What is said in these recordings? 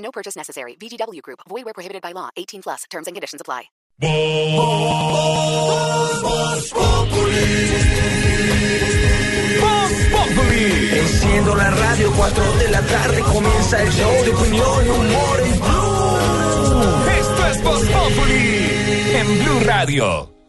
No purchase necessary. VGW Group. Void where prohibited by law. 18 plus. Terms and conditions apply. Enciendo la radio, 4 de la tarde comienza el show de opinión y humor en Blue. Esto es Voz Populi en Blue Radio.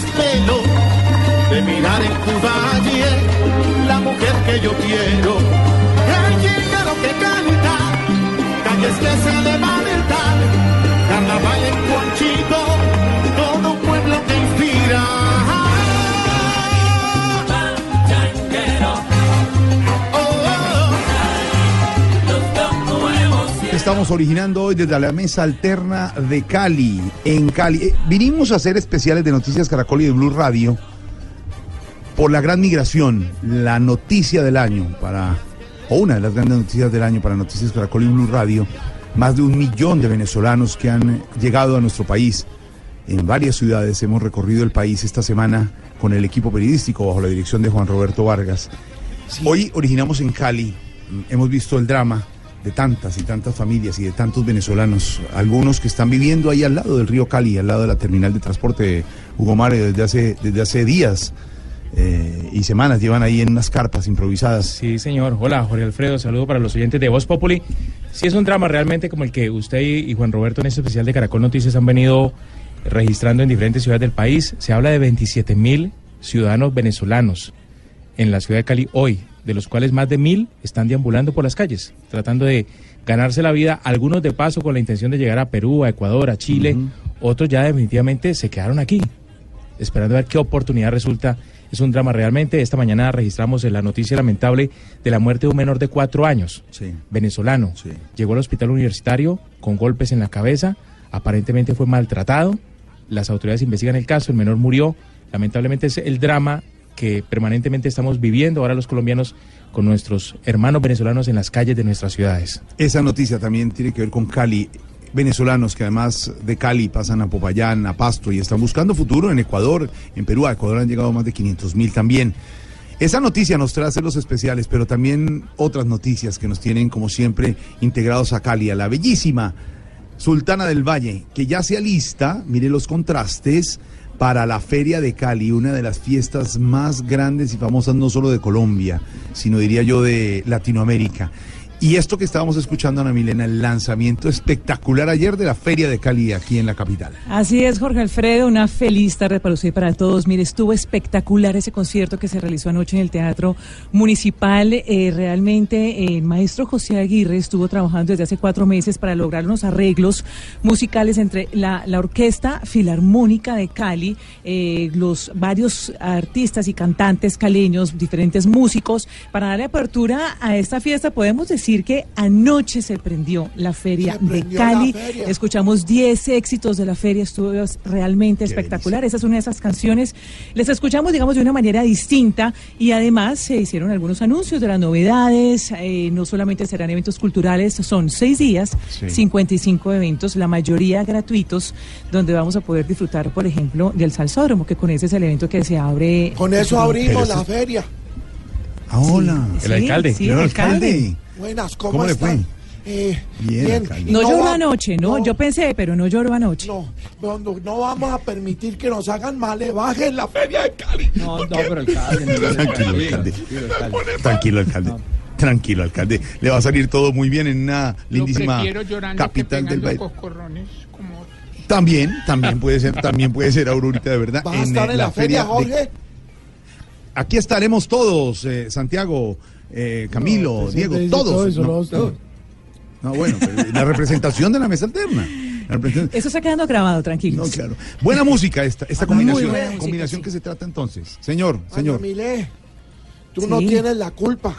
De mirar en tu valle, la mujer que yo quiero. El jícaro que canta, calles que se levantan, carnaval en Conchito, Estamos originando hoy desde la mesa alterna de Cali, en Cali. Eh, vinimos a hacer especiales de Noticias Caracol y de Blue Radio por la gran migración, la noticia del año para, o una de las grandes noticias del año para Noticias Caracol y Blue Radio. Más de un millón de venezolanos que han llegado a nuestro país. En varias ciudades hemos recorrido el país esta semana con el equipo periodístico bajo la dirección de Juan Roberto Vargas. Hoy originamos en Cali, hemos visto el drama de tantas y tantas familias y de tantos venezolanos, algunos que están viviendo ahí al lado del río Cali, al lado de la terminal de transporte de Hugo Mario desde hace, desde hace días eh, y semanas, llevan ahí en unas carpas improvisadas. Sí, señor. Hola, Jorge Alfredo. Saludo para los oyentes de Voz Populi. Sí, es un drama realmente como el que usted y Juan Roberto en este especial de Caracol Noticias han venido registrando en diferentes ciudades del país. Se habla de 27 mil ciudadanos venezolanos en la ciudad de Cali hoy, de los cuales más de mil están deambulando por las calles, tratando de ganarse la vida, algunos de paso con la intención de llegar a Perú, a Ecuador, a Chile, otros ya definitivamente se quedaron aquí, esperando a ver qué oportunidad resulta. Es un drama realmente. Esta mañana registramos la noticia lamentable de la muerte de un menor de cuatro años, Sí. venezolano. Sí. Llegó al hospital universitario con golpes en la cabeza, aparentemente fue maltratado. Las autoridades investigan el caso, el menor murió. Lamentablemente es el drama que permanentemente estamos viviendo ahora los colombianos con nuestros hermanos venezolanos en las calles de nuestras ciudades. Esa noticia también tiene que ver con Cali. Venezolanos que además de Cali pasan a Popayán, a Pasto y están buscando futuro en Ecuador, en Perú. A Ecuador han llegado más de 500 mil también. Esa noticia nos trae los especiales, pero también otras noticias que nos tienen, como siempre, integrados a Cali, a la bellísima Sultana del Valle, que ya se alista, mire los contrastes, para la Feria de Cali, una de las fiestas más grandes y famosas no solo de Colombia, sino diría yo de Latinoamérica. Y esto que estábamos escuchando, Ana Milena, el lanzamiento espectacular ayer de la Feria de Cali aquí en la capital. Así es, Jorge Alfredo, una feliz tarde para usted y para todos. Mire, estuvo espectacular ese concierto que se realizó anoche en el Teatro Municipal. Eh, realmente eh, el maestro José Aguirre estuvo trabajando desde hace cuatro meses para lograr unos arreglos musicales entre la, la Orquesta Filarmónica de Cali, eh, los varios artistas y cantantes caleños, diferentes músicos, para darle apertura a esta fiesta. Podemos decir que anoche se prendió la Feria de Cali. feria. Escuchamos 10 éxitos de la feria, estuvo realmente espectacular. Esa es una de esas canciones. Les escuchamos, digamos, de una manera distinta y además se hicieron algunos anuncios de las novedades. eh, no solamente serán eventos culturales, son seis días, Sí. 55 eventos, la mayoría gratuitos, donde vamos a poder disfrutar, por ejemplo, del Salsódromo, que con ese es el evento que se abre. Con eso abrimos la feria. Ah, hola. Sí, El alcalde. Sí, el alcalde. Buenas, ¿cómo, ¿Cómo le están? fue? Eh, Bien, y No lloró va- anoche, ¿no? Yo pensé, pero no lloró anoche. No, no, no, no vamos a permitir que nos hagan malevaje en la feria de Cali. No, no, pero alcalde. no, Tranquilo, alcalde. Tranquilo, alcalde. Tranquilo, alcalde. Le va a salir todo muy bien en una lindísima capital del país. como También, también puede ser, también puede ser Aurorita de verdad. ¿Vas a estar eh, en la, feria, de- Jorge? Aquí estaremos todos, eh, Santiago, eh, Camilo, Diego, todos. no, no, bueno, la representación de la mesa alterna. Eso está quedando grabado, No, tranquilos. claro. Buena música esta, esta Ah, combinación. música, combinación sí. que se trata entonces. Señor, Ana señor. Milé, tú Sí. no tienes la culpa.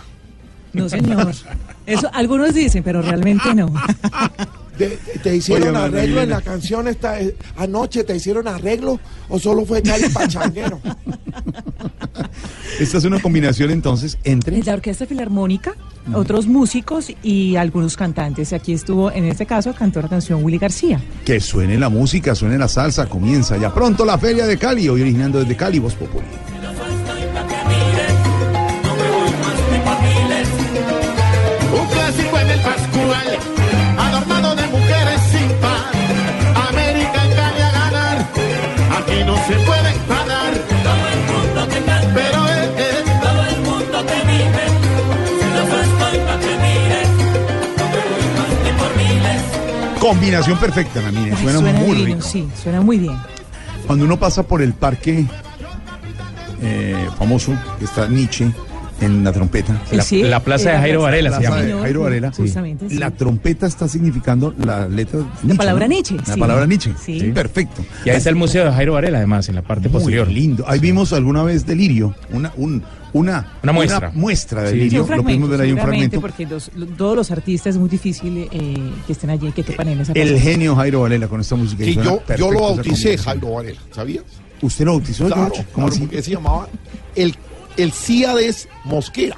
No, señor. Eso algunos dicen, pero realmente no. De- ¿Te hicieron Oye, arreglo en la canción esta eh, anoche? ¿Te hicieron arreglo o solo fue Cali Pachanguero? Esta es una combinación entonces entre. La Orquesta Filarmónica, otros músicos y algunos cantantes. Aquí estuvo, en este caso, cantó la canción Willy García. Que suene la música, suene la salsa, comienza ya pronto la Feria de Cali, hoy originando desde Cali, Voz Populi. Combinación perfecta, la mía, Ay, suena, muy divino, rico. sí, suena muy bien. Cuando uno pasa por el parque eh, famoso, que está Nietzsche en la trompeta. La, Sí, la plaza de la Jairo plaza- Varela se Plaza llama. de Jairo Varela. justamente, sí. La trompeta está significando la letra Nietzsche. palabra ¿no? Nietzsche, La sí. palabra Nietzsche. Sí. Sí, Perfecto. Y ahí está el museo de Jairo Varela, además, en la parte Muy posterior. lindo. Ahí vimos alguna vez Delirio, una, un, una, Una muestra. muestra de Sí. Sí, un Lo pudimos fragmento, ver ahí un fragmento. porque los- todos los artistas es muy difícil eh, que estén allí, que quepan en esa El genio Jairo Varela con esta música. suena yo, yo lo bauticé. Jairo Varela, ¿sabías? ¿Usted lo bautizó, Claro? ¿Cómo claro, así? porque se llamaba el, el Cíades Mosquera.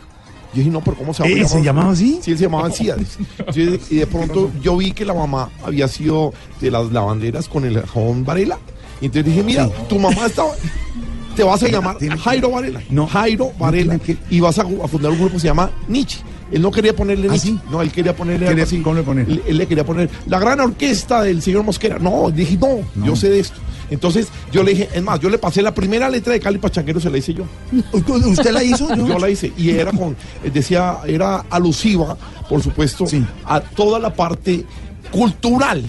Yo dije, no, pero ¿cómo se llama? ¿Eh, ¿se llamaba así? Sí, él se llamaba Cíades. Yo- y de pronto yo vi que la mamá había sido de las lavanderas con el jabón Varela. Y entonces dije, mira, tu mamá estaba... Te vas a llamar Jairo Varela. No, Jairo no Varela. Y vas a, a fundar un grupo que se llama Nietzsche. Él no quería ponerle ¿Ah, sí? No, él quería ponerle Quería- algo así. ¿cómo le pone? Él, él le quería poner la gran orquesta del señor Mosquera. No, dije, no, No. yo sé de esto. Entonces yo le dije, es más, yo le pasé la primera letra de Cali Pachanguero, se la hice yo. ¿Usted la hizo? Yo George? la hice y era con, decía, era alusiva, por supuesto, Sí. a toda la parte cultural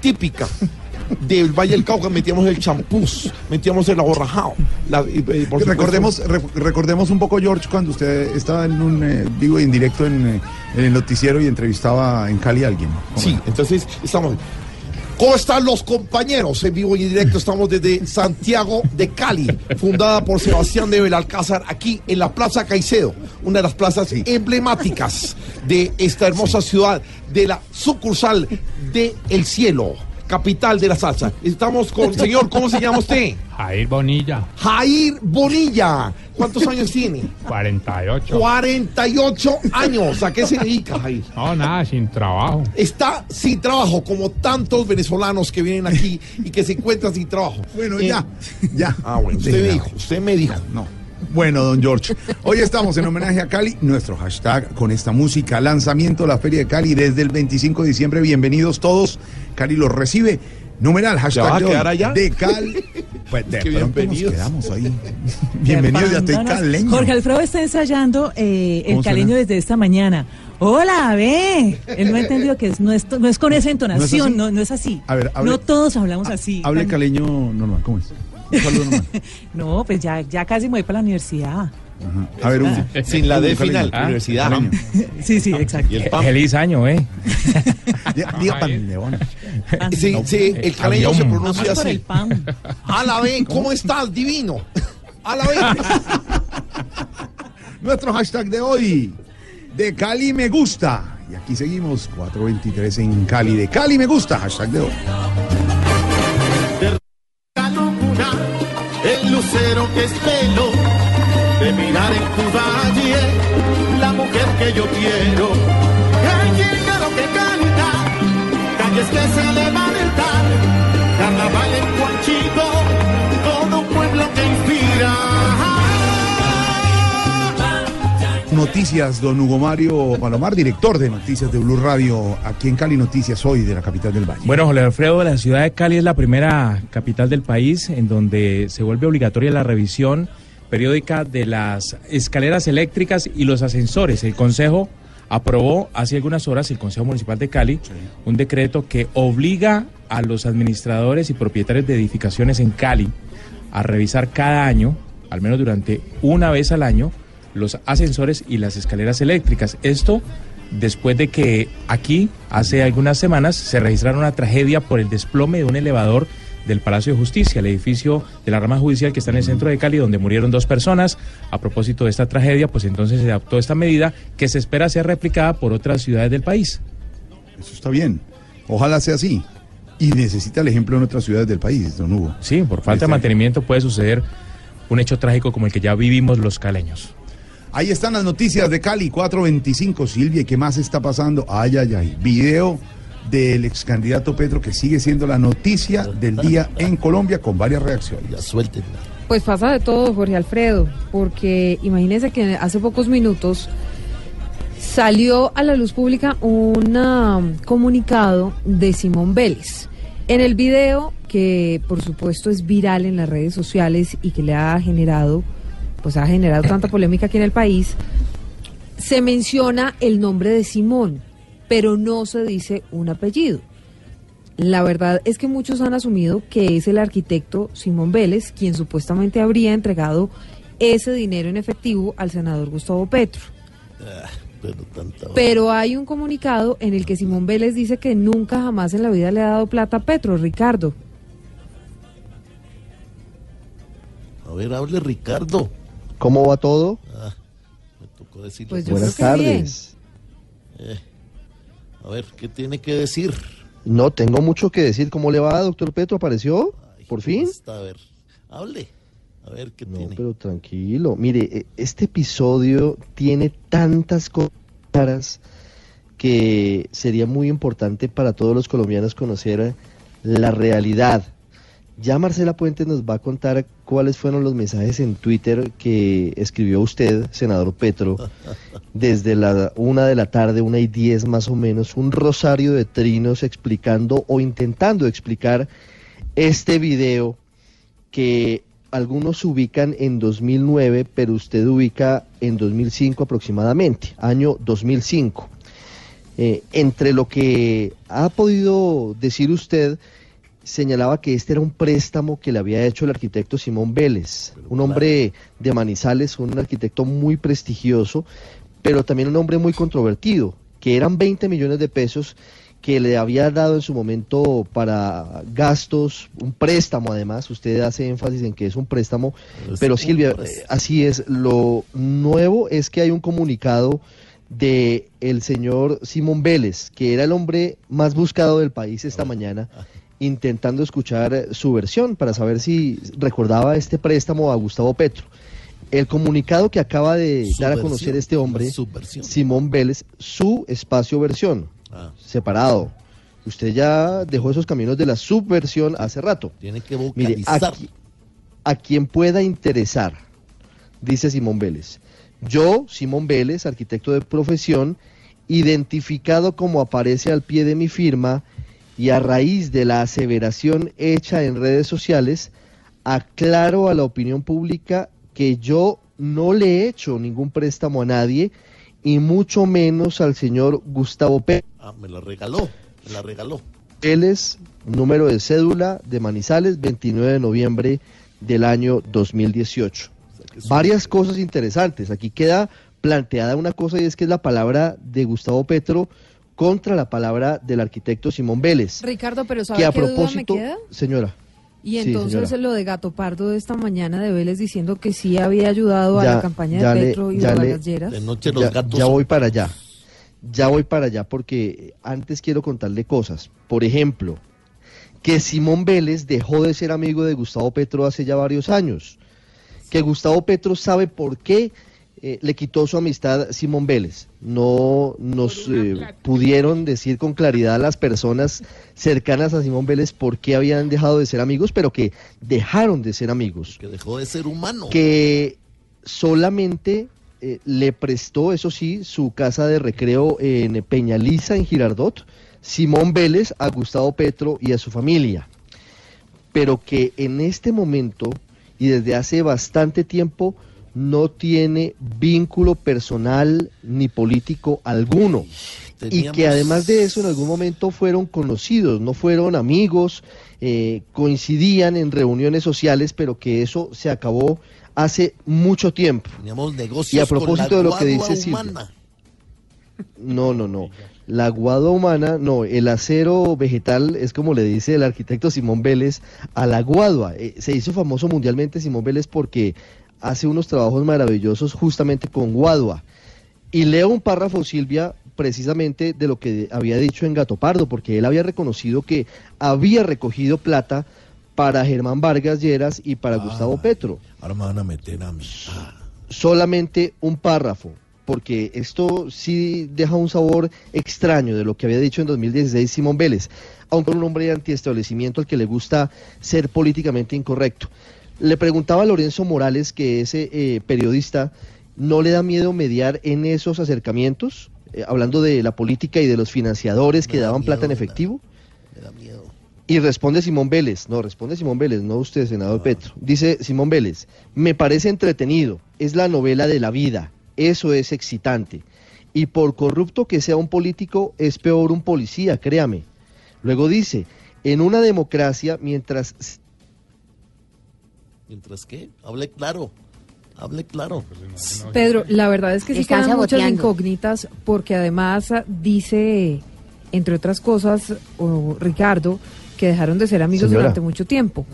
típica del Valle del Cauca. Metíamos el champús, metíamos el aborrajado. la- eh, por Recordemos, re- recordemos un poco, George, cuando usted estaba en un eh, vivo y en directo en, eh, en el noticiero y entrevistaba en Cali a alguien. ¿Cómo Sí, era? entonces estamos. ¿Cómo están los compañeros? En vivo y en directo estamos desde Santiago de Cali, fundada por Sebastián de Belalcázar, aquí en la Plaza Caicedo, una de las plazas emblemáticas de esta hermosa ciudad, de la sucursal de El Cielo, capital de la salsa. Estamos con, señor, ¿cómo se llama usted? Jair Bonilla, Jair Bonilla. ¿Cuántos años tiene? 48. 48 años. ¿A qué se dedica, Jair? No, nada, sin trabajo. está sin trabajo, como tantos venezolanos que vienen aquí y que se encuentran sin trabajo. Bueno, Eh, ya, ya. Ah, bueno, usted me dijo, usted me dijo. No. Bueno, don George, hoy estamos en homenaje a Cali, nuestro hashtag con esta música, lanzamiento de la Feria de Cali desde el 25 de diciembre. Bienvenidos todos. Cali los recibe. Numeral, hashtag va a de, hoy, quedar allá? de Cali. Pues de pronto nos bienvenidos. quedamos ahí. Bienvenidos, ya estoy caleño. Jorge Alfredo está ensayando eh, el caleño desde esta mañana. Hola, ve. Él no ha entendido que es- no, es, no es con esa entonación, así? no, no es así. A ver, hable- no todos hablamos así. Hable caleño normal, ¿cómo es? Un saludo normal. No, pues ya, ya casi me voy para la universidad. Ajá. A ver, un, Sin la D final, Ah, universidad. Sí, sí, exacto. Y el PAM. Feliz año, ¿eh? Diga- Diga pan de bono. Sí, sí, el caleño se pronuncia por el así. pan. A la vez, ¿cómo estás? Divino. A la vez. Nuestro hashtag de hoy, de Cali me gusta. Y aquí seguimos, 423 en Cali. De Cali me gusta, hashtag de hoy. La locura, el lucero que es pelo, de mirar en tu valle, la mujer que yo quiero. Gallina lo que canta, calles que se levantan, carnaval en Juanchito, todo un pueblo que inspira. noticias, don Hugo Mario Palomar, director de noticias de Blue Radio, aquí en Cali Noticias, hoy de la capital del Valle. Bueno, Jorge Alfredo, la ciudad de Cali es la primera capital del país en donde se vuelve obligatoria la revisión periódica de las escaleras eléctricas y los ascensores. El Consejo aprobó hace algunas horas, el Consejo Municipal de Cali, un decreto que obliga a los administradores y propietarios de edificaciones en Cali a revisar cada año, al menos durante una vez al año, los ascensores y las escaleras eléctricas. Esto después de que aquí, hace algunas semanas, se registrara una tragedia por el desplome de un elevador del Palacio de Justicia, el edificio de la rama judicial que está en el centro de Cali, donde murieron dos personas. A propósito de esta tragedia, pues entonces se adoptó esta medida que se espera sea replicada por otras ciudades del país. Eso está bien. Ojalá sea así. Y necesita el ejemplo en otras ciudades del país, don Hugo. Sí, por falta de mantenimiento puede suceder un hecho trágico como el que ya vivimos los caleños. Ahí están las noticias de Cali, 425. Silvia, ¿qué más está pasando? Ay, ay, ay. Video del ex candidato Petro que sigue siendo la noticia del día en Colombia con varias reacciones. Ya suelten. Pues pasa de todo, Jorge Alfredo, porque imagínense que hace pocos minutos salió a la luz pública un um, comunicado de Simón Vélez. En el video, que por supuesto es viral en las redes sociales y que le ha generado pues ha generado tanta polémica aquí en el país, se menciona el nombre de Simón, pero no se dice un apellido. La verdad es que muchos han asumido que es el arquitecto Simón Vélez quien supuestamente habría entregado ese dinero en efectivo al senador Gustavo Petro. Ah, pero, pero hay un comunicado en el que Simón Vélez dice que nunca jamás en la vida le ha dado plata a Petro, Ricardo. A ver, hable Ricardo. ¿Cómo va todo? Ah, me tocó decirle. Pues Buenas tardes. Eh, a ver, ¿qué tiene que decir? No tengo mucho que decir. ¿Cómo le va, doctor Petro? ¿Apareció? ¿Por fin? Basta, a ver, hable. A ver, ¿qué No, tiene? pero tranquilo. Mire, eh, este episodio tiene tantas cosas que sería muy importante para todos los colombianos conocer la realidad. Ya Marcela Puentes nos va a contar cuáles fueron los mensajes en Twitter que escribió usted, senador Petro, desde la una de la tarde, una y diez más o menos, un rosario de trinos explicando o intentando explicar este video que algunos ubican en 2009, pero usted ubica en 2005 aproximadamente, año 2005. Eh, entre lo que ha podido decir usted, señalaba que este era un préstamo que le había hecho el arquitecto Simón Vélez, un hombre de Manizales, un arquitecto muy prestigioso, pero también un hombre muy controvertido, que eran 20 millones de pesos que le había dado en su momento para gastos, un préstamo además, usted hace énfasis en que es un préstamo, pero un Silvia, eh, así es, lo nuevo es que hay un comunicado de el señor Simón Vélez, que era el hombre más buscado del país esta mañana, intentando escuchar eh, su versión para saber si recordaba este préstamo a Gustavo Petro. El comunicado que acaba de Su dar a versión, conocer este hombre. Simón Vélez, su espacio versión, Ah, separado. Usted ya dejó esos caminos de la subversión hace rato. tiene que Mire, vocalizar. aquí- a quien pueda interesar, dice Simón Vélez. Yo, Simón Vélez, arquitecto de profesión, identificado como aparece al pie de mi firma y a raíz de la aseveración hecha en redes sociales, aclaro a la opinión pública que yo no le he hecho ningún préstamo a nadie y mucho menos al señor Gustavo Pérez. Ah, me la regaló, me la regaló. Vélez, número de cédula de Manizales, 29 de noviembre del año 2018. Varias cosas interesantes. Aquí queda planteada una cosa y es que es la palabra de Gustavo Petro contra la palabra del arquitecto Simón Vélez. Ricardo, pero ¿sabe Que a qué duda me propósito, queda? señora, Y entonces lo de Gato Pardo de esta mañana de Vélez diciendo que sí había ayudado a la campaña de le- Petro y de Vargas Lleras. De noche los ya, gatos. ya voy para allá. Ya voy para allá porque antes quiero contarle cosas. Por ejemplo, que Simón Vélez dejó de ser amigo de Gustavo Petro hace ya varios años. Que Gustavo Petro sabe por qué eh, le quitó su amistad Simón Vélez. No nos eh, pudieron decir con claridad las personas cercanas a Simón Vélez por qué habían dejado de ser amigos, pero que dejaron de ser amigos Que dejó de ser humano. que solamente eh, le prestó, eso sí, su casa de recreo en Peñaliza, en Girardot, Simón Vélez, a Gustavo Petro y a su familia. Pero que en este momento y desde hace bastante tiempo no tiene vínculo personal ni político alguno. Y que además de eso en algún momento fueron conocidos, no fueron amigos, eh, coincidían en reuniones sociales, pero que eso se acabó hace mucho tiempo. Teníamos negocios Y a con propósito la de lo que dice Silvia. No, no, no. La guadua humana, no, el acero vegetal es como le dice el arquitecto Simón Vélez a la guadua. Eh, se hizo famoso mundialmente Simón Vélez porque hace unos trabajos maravillosos justamente con guadua. Y leo un párrafo, Silvia, precisamente de lo que había dicho en Gato Pardo, porque él había reconocido que había recogido plata para Germán Vargas Lleras y para Gustavo Petro. Ahora me van a meter a mí. Ah, solamente un párrafo, porque esto sí deja un sabor extraño de lo que había dicho en 2016 Simón Vélez, aunque un hombre de antiestablecimiento al que le gusta ser políticamente incorrecto. Le preguntaba a Lorenzo Morales, que ese eh, periodista, ¿no le da miedo mediar en esos acercamientos? Eh, hablando de la política y de los financiadores que da daban plata en efectivo. me da miedo. Y responde Simón Vélez, no, responde Simón Vélez, no usted, senador Petro. Dice Simón Vélez, me parece entretenido, es la novela de la vida, eso es excitante. Y por corrupto que sea un político, es peor un policía, créame. Luego dice, en una democracia, mientras... Mientras que, hable claro. Hable claro. Pedro, la verdad es que sí Están quedan muchas saboteando. incógnitas porque además dice, entre otras cosas, o Ricardo, que dejaron de ser amigos Señora. durante mucho tiempo.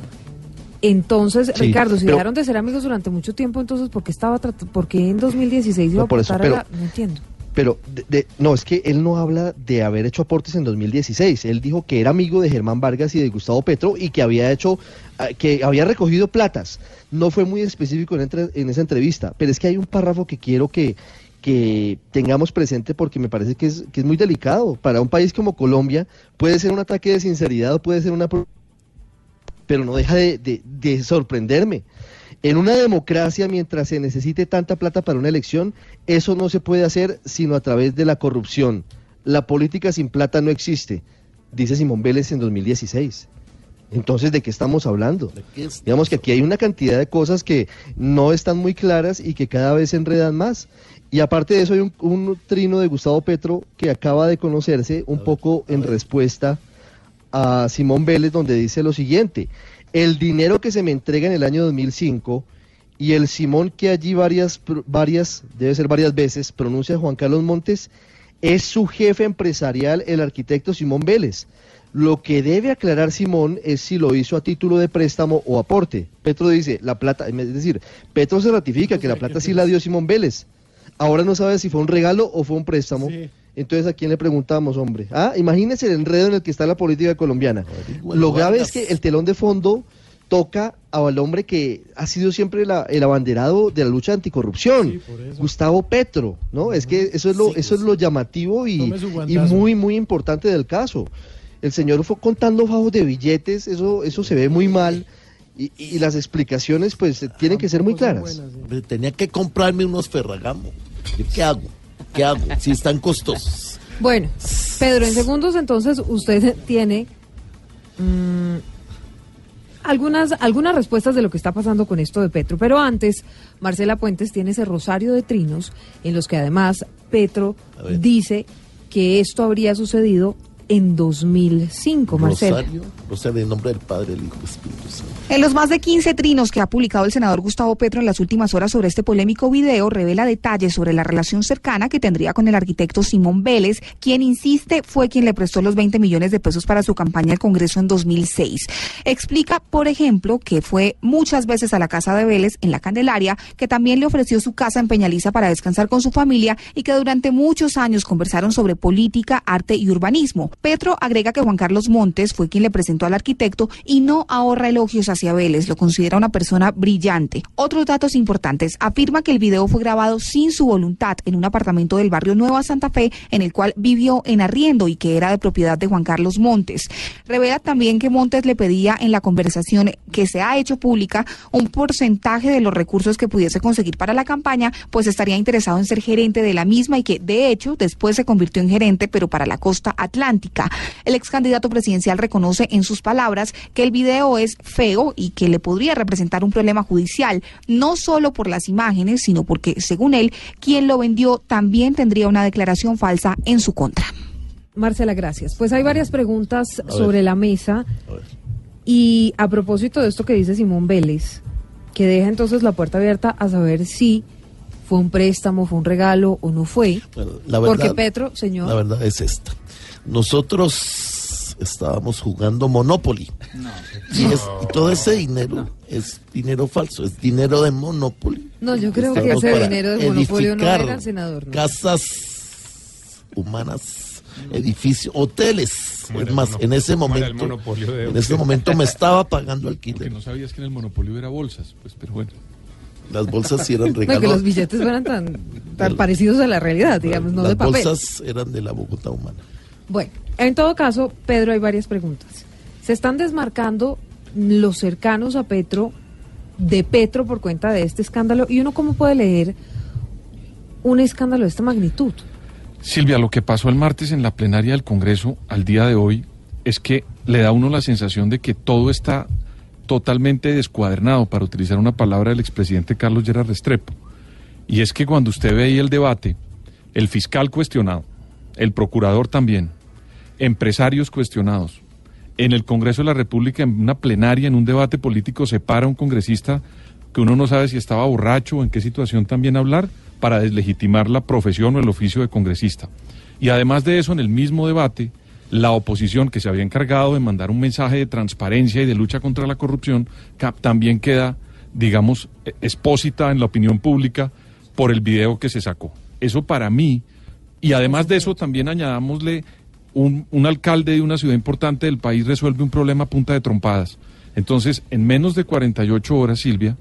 Entonces, Sí, Ricardo, si pero- dejaron de ser amigos durante mucho tiempo, entonces, ¿por qué estaba por qué en 2016 iba No, a por eso, aportar a la- No entiendo. Pero, de- no, es que él no habla de haber hecho aportes en 2016. Él dijo que era amigo de Germán Vargas y de Gustavo Petro y que había hecho, ah, que había recogido platas. No fue muy específico en, esa entrevista, pero es que hay un párrafo que quiero que, que tengamos presente porque me parece que es, que es muy delicado. Para un país como Colombia puede ser un ataque de sinceridad o puede ser una... Pero no deja de- de- de sorprenderme. En una democracia, mientras se necesite tanta plata para una elección, eso no se puede hacer sino a través de la corrupción. La política sin plata no existe, dice Simón Vélez en 2016. Entonces, ¿de qué estamos hablando? Digamos que aquí hay una cantidad de cosas que no están muy claras y que cada vez se enredan más. Y aparte de eso, hay un, un trino de Gustavo Petro que acaba de conocerse un poco en respuesta a Simón Vélez, donde dice lo siguiente, el dinero que se me entrega en el año 2005 y el Simón que allí varias, varias, debe ser varias veces, pronuncia Juan Carlos Montes, es su jefe empresarial, el arquitecto Simón Vélez. Lo que debe aclarar Simón es si lo hizo a título de préstamo o aporte. Petro dice, la plata, es decir, Petro se ratifica que la plata sí la dio Simón Vélez. Ahora no sabe si fue un regalo o fue un préstamo. Entonces, ¿a quién le preguntamos, hombre? Ah, imagínense el enredo en el que está la política colombiana. Lo grave es que el telón de fondo toca al hombre que ha sido siempre la- el abanderado de la lucha anticorrupción, Gustavo Petro, ¿no? Es que eso es lo, eso es lo llamativo y, muy, muy importante del caso. El señor fue contando fajos de billetes, eso, eso se ve muy mal. Y, y las explicaciones, pues, tienen que ser muy claras. Hombre, Tenía que comprarme unos Ferragamo. ¿Yo ¿Qué hago? ¿Qué hago? Si están costosos. Bueno, Pedro, en segundos entonces usted tiene mm, algunas, algunas respuestas de lo que está pasando con esto de Petro. Pero antes, Marcela Puentes tiene ese rosario de trinos en los que además Petro dice que esto habría sucedido en 2005, Marcela. Rosario, Rosario, en nombre del Padre, del Hijo y del Espíritu Santo. En los más de 15 trinos que ha publicado el senador Gustavo Petro en las últimas horas sobre este polémico video, revela detalles sobre la relación cercana que tendría con el arquitecto Simón Vélez, quien insiste fue quien le prestó los 20 millones de pesos para su campaña al Congreso en 2006. Explica, por ejemplo, que fue muchas veces a la casa de Vélez en la Candelaria, que también le ofreció su casa en Peñaliza para descansar con su familia y que durante muchos años conversaron sobre política, arte y urbanismo. Petro agrega que Juan Carlos Montes fue quien le presentó al arquitecto y no ahorra elogios a hacia Vélez. Lo considera una persona brillante. Otros datos importantes. Afirma que el video fue grabado sin su voluntad en un apartamento del barrio Nueva Santa Fe, en el cual vivió en arriendo y que era de propiedad de Juan Carlos Montes. Revela también que Montes le pedía en la conversación que se ha hecho pública un porcentaje de los recursos que pudiese conseguir para la campaña, pues estaría interesado en ser gerente de la misma y que, de hecho, después se convirtió en gerente, pero para la costa atlántica. El ex candidato presidencial reconoce en sus palabras que el video es feo y que le podría representar un problema judicial, no solo por las imágenes, sino porque, según él, quien lo vendió también tendría una declaración falsa en su contra. Marcela, gracias. Pues hay varias preguntas sobre la mesa. Y a propósito de esto que dice Simón Vélez, que deja entonces la puerta abierta a saber si fue un préstamo, fue un regalo o no fue. La Porque verdad- Petro, señor. La verdad es esta. Nosotros estábamos jugando Monopoly. Y, es- y todo ese dinero es dinero falso, es dinero de Monopoly. No, yo creo que Estamos ese dinero de monopolio no era, senador. ¿no? Casas humanas, edificios, hoteles. Es más, en ese momento, de- en ese momento me estaba pagando alquiler. Porque no sabías que en el monopolio era bolsas, pues, pero bueno. Las bolsas sí eran No, que regalos. los billetes fueran tan, tan parecidos a la realidad, digamos, no Las de papel. bolsas eran de la Bogotá humana. Bueno, en todo caso, Pedro, hay varias preguntas. ¿Se están desmarcando los cercanos a Petro de Petro por cuenta de este escándalo? ¿Y uno cómo puede leer un escándalo de esta magnitud? Silvia, lo que pasó el martes en la plenaria del Congreso al día de hoy es que le da a uno la sensación de que todo está totalmente descuadernado, para utilizar una palabra del expresidente Carlos Gerard Restrepo. Y es que cuando usted ve ahí el debate, el fiscal cuestionado, el procurador también, empresarios cuestionados, en el Congreso de la República, en una plenaria, en un debate político, se para un congresista que uno no sabe si estaba borracho o en qué situación también hablar para deslegitimar la profesión o el oficio de congresista. Y además de eso, en el mismo debate, la oposición que se había encargado de mandar un mensaje de transparencia y de lucha contra la corrupción también queda, digamos, eh, expósita en la opinión pública por el video que se sacó. Eso para mí, y además de eso también añadámosle un, un alcalde de una ciudad importante del país resuelve un problema a punta de trompadas. Entonces, en menos de 48 horas, Silvia,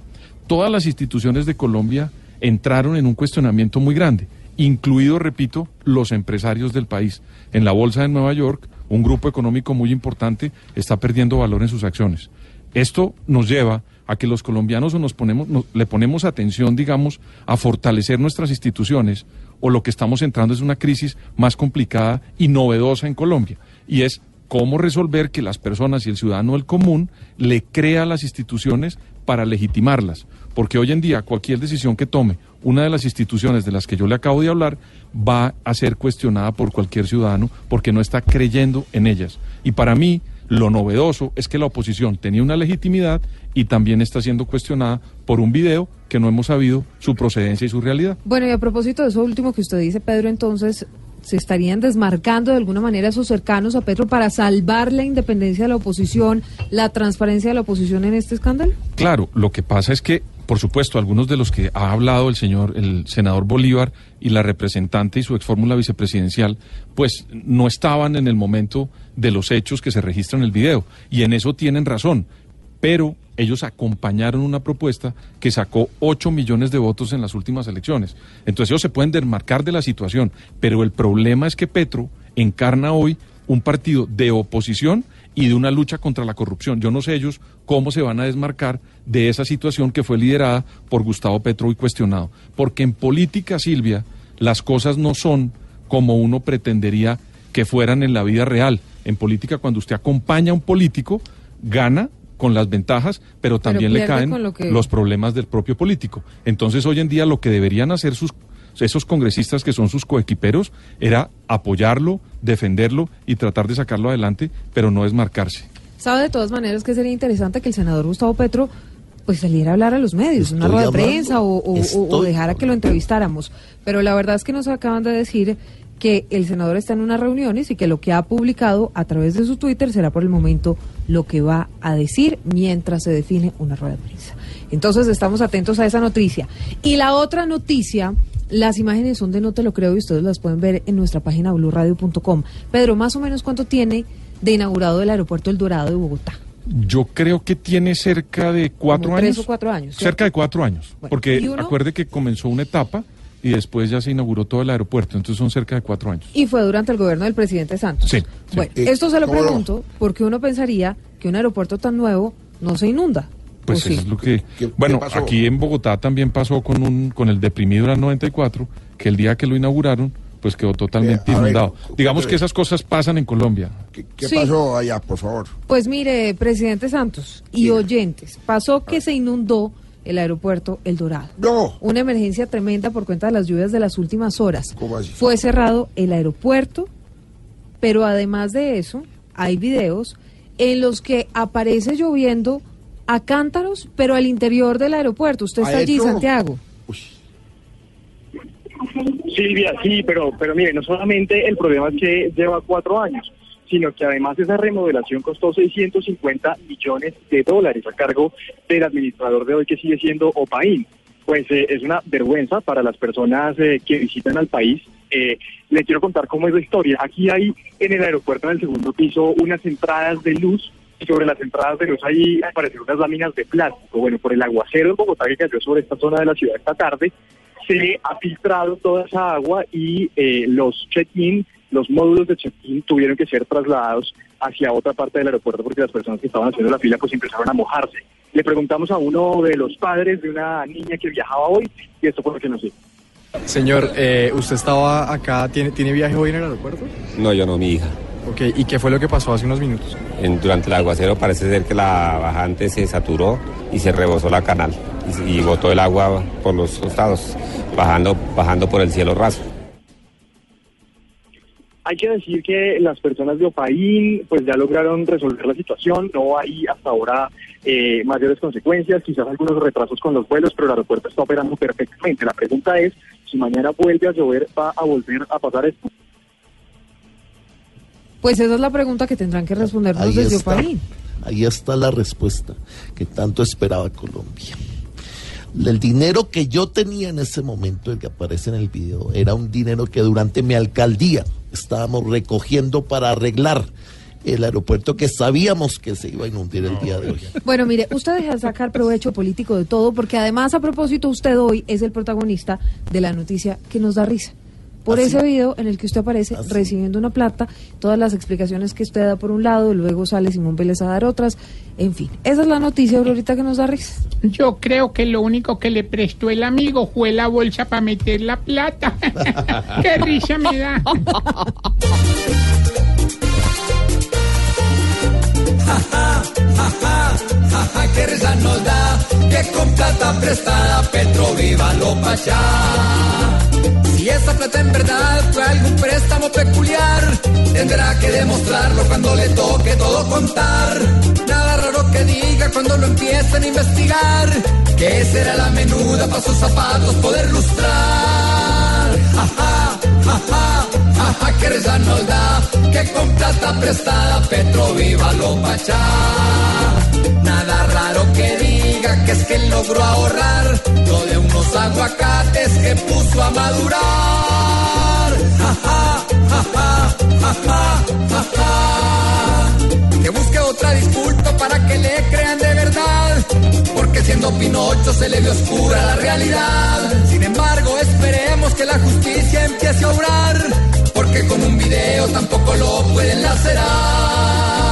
todas las instituciones de Colombia entraron en un cuestionamiento muy grande, incluidos, repito, los empresarios del país. En la Bolsa de Nueva York, un grupo económico muy importante está perdiendo valor en sus acciones. Esto nos lleva a que los colombianos nos ponemos, nos- le ponemos atención, digamos, a fortalecer nuestras instituciones, o lo que estamos entrando es una crisis más complicada y novedosa en Colombia, y es cómo resolver que las personas y el ciudadano del común le crea a las instituciones para legitimarlas, porque hoy en día cualquier decisión que tome una de las instituciones de las que yo le acabo de hablar va a ser cuestionada por cualquier ciudadano porque no está creyendo en ellas. Y para mí, lo novedoso es que la oposición tenía una legitimidad y también está siendo cuestionada por un video que no hemos sabido su procedencia y su realidad. Bueno, y a propósito de eso último que usted dice, Pedro, entonces, ¿se estarían desmarcando de alguna manera esos cercanos a Petro para salvar la independencia de la oposición, la transparencia de la oposición en este escándalo? Claro, lo que pasa es que, por supuesto, algunos de los que ha hablado el señor, el senador Bolívar y la representante y su ex fórmula vicepresidencial, pues no estaban en el momento de los hechos que se registran en el video. Y en eso tienen razón. Pero ellos acompañaron una propuesta que sacó 8 millones de votos en las últimas elecciones. Entonces ellos se pueden desmarcar de la situación. Pero el problema es que Petro encarna hoy un partido de oposición y de una lucha contra la corrupción. Yo no sé ellos cómo se van a desmarcar de esa situación que fue liderada por Gustavo Petro y cuestionado. Porque en política, Silvia, las cosas no son como uno pretendería que fueran en la vida real. En política, cuando usted acompaña a un político, gana con las ventajas, pero también le caen con lo que- los problemas del propio político. Entonces, hoy en día lo que deberían hacer sus esos congresistas que son sus coequiperos era apoyarlo, defenderlo y tratar de sacarlo adelante, pero no desmarcarse. ¿Sabe de todas maneras que sería interesante que el senador Gustavo Petro pues saliera a hablar a los medios, una rueda de prensa o, o- o- dejara que lo entrevistáramos? Pero la verdad es que nos acaban de decir que el senador está en unas reuniones y que lo que ha publicado a través de su Twitter será por el momento lo que va a decir mientras se define una rueda de prensa. Entonces estamos atentos a esa noticia. Y la otra noticia, las imágenes son de No Te Lo Creo y ustedes las pueden ver en nuestra página blurradio.com. Pedro, más o menos cuánto tiene de inaugurado el aeropuerto El Dorado de Bogotá. Yo creo que tiene cerca de cuatro Como años. tres o cuatro años, ¿cierto? Cerca de cuatro años. Bueno, porque acuerde que comenzó una etapa y después ya se inauguró todo el aeropuerto. Entonces son cerca de cuatro años. Y fue durante el gobierno del presidente Santos. Sí. Bueno, Eh, esto se lo pregunto porque uno pensaría que un aeropuerto tan nuevo no se inunda. Pues eso es lo que... Bueno, aquí en Bogotá también pasó con un con el deprimido de la 94, que el día que lo inauguraron, pues quedó totalmente Eh, ver, inundado. Digamos ¿cuánto que es? esas cosas pasan en Colombia. ¿Qué Sí. pasó allá, por favor? Pues mire, presidente Santos y oyentes, pasó que se inundó el aeropuerto El Dorado. No. Una emergencia tremenda por cuenta de las lluvias de las últimas horas. ¿Cómo así? Fue cerrado el aeropuerto, pero además de eso, hay videos en los que aparece lloviendo a cántaros, pero al interior del aeropuerto. Usted está allí. Santiago. Silvia, sí, pero, pero mire, no solamente el problema es que lleva cuatro años, sino que además esa remodelación costó 650 millones de dólares a cargo del administrador de hoy que sigue siendo Opaín. Pues eh, es una vergüenza para las personas eh, que visitan al país. Eh, le quiero contar cómo es la historia. Aquí hay en el aeropuerto, en el segundo piso, unas entradas de luz y sobre las entradas de luz ahí aparecen unas láminas de plástico. Bueno, por el aguacero en Bogotá que cayó sobre esta zona de la ciudad esta tarde, se ha filtrado toda esa agua y eh, los check-in, los módulos de check-in tuvieron que ser trasladados hacia otra parte del aeropuerto porque las personas que estaban haciendo la fila pues empezaron a mojarse. Le preguntamos a uno de los padres de una niña que viajaba hoy y esto fue lo que nos dijo. Señor, eh, ¿usted estaba acá, tiene, tiene viaje hoy en el aeropuerto? No, yo no, mi hija. Ok, ¿y qué fue lo que pasó hace unos minutos? En- durante el aguacero parece ser que la bajante se saturó y se rebosó la canal y, y botó el agua por los costados, bajando, bajando por el cielo raso. Hay que decir que las personas de Opaín pues ya lograron resolver la situación, no hay hasta ahora eh, mayores consecuencias, quizás algunos retrasos con los vuelos, pero el aeropuerto está operando perfectamente. La pregunta es, si mañana vuelve a llover, ¿va a volver a pasar esto? Pues esa es la pregunta que tendrán que respondernos Ahí desde está. Opaín. Ahí está la respuesta que tanto esperaba Colombia. El dinero que yo tenía en ese momento, el que aparece en el video, era un dinero que durante mi alcaldía estábamos recogiendo para arreglar el aeropuerto que sabíamos que se iba a inundar el día de hoy. Bueno, mire, usted deja de sacar provecho político de todo, porque además, a propósito, usted hoy es el protagonista de la noticia que nos da risa. Por ese video en el que usted aparece recibiendo una plata, todas las explicaciones que usted da por un lado, luego sale Simón Vélez a dar otras, en fin. Esa es la noticia, Aurorita, que nos da risa. Yo creo que lo único que le prestó el amigo fue la bolsa para meter la plata. Qué risa me da. Que risa nos da que con plata prestada Petro viva lo pachá. Si esa plata en verdad fue algún préstamo peculiar, tendrá que demostrarlo cuando le toque todo contar. Nada raro que diga cuando lo empiecen a investigar, que será la menuda para sus zapatos poder lustrar. Jaja, jaja, jaja, que risa nos da que con plata prestada Petro viva lo pachá. Nada raro que diga que es que logró ahorrar lo de unos aguacates que puso a madurar. Ja, ja, ja. Que busque otra disculpa para que le crean de verdad. Porque siendo Pinocho se le vio oscura la realidad. Sin embargo, esperemos que la justicia empiece a obrar. Porque con un video tampoco lo pueden lacerar.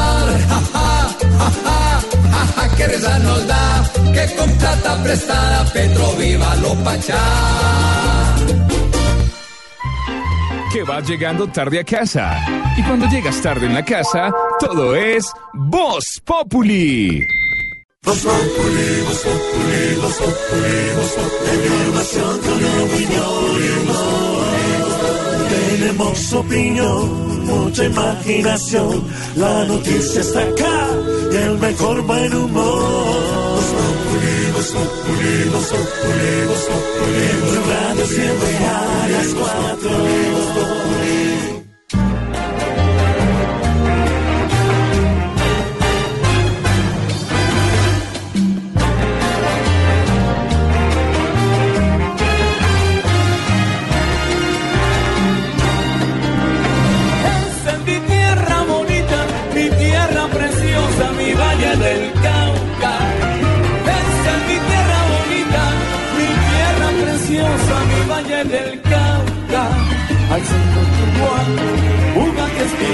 Ja, que risa nos da. Que con plata prestada Petro viva lo pachá. que vas llegando tarde a casa. Y cuando llegas tarde en la casa, todo es Voz Populi. Voz Populi, Voz Populi, Voz Populi, Voz Populi. Información con opinión. Tenemos opinión, mucha imaginación. La noticia está acá y el mejor buen humor. Voz Populi, Voz Populi, Voz Populi, Voz Populi. En Blue Radio siempre a las cuatro. Voz Populi.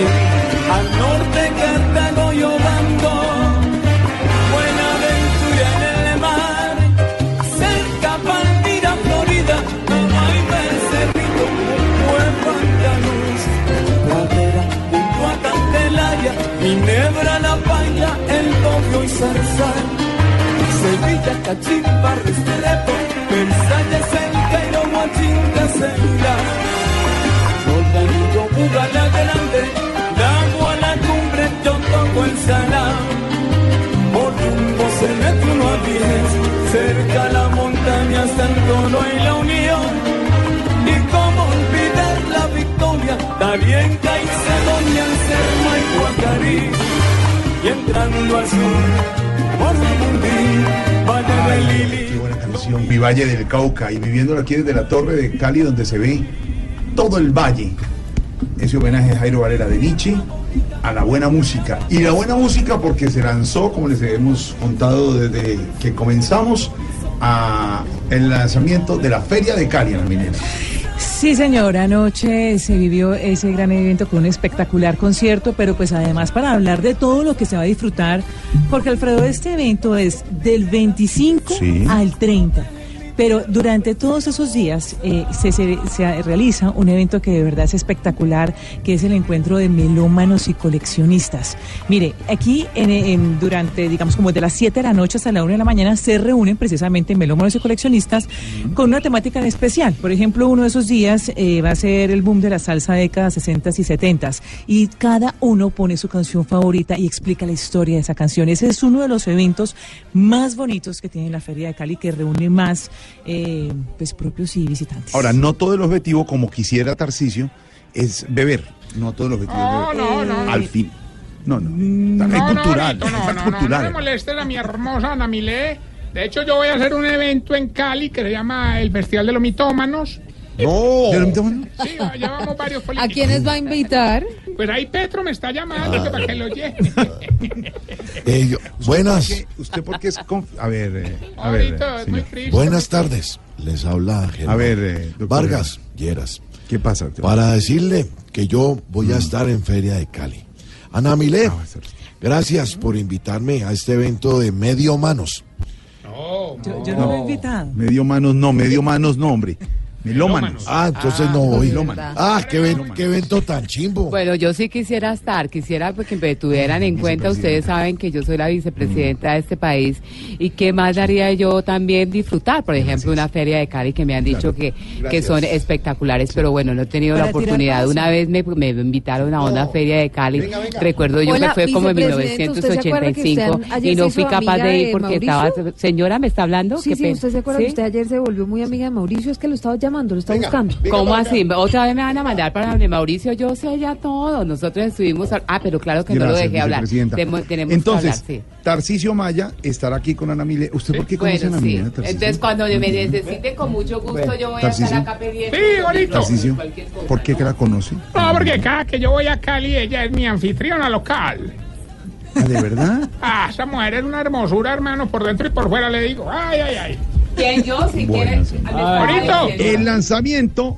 Al norte Cartago yo dando, Buenaventura en el mar, cerca Palmira, Florida, no hay Cerrito, Pueblo Andaluz, Pradera, junto a Candelaria, Ginebra, La Paya, El Tokio y Zarzal, Sevilla, Cachimba, Restrepo, Versalles, El Cairo, Huachinga, Darienca y y Guacarí, y entrando al sur, por Mundí, Valle de Lili. Qué buena canción. Mi Valle del Cauca y viviéndolo aquí desde la Torre de Cali donde se ve todo el valle. Ese homenaje a Jairo Varela de Nietzsche a la buena música. Y la buena música porque se lanzó, como les hemos contado desde que comenzamos, a el lanzamiento de la Feria de Cali, Ana Milena. Sí, señor, anoche se vivió ese gran evento con un espectacular concierto, pero pues además para hablar de todo lo que se va a disfrutar, porque Alfredo, este evento es del 25 Sí. al 30. Pero durante todos esos días eh, se, se- se realiza un evento que de verdad es espectacular, que es el encuentro de melómanos y coleccionistas. Mire, aquí en, en- durante, digamos, como de las 7 de la noche hasta la 1 de la mañana se reúnen precisamente melómanos y coleccionistas con una temática en especial. Por ejemplo, uno de esos días eh, va a ser el boom de la salsa décadas 60 y 70 y cada uno pone su canción favorita y explica la historia de esa canción. Ese es uno de los eventos más bonitos que tiene la Feria de Cali, que reúne más eh, pues, propios y visitantes. Ahora, no todo el objetivo, como quisiera Tarcisio, es beber. No todo el objetivo No, es no, beber. no. Al fin. No, no. No, es no, cultural. No, no, no, no cultural. me molestes a mi hermosa Ana Milé. De hecho, yo voy a hacer un evento en Cali que se llama el Festival de los Mitómanos. No. Sí, ya vamos varios ¿A políticos. quiénes va a invitar? Pues ahí Petro me está llamando para que lo lleve. Eh, yo- buenas. ¿Usted por qué es A ver, eh, a ver. Ahorita eh, muy triste. Buenas tardes, les habla Germán A ver, eh, doctor Vargas Lleras. ¿Qué pasa? Para decirle que yo voy a estar en Feria de Cali. Ana Milé, gracias por invitarme a este evento de Medio Manos. Yo, yo no lo he invitado. Medio manos no, medio manos no, hombre. Melómanos. Ah, entonces no voy. Ah, qué, ven- qué evento tan chimbo. Bueno, yo sí quisiera estar, quisiera pues, que me tuvieran en cuenta. Ustedes saben que yo soy la vicepresidenta de este país y qué más daría yo también disfrutar, por ejemplo, una feria de Cali que me han dicho que, que Gracias. son espectaculares, pero bueno, no he tenido la Para oportunidad. Una vez me, me invitaron a una feria de Cali, recuerdo yo Hola, que fue como en vicepresidente, ¿usted se acuerda que usted 1985 ayer y no fui capaz de ir porque Mauricio? estaba... Señora, ¿me está hablando? Sí, Qué sí, pena. usted se acuerda ¿Sí? que usted ayer se volvió muy amiga de Mauricio, es que lo estaba llamando, lo estaba buscando. ¿Cómo así? ¿Otra vez me van a mandar para donde Mauricio? Yo sé ya todo. Nosotros estuvimos... a- Ah, pero claro que no lo dejé hablar. tenemos Entonces, que hablar, sí. Tarcisio Maya estará aquí con Ana Mile. ¿Usted por qué conoce a Ana sí. Tarcisio? Entonces, cuando me necesite, con mucho gusto, yo voy a estar acá pendiente. Sí, bonito. Tarcisio, ¿por qué que la conoce? No, porque cada que yo voy a Cali, ella es mi anfitriona local. Ah, ¿De verdad? Ah, esa mujer es una hermosura, hermano, por dentro y por fuera le digo. Ay, ay, ay. ¿Quién yo? Si Bueno, quiere... Bonito. El lanzamiento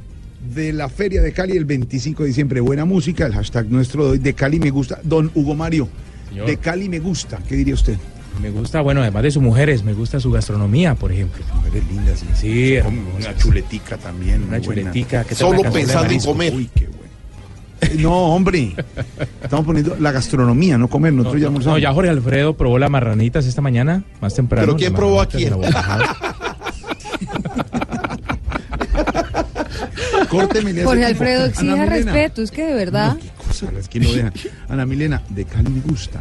de la Feria de Cali el 25 de diciembre. Buena música, el hashtag nuestro de hoy, de Cali me gusta. Don Hugo Mario, Señor. de Cali me gusta. ¿Qué diría usted? Me gusta, bueno, además de sus mujeres, me gusta su gastronomía, por ejemplo. Mujeres lindas, sí. Sí, Una chuletica también. Una chuletica. ¿qué tal una cazuela de marisco? Uy, qué bueno. Eh, No, hombre. Estamos poniendo la gastronomía, no comer. Nosotros ya No, almorzamos. ya Jorge Alfredo probó las marranitas esta mañana, más temprano. ¿Pero quién probó a le hace Jorge Alfredo, exija Milena. respeto, es que de verdad. Cosa, es que no dejan. Ana Milena, de Cali me gusta.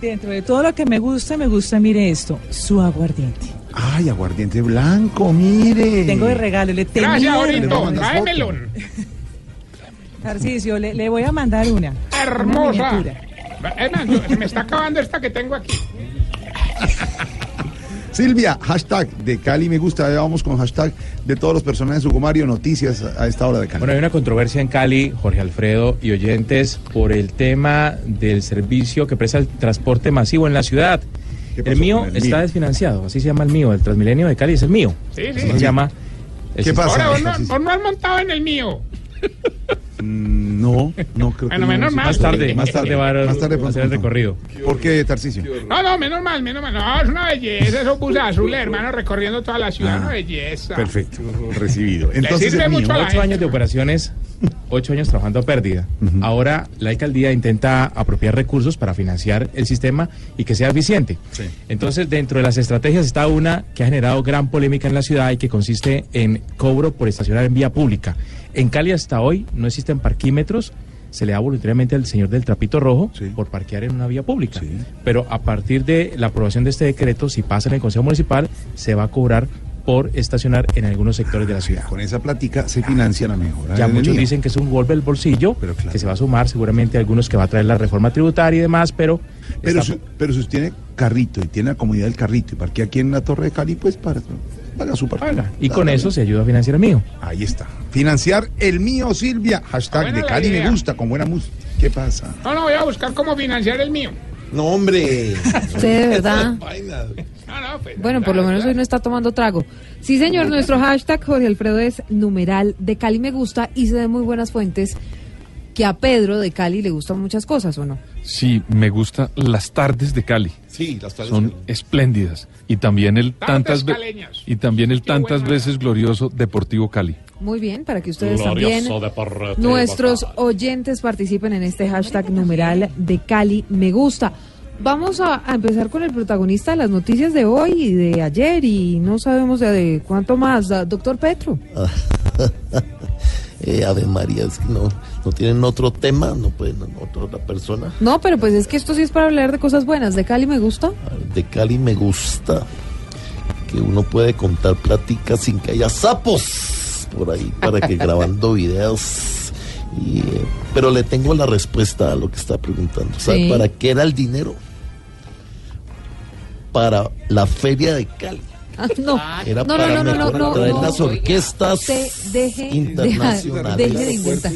Dentro de todo lo que me gusta, me gusta, mire esto, su aguardiente. Ay, aguardiente blanco, mire. Tengo de regalo, le tenía Gracias, regalo. Tráemelo. Tarcisio, le, le voy a mandar una. Hermosa. me está acabando esta que tengo aquí. Silvia, hashtag de Cali me gusta. Ya vamos con hashtag de todos los personajes de Hugo Mario, noticias a esta hora de Cali. Bueno, hay una controversia en Cali, Jorge Alfredo y oyentes, por el tema del servicio que presta el transporte masivo en la ciudad. ¿Qué pasó El mío el está mío? desfinanciado, así se llama el mío, el Transmilenio de Cali es el mío. Sí, Así sí. se llama. ¿Qué pasa? Ahora, vos no, vos no has montado en el mío. No, No, creo Bueno, que menos no. mal. Más tarde, más tarde va a Más tarde va a hacer el recorrido. ¿Por qué, Tarcicio? No, no, menos mal, menos mal. No, es una belleza. Esos buses azules, hermano, recorriendo toda la ciudad. Ah, una belleza. Perfecto, recibido. Le Entonces, sirve mucho a la Ocho gente. años de operaciones, ocho años trabajando a pérdida. Ahora la alcaldía intenta apropiar recursos para financiar el sistema y que sea eficiente. Entonces, dentro de las estrategias está una que ha generado gran polémica en la ciudad y que consiste en cobro por estacionar en vía pública. En Cali hasta hoy no existen parquímetros. Se le da voluntariamente al señor del trapito rojo por parquear en una vía pública. Pero a partir de la aprobación de este decreto, si pasa en el Consejo Municipal, se va a cobrar por estacionar en algunos sectores de la ciudad. Con esa plática se financia la mejora. Ya muchos dicen que es un golpe al bolsillo, que se va a sumar seguramente a algunos que va a traer la reforma tributaria y demás, pero... Pero, está- si, pero si usted tiene carrito y tiene la comodidad del carrito y parquea aquí en la Torre de Cali, pues para, paga su parque. y con eso se ayuda a financiar el mío. Ahí está. Financiar el mío, Silvia. Hashtag de Cali me gusta, con buena música. ¿Qué pasa? No, no, voy a buscar cómo financiar el mío. No, hombre. Usted de verdad. Pues. Bueno, por lo menos hoy no está tomando trago. Sí, señor, nuestro hashtag Jorge Alfredo es numeral de Cali me gusta y se de muy buenas fuentes que a Pedro de Cali le gustan muchas cosas, ¿o no? Sí, me gusta las tardes de Cali. Sí, las tardes Son espléndidas. Y también el tantas y también el tantas veces glorioso Deportivo Cali. Muy bien, para que ustedes Glorioso también, nuestros oyentes participen en este hashtag numeral de Cali me gusta. Vamos a, a empezar con el protagonista de las noticias de hoy y de ayer y no sabemos de, de cuánto más. Doctor Petro. eh, Ave María, es que no, no tienen otro tema, no pueden, otra, otra persona. No, pero pues es que esto sí es para hablar de cosas buenas. ¿De Cali me gusta? De Cali me gusta que uno puede contar pláticas sin que haya sapos por ahí para que grabando videos. Y, eh, pero le tengo la respuesta a lo que está preguntando. ¿Sabe Sí. para qué era el dinero? Para la feria de Cali. No. Era no, para no, no, no, mejorar, no, traer no. las orquestas deje, internacionales. deja- deje de inventar.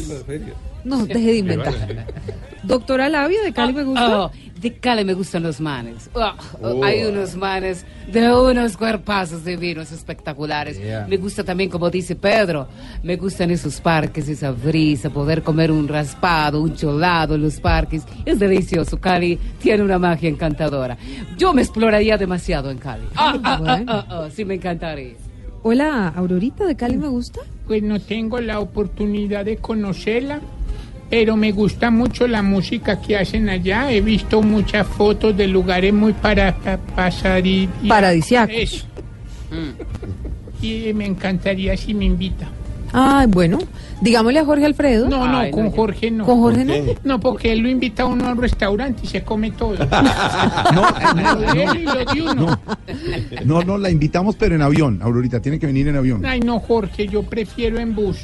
No, deje de inventar. Doctora Labia, de Cali me gusta. Oh, de Cali me gustan los manes. Oh, oh, Hay unos manes de unos cuerpazos divinos, espectaculares. Yeah. Me gusta también, como dice Pedro, me gustan esos parques, esa brisa, poder comer un raspado, un cholado en los parques. Es delicioso. Cali tiene una magia encantadora. Yo me exploraría demasiado en Cali. Ah, ah, ah, ah, ah, sí, me encantaría. Hola, Aurorita, de Cali me gusta. Pues no tengo la oportunidad de conocerla, pero me gusta mucho la música que hacen allá. He visto muchas fotos de lugares muy para, pa- pasar y, y- Paradisiacos. Eso. Y me encantaría si me invita. Ay, bueno, digámosle a Jorge Alfredo. No, no, con Jorge no. ¿Con Jorge no? No, porque él lo invita a uno a un restaurante y se come todo. No, de uno. No, no, la invitamos, pero en avión. Aurorita, tiene que venir en avión. Ay, no, Jorge, yo prefiero en bus.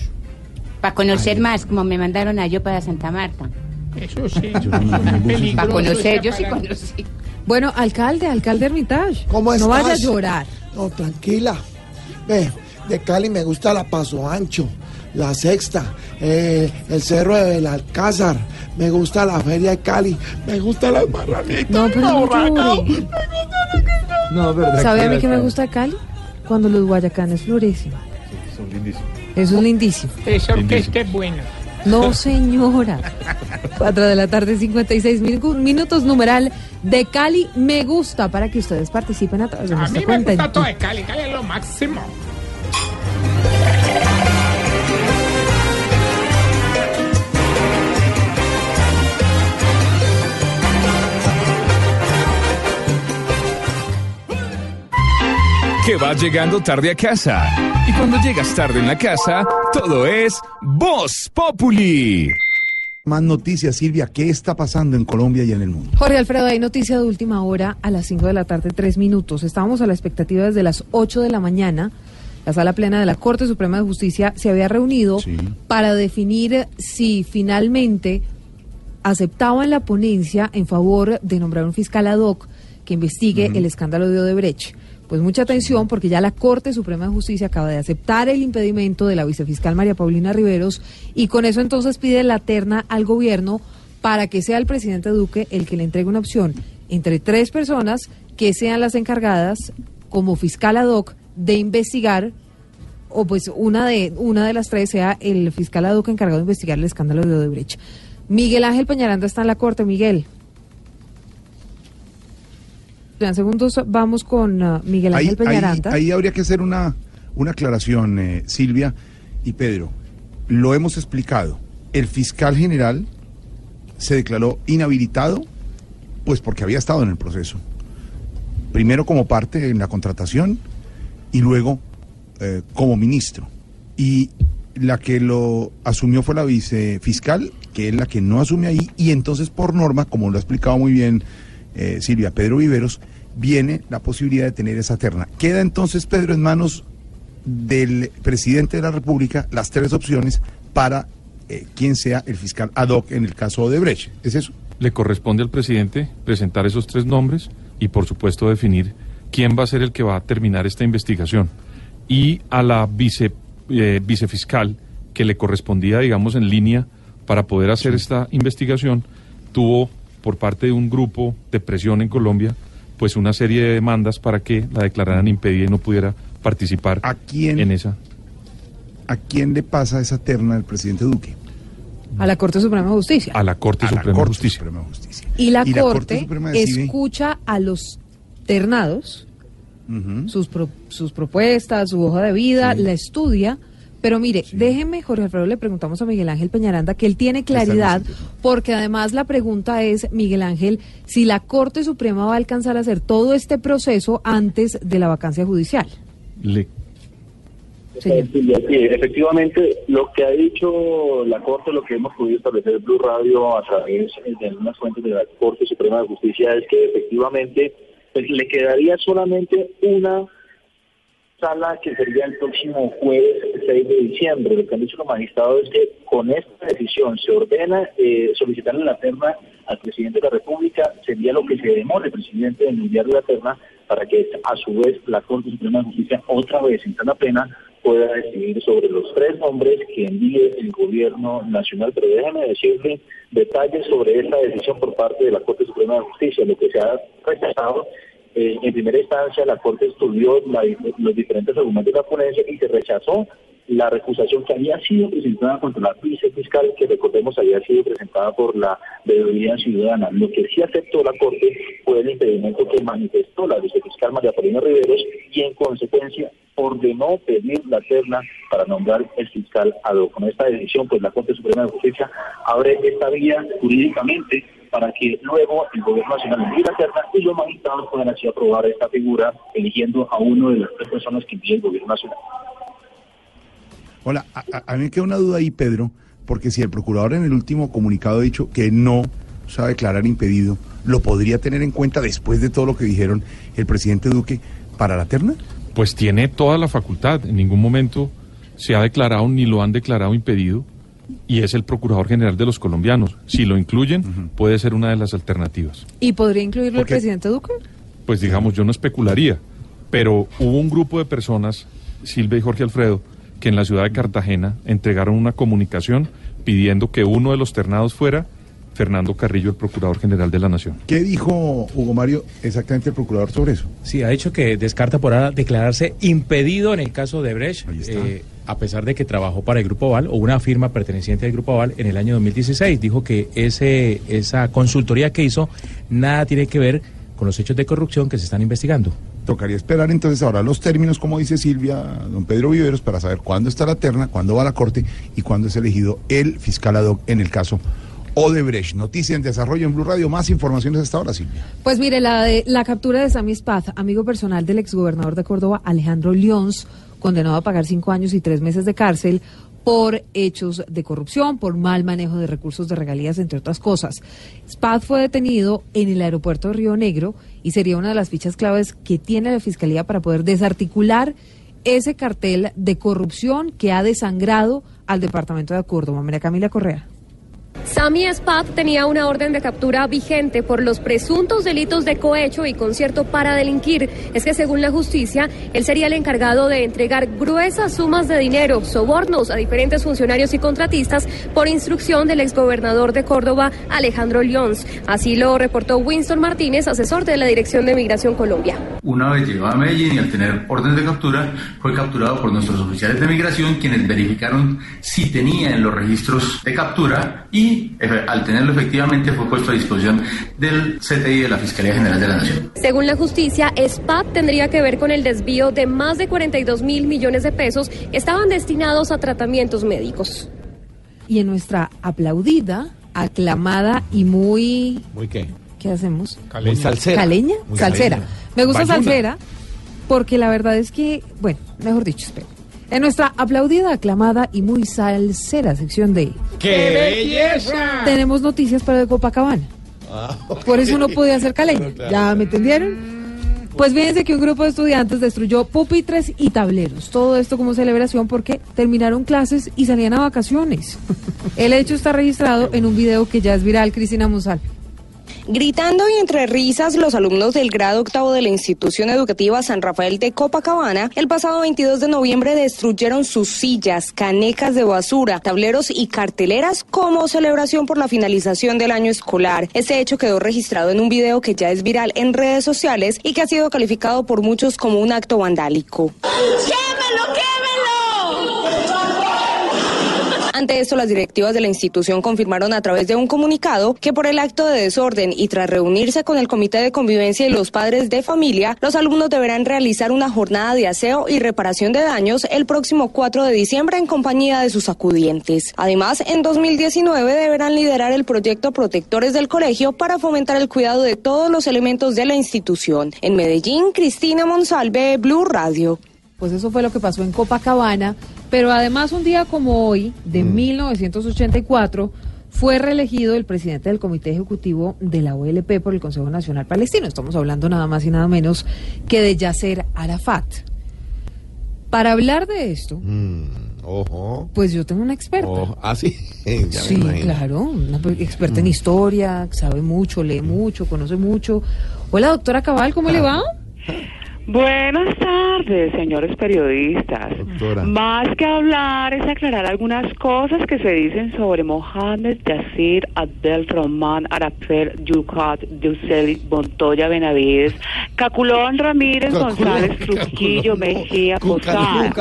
Para conocer más, como me mandaron a yo para Santa Marta. Eso sí. Para conocer, yo sí conocí. Bueno, alcalde, alcalde Hermitage. ¿Cómo No vaya a estás? llorar. No, tranquila. Ve, de Cali me gusta la Paso Ancho, la Sexta, eh, el Cerro del Alcázar, me gusta la Feria de Cali, me gusta las barranitas. No, pero no. No, verdad. ¿Sabe a mí que me gusta de Cali? Cuando los guayacanes florecen. Son lindísimos. Es lindísimo. Esa orquesta es buena. No, señora. 4 de la tarde, 56 minu- minutos, numeral de Cali. Me gusta para que ustedes participen a través de A nuestra mí me cuenta. gusta todo de Cali, Cali es lo máximo. Que vas llegando tarde a casa. Y cuando llegas tarde en la casa, todo es Voz Populi. Más noticias, Silvia. ¿Qué está pasando en Colombia y en el mundo? Jorge Alfredo, hay noticia de última hora a las 5 de la tarde, 3 minutos. Estábamos a la expectativa desde las 8 de la mañana. La sala plena de la Corte Suprema de Justicia se había reunido para definir si finalmente aceptaban la ponencia en favor de nombrar un fiscal ad hoc que investigue el escándalo de Odebrecht. Pues mucha atención porque ya la Corte Suprema de Justicia acaba de aceptar el impedimento de la vicefiscal María Paulina Riveros y con eso entonces pide la terna al gobierno para que sea el presidente Duque el que le entregue una opción entre tres personas que sean las encargadas como fiscal ad hoc de investigar o pues una de una de las tres sea el fiscal Aduque encargado de investigar el escándalo de Odebrecht. Miguel Ángel Peñaranda está en la corte, Miguel. En segundos vamos con uh, Miguel Ángel ahí- Peñaranda. ahí habría que hacer una, una aclaración, eh, Silvia y Pedro. Lo hemos explicado. El fiscal general se declaró inhabilitado, pues porque había estado en el proceso. Primero como parte en la contratación y luego eh, como ministro. Y la que lo asumió fue la vicefiscal, que es la que no asume ahí, y entonces por norma, como lo ha explicado muy bien eh, Silvia Pedro Viveros, viene la posibilidad de tener esa terna. Queda entonces, Pedro, en manos del presidente de la República las tres opciones para eh, quién sea el fiscal ad hoc en el caso de Brecht. ¿Es eso? Le corresponde al presidente presentar esos tres nombres y, por supuesto, definir quién va a ser el que va a terminar esta investigación. Y a la vice, eh, vicefiscal que le correspondía, digamos, en línea para poder hacer esta investigación, tuvo por parte de un grupo de presión en Colombia, pues una serie de demandas para que la declararan impedida y no pudiera participar en esa. ¿A quién le pasa esa terna del presidente Duque? A la Corte Suprema de Justicia. A la Corte A Suprema de Corte Justicia. Suprema de Justicia. Y la, Y la Corte Corte, escucha a los ternados, sus, pro- sus propuestas, su hoja de vida, la estudia. Pero mire, déjeme, Jorge Alfredo, le preguntamos a Miguel Ángel Peñaranda que él tiene claridad, porque además la pregunta es, Miguel Ángel, si la Corte Suprema va a alcanzar a hacer todo este proceso antes de la vacancia judicial. Le. Sí, efectivamente, lo que ha dicho la Corte, lo que hemos podido establecer en Blue Radio a través de algunas fuentes de la Corte Suprema de Justicia es que efectivamente pues, le quedaría solamente una sala que sería el próximo jueves 6 de diciembre. Lo que han dicho los magistrados es que con esta decisión se ordena eh, solicitarle la terna al presidente de la República, sería lo que se demore el presidente en enviarle la terna para que a su vez la Corte Suprema de Justicia otra vez en sana pena pueda decidir sobre los tres nombres que envíe el gobierno nacional. Pero déjame decirle detalles sobre esta decisión por parte de la Corte Suprema de Justicia. Lo que se ha rechazado eh, en primera instancia la Corte estudió la- los diferentes argumentos de la ponencia y se rechazó la recusación que había sido presentada contra la vicefiscal, que recordemos había sido presentada por la Veeduría Ciudadana. Lo que sí aceptó la Corte fue el impedimento que manifestó la vicefiscal María Paulina Riveros y en consecuencia ordenó pedir la terna para nombrar el fiscal ad hoc. Con esta decisión, pues la Corte Suprema de Justicia abre esta vía jurídicamente para que luego el gobierno nacional envíe la terna y los magistrados puedan así aprobar esta figura eligiendo a uno de las tres personas que envíe el gobierno nacional. Hola, a, a- a mí me queda una duda ahí, Pedro, porque si el procurador en el último comunicado ha dicho que no se va a declarar impedido, ¿lo podría tener en cuenta después de todo lo que dijeron el presidente Duque para la terna? Pues tiene toda la facultad. En ningún momento se ha declarado ni lo han declarado impedido y es el Procurador General de los colombianos. Si lo incluyen, puede ser una de las alternativas. ¿Y podría incluirlo el presidente Duque? Pues digamos, yo no especularía, pero hubo un grupo de personas, Silvia y Jorge Alfredo, que en la ciudad de Cartagena entregaron una comunicación pidiendo que uno de los ternados fuera Fernando Carrillo, el Procurador General de la Nación. ¿Qué dijo Hugo Mario exactamente el procurador sobre eso? Sí, ha dicho que descarta por ahora declararse impedido en el caso de Brecht, eh, a pesar de que trabajó para el Grupo Oval o una firma perteneciente al Grupo Oval en el año 2016. Dijo que ese, esa consultoría que hizo nada tiene que ver con los hechos de corrupción que se están investigando. Tocaría esperar entonces ahora los términos, como dice Silvia, don Pedro Viveros, para saber cuándo está la terna, cuándo va a la corte y cuándo es elegido el fiscal ad hoc en el caso Odebrecht. Noticia en desarrollo en Blue Radio. Más informaciones hasta ahora, Silvia. Pues mire, la, de, la captura de Sami Spaz, amigo personal del exgobernador de Córdoba, Alejandro Lyons, condenado a pagar cinco años y tres meses de cárcel por hechos de corrupción, por mal manejo de recursos de regalías, entre otras cosas. Spaz fue detenido en el aeropuerto de Río Negro y sería una de las fichas claves que tiene la Fiscalía para poder desarticular ese cartel de corrupción que ha desangrado al departamento de Córdoba. María Camila Correa. Sami Espat tenía una orden de captura vigente por los presuntos delitos de cohecho y concierto para delinquir. Es que según la justicia, él sería el encargado de entregar gruesas sumas de dinero, sobornos a diferentes funcionarios y contratistas por instrucción del exgobernador de Córdoba, Alejandro Lyons. Así lo reportó Winston Martínez, asesor de la Dirección de Migración Colombia. Una vez llegado a Medellín y al tener orden de captura, fue capturado por nuestros oficiales de migración, quienes verificaron si tenía en los registros de captura y al tenerlo efectivamente fue puesto a disposición del CTI de la Fiscalía General de la Nación. Según la justicia, SPAT tendría que ver con el desvío de más de 42 mil millones de pesos que estaban destinados a tratamientos médicos. Y en nuestra aplaudida, aclamada y muy... ¿Muy qué? ¿Qué hacemos? Muy salsera. ¿Caleña? Muy salsera. caleña. Me gusta Bayuna. salsera porque la verdad es que, bueno, mejor dicho, espera. En nuestra aplaudida, aclamada y muy salsera sección de... ¡Qué belleza! Tenemos noticias para de Copacabana. Por eso no podía ser caleño. ¿Ya me entendieron? Pues fíjense que un grupo de estudiantes destruyó pupitres y tableros. Todo esto como celebración porque terminaron clases y salían a vacaciones. El hecho está registrado en un video que ya es viral, Cristina Musal. Gritando y entre risas, los alumnos del grado octavo de la institución educativa San Rafael de Copacabana, el pasado 22 de noviembre destruyeron sus sillas, canecas de basura, tableros y carteleras como celebración por la finalización del año escolar. Este hecho quedó registrado en un video que ya es viral en redes sociales y que ha sido calificado por muchos como un acto vandálico. ¡Quémelo, Ante esto, las directivas de la institución confirmaron a través de un comunicado que por el acto de desorden y tras reunirse con el Comité de Convivencia y los padres de familia, los alumnos deberán realizar una jornada de aseo y reparación de daños el próximo 4 de diciembre en compañía de sus acudientes. Además, en 2019 deberán liderar el proyecto Protectores del Colegio para fomentar el cuidado de todos los elementos de la institución. En Medellín, Cristina Monsalve, Blue Radio. Pues eso fue lo que pasó en Copacabana, pero además un día como hoy, de 1984, fue reelegido el presidente del Comité Ejecutivo de la OLP por el Consejo Nacional Palestino. Estamos hablando nada más y nada menos que de Yasser Arafat. Para hablar de esto, Ojo. pues yo tengo una experta. Ah, sí. Ya Sí, claro, una pe- experta en historia, sabe mucho, lee mucho, conoce mucho. Hola, doctora Cabal, ¿cómo le va? Buenas tardes, señores periodistas. Doctora. Más que hablar es aclarar algunas cosas que se dicen sobre Mohamed Yasir Abdel Rahman Arafel Yucat Yuseli Montoya Benavides Caculón Ramírez Caculón, González Trujillo Mejía Posada.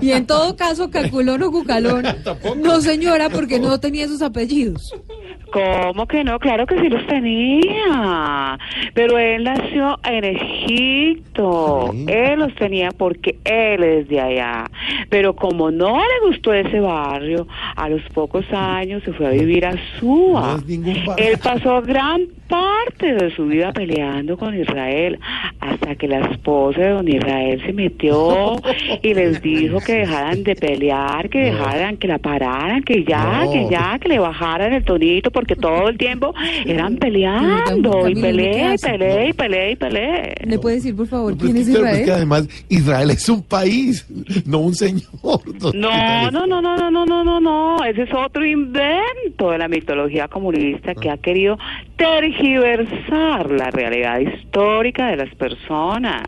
Y en todo caso, Caculón o Cucalón. No, señora, porque no tenía esos apellidos. ¿Cómo que no? Claro que sí los tenía. Pero él nació en Egipto. Él los tenía porque él es de allá. Pero como no le gustó ese barrio, a los pocos años se fue a vivir a Suba. Él pasó gran parte de su vida peleando con Israel hasta que la esposa de don Israel se metió y les dijo que dejaran de pelear, que dejaran, que la pararan, que ya, No. que ya, que le bajaran el tonito porque todo el tiempo eran peleando y Camilo, ¿qué peleé peleé y peleé y peleé. ¿Le puede decir, por favor, quién es es que, claro, es que Israel? además Israel es un país, no un señor. No, no, no, no, no, no, no, no, no. Ese es otro invento de la mitología comunista que ha querido tergiversar la realidad histórica de las personas.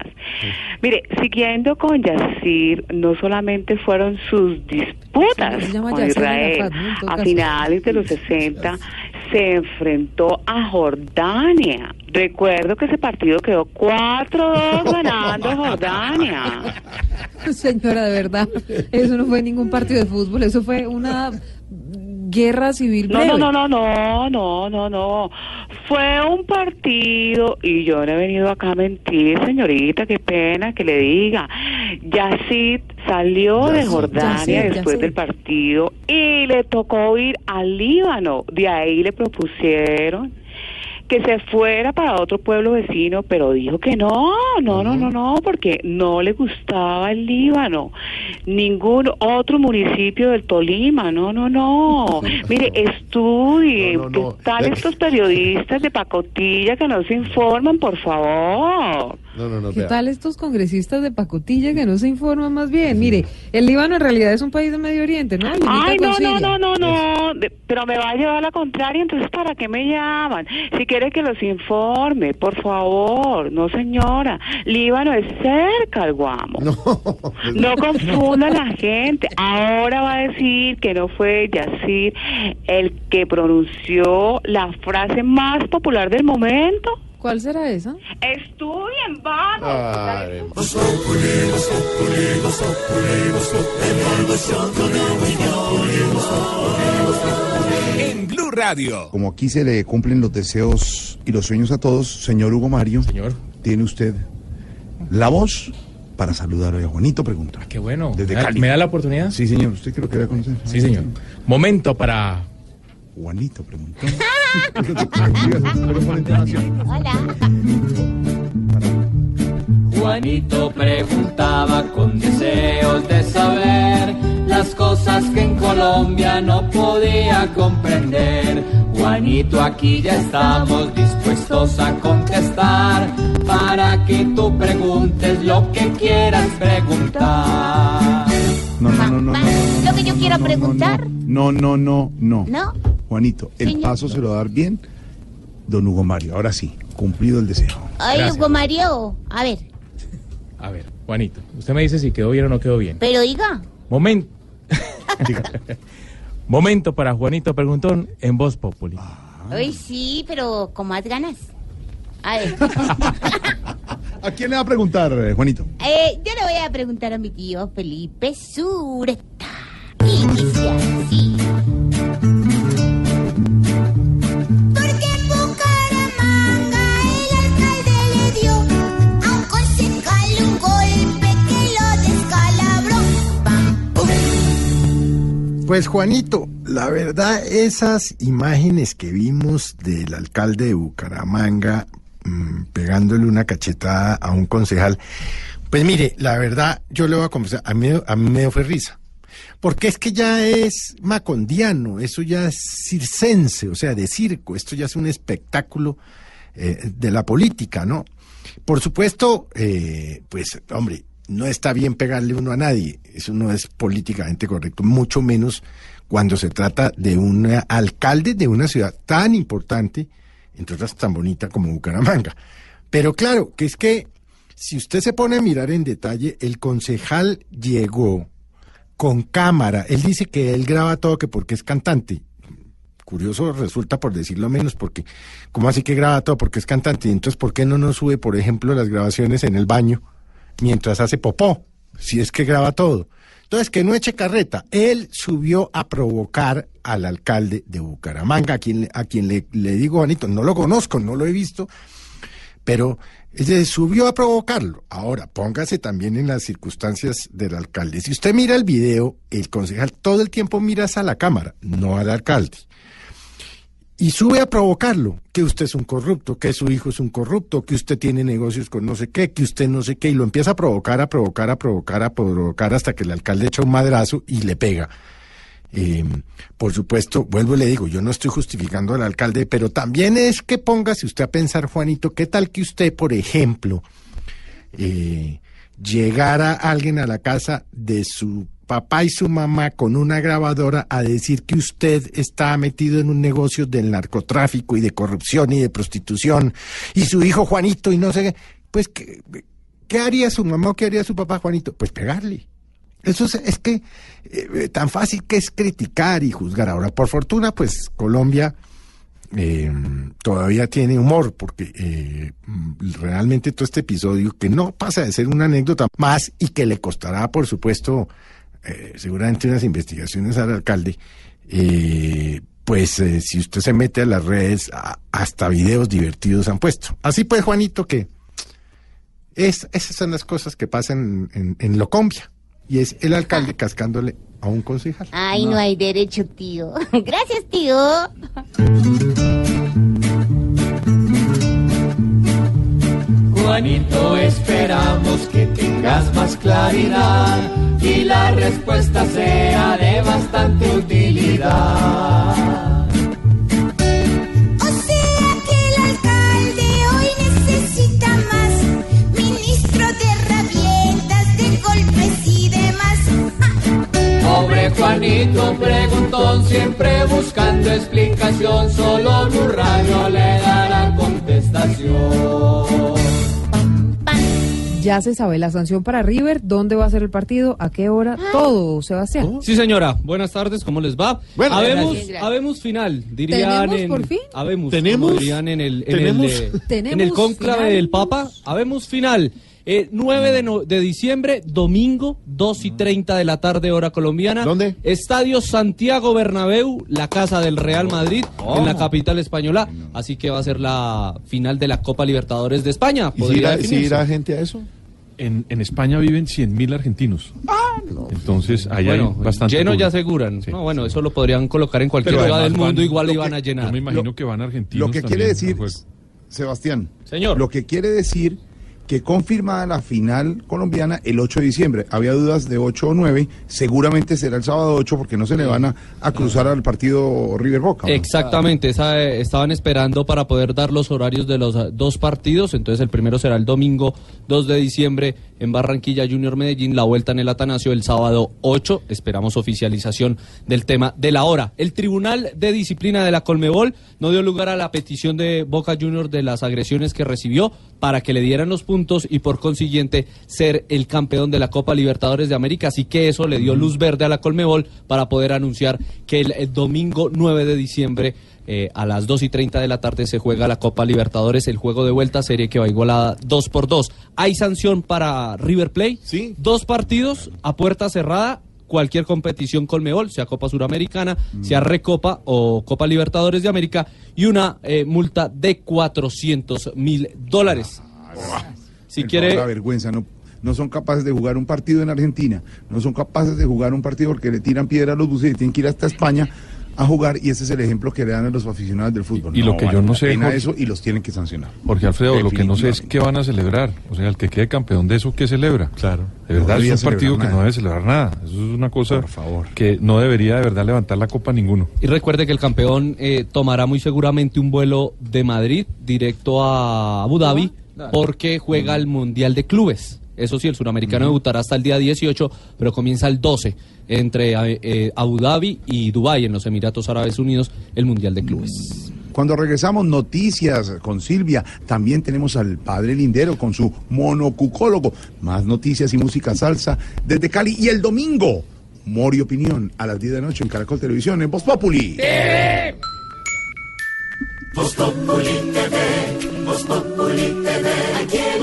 Mire, siguiendo con Yasir, no solamente fueron sus disputas con Israel, a finales de los 60 se enfrentó a Jordania. Recuerdo que ese partido quedó 4-2 ganando Jordania. Señora, de verdad, eso no fue ningún partido de fútbol, eso fue una guerra civil No, breve. no, no, no, no, no, no, no. Fue un partido y yo no he venido acá a mentir, señorita, qué pena que le diga. Yacid salió de Jordania Yacid, después Yacid. del partido y le tocó ir al Líbano. De ahí le propusieron que se fuera para otro pueblo vecino, pero dijo que no, no, no, no, no, porque no le gustaba el Líbano, ningún otro municipio del Tolima, no, no, no. Mire, estudie, ¿qué tal estos periodistas de pacotilla que no se informan, por favor? No, no, no. ¿Qué tal estos congresistas de pacotilla que no se informan más bien? Mire, el Líbano en realidad es un país de Medio Oriente, ¿no? Limita Ay, no, no, no, no, no, de- pero me va a llevar a la contraria, entonces ¿para qué me llaman? Si quiere que los informe, por favor. No, señora. Líbano es cerca al Guamo. No confunda a la gente. Ahora va a decir que no fue Yacir el que pronunció la frase más popular del momento. ¿Cuál será esa? Estudien, vamos. En Blue Radio. Como aquí se le cumplen los deseos y los sueños a todos, señor Hugo Mario. Señor. Tiene usted la voz para saludar hoy a Juanito Pregunta. Qué bueno. Desde ¿Me da- Cali. ¿Me da la oportunidad? Sí, señor. Usted creo que debe conocer. Sí, señor. Momento para. Juanito Preguntó. Juanito preguntaba con deseos de saber las cosas que en Colombia no podía comprender. Juanito, aquí ya estamos dispuestos a contestar para que tú preguntes lo que quieras preguntar. No, no, no, no. no, Lo que yo quiero preguntar. No, no, no, no. ¿No? Juanito, el Señor. paso se lo va a dar bien don Hugo Mario. Ahora sí, cumplido el deseo. Ay, Gracias. Hugo Mario. A ver, A ver, Juanito, usted me dice si quedó bien o no quedó bien. pero diga. Momento. Momento para Juanito Preguntón en Voz Populi. Ay, sí, pero con más ganas. A ver. ¿A quién le va a preguntar, eh, Juanito? Eh, yo le voy a preguntar a mi tío Felipe Sureta. Y Pues Juanito, la verdad, esas imágenes que vimos del alcalde de Bucaramanga mm, pegándole una cachetada a un concejal, pues mire, la verdad, yo le voy a confesar, a mí, a mí me fue risa. Porque es que ya es macondiano, eso ya es circense, o sea, de circo, esto ya es un espectáculo eh, de la política, ¿no? Por supuesto, eh, pues, hombre, no está bien pegarle uno a nadie, eso no es políticamente correcto, mucho menos cuando se trata de un alcalde de una ciudad tan importante, entre otras tan bonita como Bucaramanga. Pero claro, que es que si usted se pone a mirar en detalle, el concejal llegó con cámara, él dice que él graba todo que porque es cantante. Curioso resulta por decirlo menos, porque ¿cómo así que graba todo porque es cantante? Entonces, ¿por qué no nos sube, por ejemplo, las grabaciones en el baño mientras hace popó? Si es que graba todo. Entonces, que no eche carreta. Él subió a provocar al alcalde de Bucaramanga, a quien, a quien le, le digo, Juanito, no lo conozco, no lo he visto, pero se subió a provocarlo. Ahora, póngase también en las circunstancias del alcalde. Si usted mira el video, el concejal todo el tiempo mira a la cámara, no al alcalde. Y sube a provocarlo, que usted es un corrupto, que su hijo es un corrupto, que usted tiene negocios con no sé qué, que usted no sé qué, y lo empieza a provocar, a provocar, a provocar, a provocar, hasta que el alcalde echa un madrazo y le pega. Eh, por supuesto, vuelvo y le digo, yo no estoy justificando al alcalde, pero también es que póngase usted a pensar, Juanito, ¿qué tal que usted, por ejemplo, eh, llegara alguien a la casa de su papá y su mamá con una grabadora a decir que usted está metido en un negocio del narcotráfico y de corrupción y de prostitución y su hijo Juanito y no sé qué, pues ¿qué, qué haría su mamá o qué haría su papá Juanito? Pues pegarle. Eso es, que eh, tan fácil que es criticar y juzgar. Ahora, por fortuna, pues Colombia eh, todavía tiene humor, porque eh, realmente todo este episodio, que no pasa de ser una anécdota más y que le costará, por supuesto, eh, seguramente unas investigaciones al alcalde, eh, pues eh, si usted se mete a las redes, a- hasta videos divertidos han puesto. Así pues, Juanito, que es, esas son las cosas que pasan en, en Locombia. Y es el alcalde cascándole a un concejal. Ay, no hay derecho, tío. Gracias, tío. Juanito, esperamos que tengas más claridad y la respuesta sea de bastante utilidad. O sea que el alcalde hoy necesita más ministro de rabietas, de golpes y demás. Pobre Juanito, preguntón siempre buscando explicación, solo Blue Radio le dará contestación. Ya se sabe la sanción para River, dónde va a ser el partido, a qué hora, todo, Sebastián. Sí, señora. Buenas tardes, ¿cómo les va? Bueno, habemos, gracias. habemos final, dirían ¿Tenemos en... por fin? Habemos, ¿Tenemos? dirían en el, en ¿Tenemos? el, eh, ¿Tenemos en el cónclave final? del Papa. Habemos final. Eh, 9 de, no- de diciembre, domingo, 2 y 30 de la tarde, hora colombiana. ¿Dónde? Estadio Santiago Bernabéu, la casa del Real Madrid, Oh. en la capital española. Así que va a ser la final de la Copa Libertadores de España. ¿Y si Podría irá- si definirse. irá gente a eso? En, en España viven 100.000 argentinos. Entonces, ahí Bueno, hay bastante. lleno ya aseguran. No, bueno, eso lo podrían colocar en cualquier Pero ciudad del mundo, van- igual lo iban a llenar. Yo me imagino que van argentinos. Lo que quiere decir. Sebastián, Señor. lo que quiere decir que confirmada la final colombiana el 8 de diciembre. Había dudas de 8 o 9, seguramente será el sábado 8 porque no se le van a, cruzar al partido River Boca. Exactamente, esa, eh, estaban esperando para poder dar los horarios de los eh, dos partidos, entonces el primero será el domingo 2 de diciembre en Barranquilla Junior Medellín, la vuelta en el Atanasio el sábado 8, esperamos oficialización del tema de la hora. El Tribunal de Disciplina de la Colmebol no dio lugar a la petición de Boca Junior de las agresiones que recibió para que le dieran los puntos y por consiguiente ser el campeón de la Copa Libertadores de América, así que eso le dio luz verde a la Colmebol para poder anunciar que el, domingo 9 de diciembre eh, a las 2 y 30 de la tarde se juega la Copa Libertadores, el juego de vuelta, serie que va igualada 2 por 2. ¿Hay sanción para River Play? Sí. Dos partidos a puerta cerrada, cualquier competición Colmebol, sea Copa Suramericana, sea Recopa o Copa Libertadores de América, y una eh, multa de 400 mil dólares. Si El quiere... La vergüenza, no, no son capaces de jugar un partido en Argentina, no son capaces de jugar un partido porque le tiran piedra a los buses y tienen que ir hasta España a jugar y ese es el ejemplo que le dan a los aficionados del fútbol. Y lo que yo no sé, Jorge- eso y los tienen que sancionar. Jorge Alfredo, lo que no sé es qué van a celebrar. O sea, el que quede campeón de eso, ¿qué celebra? Claro. De verdad, es un partido que no debe celebrar nada. Eso es una cosa que no debería de verdad levantar la copa ninguno. Y recuerde que el campeón eh, tomará muy seguramente un vuelo de Madrid directo a Abu Dhabi porque juega el Mundial de Clubes. Eso sí, el suramericano debutará hasta el día 18, pero comienza el 12 entre eh, eh, Abu Dhabi y Dubái en los Emiratos Árabes Unidos el Mundial de Clubes. Cuando regresamos, noticias con Silvia. También tenemos al padre Lindero con su monocucólogo. Más noticias y música salsa desde Cali. Y el domingo, humor y opinión a las 10 de la noche en Caracol Televisión en Voz Populi. Voz Populi TV, Voz Populi TV, aquí el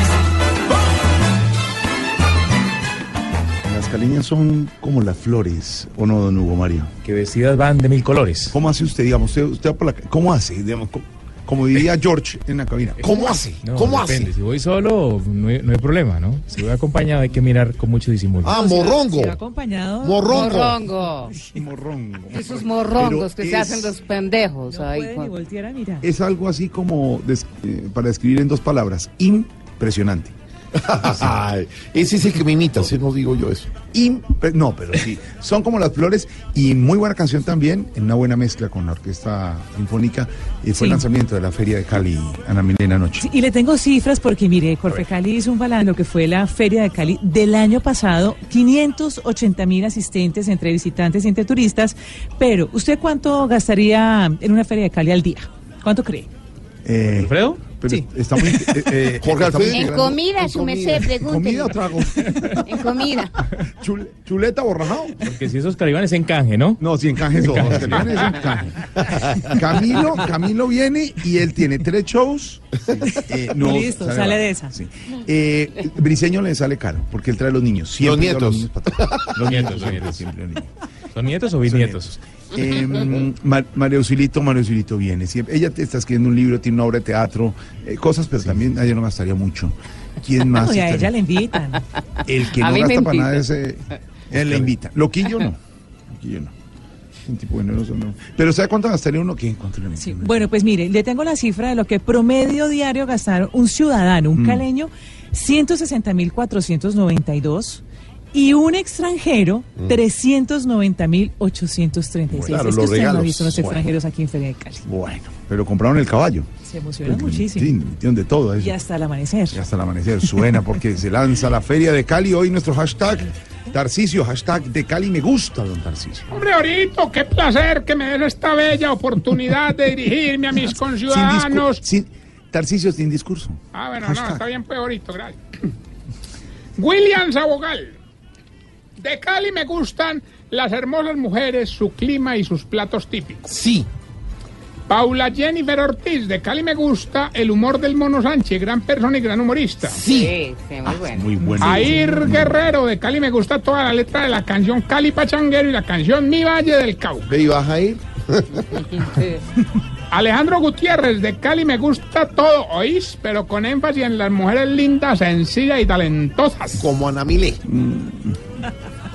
Caleñas son como las flores, ¿o no, don Hugo Mario? Que vestidas van de mil colores. ¿Cómo hace usted, digamos, usted, usted va por la ¿cómo hace? Digamos, co- como diría George en la cabina, ¿cómo hace? No, ¿Cómo depende. hace? Si voy solo, no hay, no hay problema, ¿no? Si voy acompañado, hay que mirar con mucho disimulo. Ah, Si morrongo. va acompañado. Morrongo. Morrongo. Morrongo. Esos morrongos Pero que se hacen los pendejos. ahí Puede con- ni voltear a mirar. Es algo así como, des- eh, para describir en dos palabras, impresionante. Ay, ese es el que me imita, si no digo yo eso. No, pero sí, son como las flores y muy buena canción también, en una buena mezcla con la Orquesta Sinfónica. Y fue Sí. el lanzamiento de la Feria de Cali, Ana Milena Noche. Sí, y le tengo cifras porque, mire, Corfe Cali hizo un balando que fue la Feria de Cali del año pasado, 580 mil asistentes entre visitantes y entre turistas, pero ¿usted cuánto gastaría en una Feria de Cali al día? ¿Cuánto cree? Eh, ¿Alfredo? Pero Sí. está muy, eh, eh, Jorge está muy Alfredo. En integrando- comida, su merced, pregúntele. ¿Comida o trago? En comida. Chul- ¿Chuleta borrajado? Porque si esos caribanes en canje, ¿no? No, si encanje eso. Oscar Iván es encanje. Camilo, Camilo viene y él tiene tres shows. Eh, Listo, sale barato, de esa. sí. Eh, Briseño le sale caro porque él trae los niños. Siempre lleva nietos. niños atrás. Los nietos, Los nietos. siempre los niños. ¿Son nietos o bisnietos? Eh, Ma- María Auxilito, María Auxilito viene. Siempre, ella te está escribiendo un libro, tiene una obra de teatro, eh, cosas, pero también a ella no gastaría mucho. ¿Quién más? No, y a estaría? ella le invitan. El que A no gasta para nada es. eh, él le invita. Loquillo no. Loquillo no. Un tipo generoso no. Pero ¿sabe cuánto gastaría uno? ¿Qué? ¿Cuánto le? Sí, Bueno, pues mire, le tengo la cifra de lo que promedio diario gastaron un ciudadano, un Mm. caleño, 160.492 y un extranjero, 390.836. Claro, es que los usted no ha regalos. visto los Bueno. extranjeros aquí en Feria de Cali. Bueno, pero compraron el caballo. Se emocionan Pues, muchísimo. Sí, metieron de todo eso. Y hasta el amanecer. Y hasta el amanecer suena porque se lanza la Feria de Cali. Hoy nuestro hashtag Tarcisio, hashtag de Cali me gusta, don Tarcisio. Hombre, ahorita, qué placer que me des esta bella oportunidad de dirigirme a mis Sin conciudadanos. discurso. Sin, Tarcisio sin discurso. Ah, bueno, Hashtag. no, está bien, pues ahorita, gracias. William Sabogal. De Cali me gustan las hermosas mujeres, su clima y sus platos típicos. Sí. Paula Jennifer Ortiz, de Cali me gusta el humor del Mono Sánchez, gran persona y gran humorista. Sí, sí, muy bueno. Muy bueno. Air Guerrero, de Cali me gusta toda la letra de la canción Cali Pachanguero y la canción Mi Valle del Cauca. Y vas a ir. Alejandro Gutiérrez, de Cali me gusta todo, ¿oís? Pero con énfasis en las mujeres lindas, sencillas y talentosas. Como Ana Milé.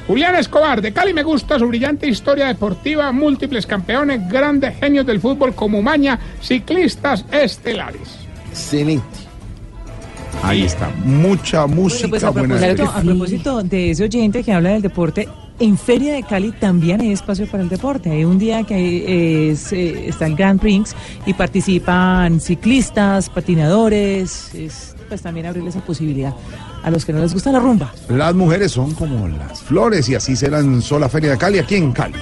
Julián Escobar, de Cali me gusta su brillante historia deportiva, múltiples campeones, grandes genios del fútbol como Maña, ciclistas estelares. Excelente. Ahí está. Mucha música Bueno, pues a buena. propósito, a propósito de ese oyente que habla del deporte, en Feria de Cali también hay espacio para el deporte. Hay un día que es, eh, está el Grand Prix y participan ciclistas, patinadores. Es, pues también abrirle esa posibilidad a los que no les gusta la rumba. Las mujeres son como las flores y así se lanzó la Feria de Cali aquí en Cali.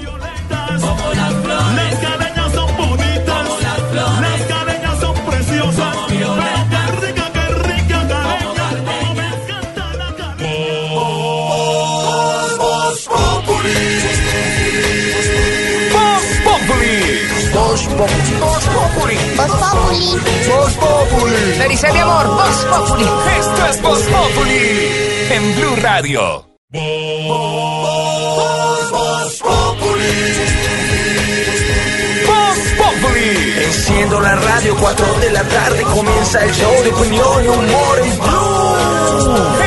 Voz Populi. Voz Populi. Voz Populi. Mi amor, Voz Populi. Esto es Voz Populi en Blue Radio. Voz. Voz Populi. Enciendo la radio, 4 de la tarde comienza el show de opinión y humor en Blue.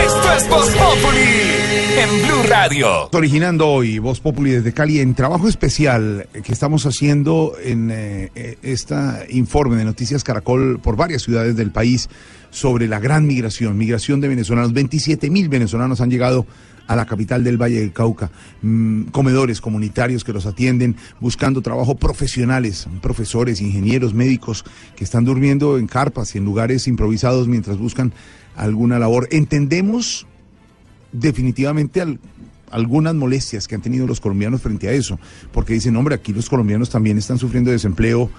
Esto es Voz Populi Blue Radio. Originando hoy Voz Populi desde Cali en trabajo especial que estamos haciendo en eh, este informe de Noticias Caracol por varias ciudades del país sobre la gran migración, migración de venezolanos. 27 mil venezolanos han llegado a la capital del Valle del Cauca, mm, comedores comunitarios que los atienden, buscando trabajo profesionales, profesores, ingenieros, médicos que están durmiendo en carpas y en lugares improvisados mientras buscan alguna labor. Entendemos definitivamente al- algunas molestias que han tenido los colombianos frente a eso, porque dicen, hombre, aquí los colombianos también están sufriendo desempleo,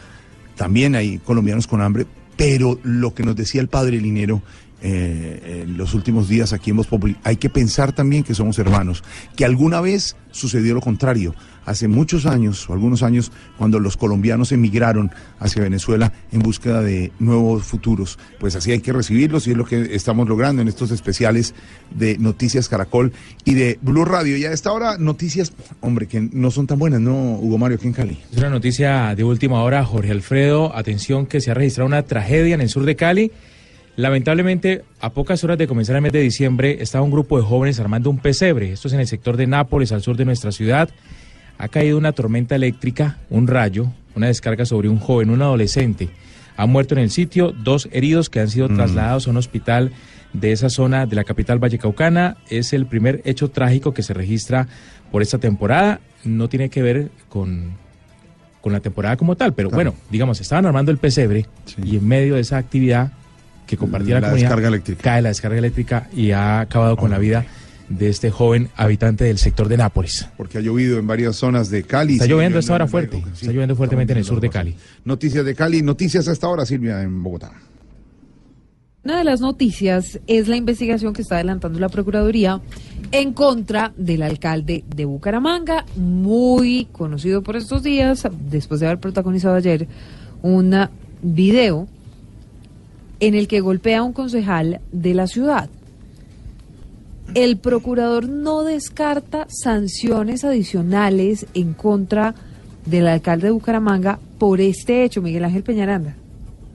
también hay colombianos con hambre, pero lo que nos decía el padre Linero eh, en los últimos días aquí en Voz Populi, hay que pensar también que somos hermanos, que alguna vez sucedió lo contrario. Hace muchos años, o algunos años, cuando los colombianos emigraron hacia Venezuela en búsqueda de nuevos futuros. Pues así hay que recibirlos y es lo que estamos logrando en estos especiales de Noticias Caracol y de Blue Radio. Y a esta hora, noticias, hombre, que no son tan buenas, ¿no, Hugo Mario, aquí en Cali? Es una noticia de última hora, Jorge Alfredo. Atención que se ha registrado una tragedia en el sur de Cali. Lamentablemente, a pocas horas de comenzar el mes de diciembre, estaba un grupo de jóvenes armando un pesebre. Esto es en el sector de Nápoles, al sur de nuestra ciudad. Ha caído una tormenta eléctrica, un rayo, una descarga sobre un joven, un adolescente. Ha muerto en el sitio, dos heridos que han sido trasladados a un hospital de esa zona de la capital vallecaucana. Es el primer hecho trágico que se registra por esta temporada. No tiene que ver con, con la temporada como tal, pero bueno, digamos, estaban armando el pesebre y en medio de esa actividad que compartía la, La comunidad, descarga eléctrica. cae la descarga eléctrica y ha acabado con la vida de este joven habitante del sector de Nápoles. Porque ha llovido en varias zonas de Cali. Está lloviendo a esta hora fuerte. sí, Está lloviendo fuertemente en el sur de Cali. Noticias de Cali, noticias a esta hora, Silvia, en Bogotá. Una de las noticias es la investigación que está adelantando la Procuraduría en contra del alcalde de Bucaramanga, muy conocido por estos días, después de haber protagonizado ayer un video en el que golpea a un concejal de la ciudad. El procurador no descarta sanciones adicionales en contra del alcalde de Bucaramanga por este hecho, Miguel Ángel Peñaranda.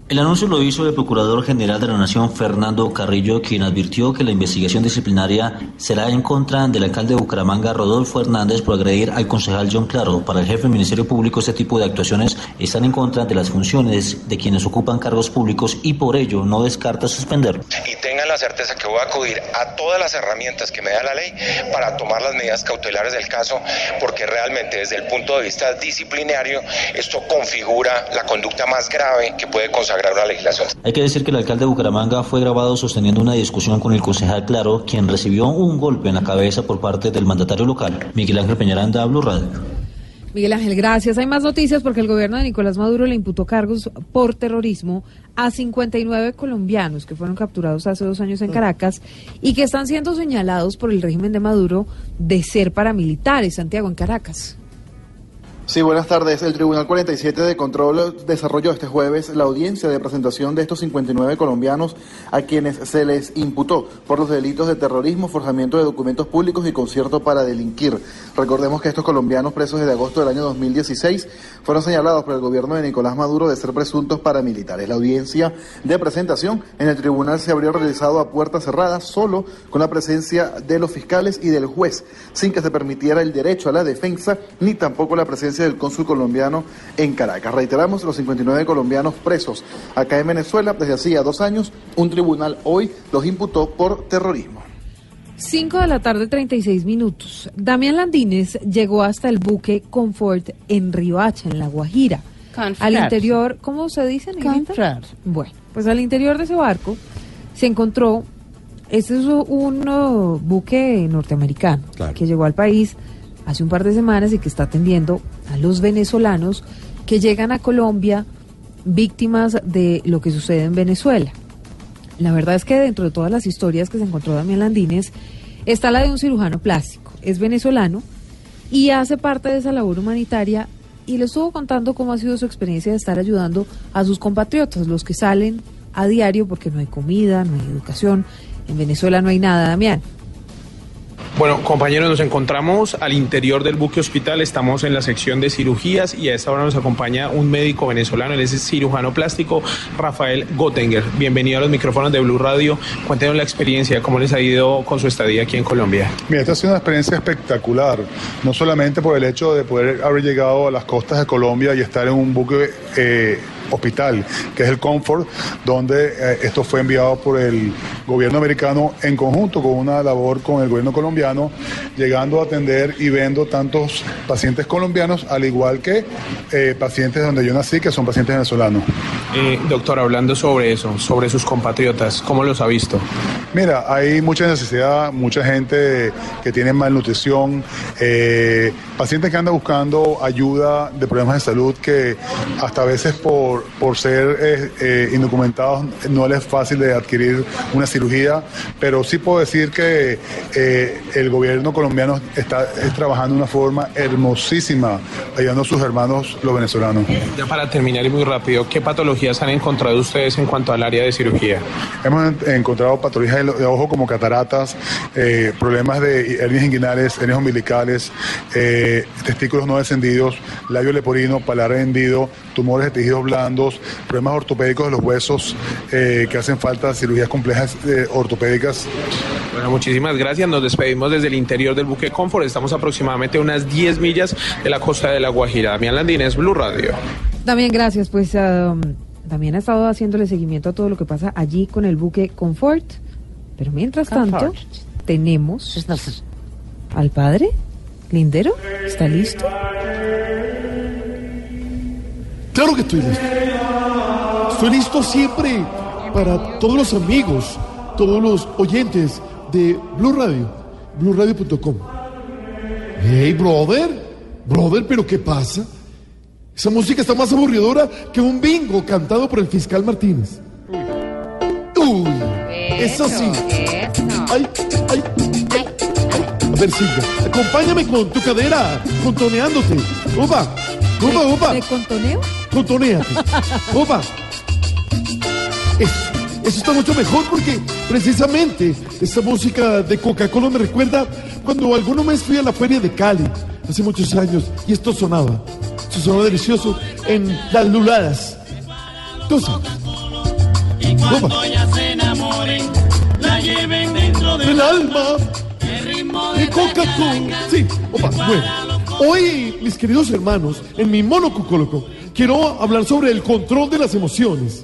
El anuncio lo hizo el Procurador General de la Nación, Fernando Carrillo, quien advirtió que la investigación disciplinaria será en contra del alcalde de Bucaramanga, Rodolfo Hernández, por agredir al concejal John Claro. Para el jefe del Ministerio Público, este tipo de actuaciones están en contra de las funciones de quienes ocupan cargos públicos y por ello no descarta suspenderlo. y la certeza que voy a acudir a todas las herramientas que me da la ley para tomar las medidas cautelares del caso, porque realmente desde el punto de vista disciplinario esto configura la conducta más grave que puede consagrar una legislación. Hay que decir que el alcalde de Bucaramanga fue grabado sosteniendo una discusión con el concejal Claro, quien recibió un golpe en la cabeza por parte del mandatario local. Miguel Ángel Peñaranda, Blue Radio. Miguel Ángel, gracias. Hay más noticias porque el gobierno de Nicolás Maduro le imputó cargos por terrorismo a 59 colombianos que fueron capturados hace dos años en Caracas y que están siendo señalados por el régimen de Maduro de ser paramilitares. Santiago, en Caracas. Sí, buenas tardes. El Tribunal 47 de Control desarrolló este jueves la audiencia de presentación de estos 59 colombianos a quienes se les imputó por los delitos de terrorismo, forjamiento de documentos públicos y concierto para delinquir. Recordemos que estos colombianos presos desde agosto del año 2016 fueron señalados por el gobierno de Nicolás Maduro de ser presuntos paramilitares. La audiencia de presentación en el tribunal se habría realizado a puertas cerradas solo con la presencia de los fiscales y del juez, sin que se permitiera el derecho a la defensa ni tampoco la presencia del cónsul colombiano en Caracas. Reiteramos, los 59 colombianos presos acá en Venezuela desde hacía dos años, un tribunal hoy los imputó por terrorismo. 5 de la tarde, 36 minutos. Damián Landines llegó hasta el buque Comfort en Riohacha, en La Guajira. Al interior, ¿cómo se dice? Bueno, pues al interior de ese barco se encontró, este es un uh, buque norteamericano que llegó al país hace un par de semanas y que está atendiendo a los venezolanos que llegan a Colombia víctimas de lo que sucede en Venezuela. La verdad es que dentro de todas las historias que se encontró Damián Landines está la de un cirujano plástico. Es venezolano y hace parte de esa labor humanitaria y le estuvo contando cómo ha sido su experiencia de estar ayudando a sus compatriotas, los que salen a diario porque no hay comida, no hay educación. En Venezuela no hay nada, Damián. Bueno, compañeros, nos encontramos al interior del buque hospital, estamos en la sección de cirugías y a esta hora nos acompaña un médico venezolano, él es cirujano plástico, Rafael Gottenger. Bienvenido a los micrófonos de Blue Radio. Cuéntenos la experiencia, cómo les ha ido con su estadía aquí en Colombia. Mira, esta ha sido una experiencia espectacular, no solamente por el hecho de poder haber llegado a las costas de Colombia y estar en un buque eh, hospital, que es el Comfort, donde eh, esto fue enviado por el gobierno americano en conjunto con una labor con el gobierno colombiano, llegando a atender y viendo tantos pacientes colombianos, al igual que eh, pacientes donde yo nací, que son pacientes venezolanos. Eh, doctor, hablando sobre eso, sobre sus compatriotas, ¿cómo los ha visto? Mira, hay mucha necesidad, mucha gente que tiene malnutrición, pacientes que andan buscando ayuda de problemas de salud que hasta a veces por, por ser eh, eh, indocumentados no les es fácil de adquirir una cirugía, pero sí puedo decir que eh, el gobierno colombiano está es trabajando de una forma hermosísima ayudando a sus hermanos los venezolanos. Ya para terminar y muy rápido, ¿qué patologías han encontrado ustedes en cuanto al área de cirugía? Hemos en- encontrado patologías de, ojo como cataratas, problemas de hernias inguinales, hernias umbilicales, testículos no descendidos, labio leporino, paladar hendido, tumores de tejidos blandos, problemas ortopédicos de los huesos eh, que hacen falta cirugías complejas eh, ortopédicas. Bueno, muchísimas gracias. Nos despedimos desde el interior del buque Comfort. Estamos aproximadamente a unas 10 millas de la costa de La Guajira. Damián Landines, Blue Radio. También gracias, pues um, también ha estado haciéndole seguimiento a todo lo que pasa allí con el buque Comfort. Pero mientras tanto, Comfort. tenemos al padre Lindero. ¿Está listo? Claro que estoy listo. Estoy listo siempre para todos los amigos, todos los oyentes de Blue Radio. BlueRadio.com. Hey, brother. Brother, ¿pero qué pasa? Esa música está más aburridora que un bingo cantado por el fiscal Martínez. Uy, eso sí. Ay, ay, ay. A ver, Silvia, acompáñame con tu cadera, contoneándote. Upa, upa, upa. ¿Me contoneo? Contoneate. Upa. Eso, eso está mucho mejor porque precisamente esta música de Coca-Cola me recuerda cuando alguna vez fui a la feria de Cali, hace muchos años, y esto sonaba. Esto sonaba delicioso en las luladas. Y cuando ya alma de Coca-Cola. Sí, opa, bueno. Hoy, mis queridos hermanos, en mi monocucólogo, quiero hablar sobre el control de las emociones.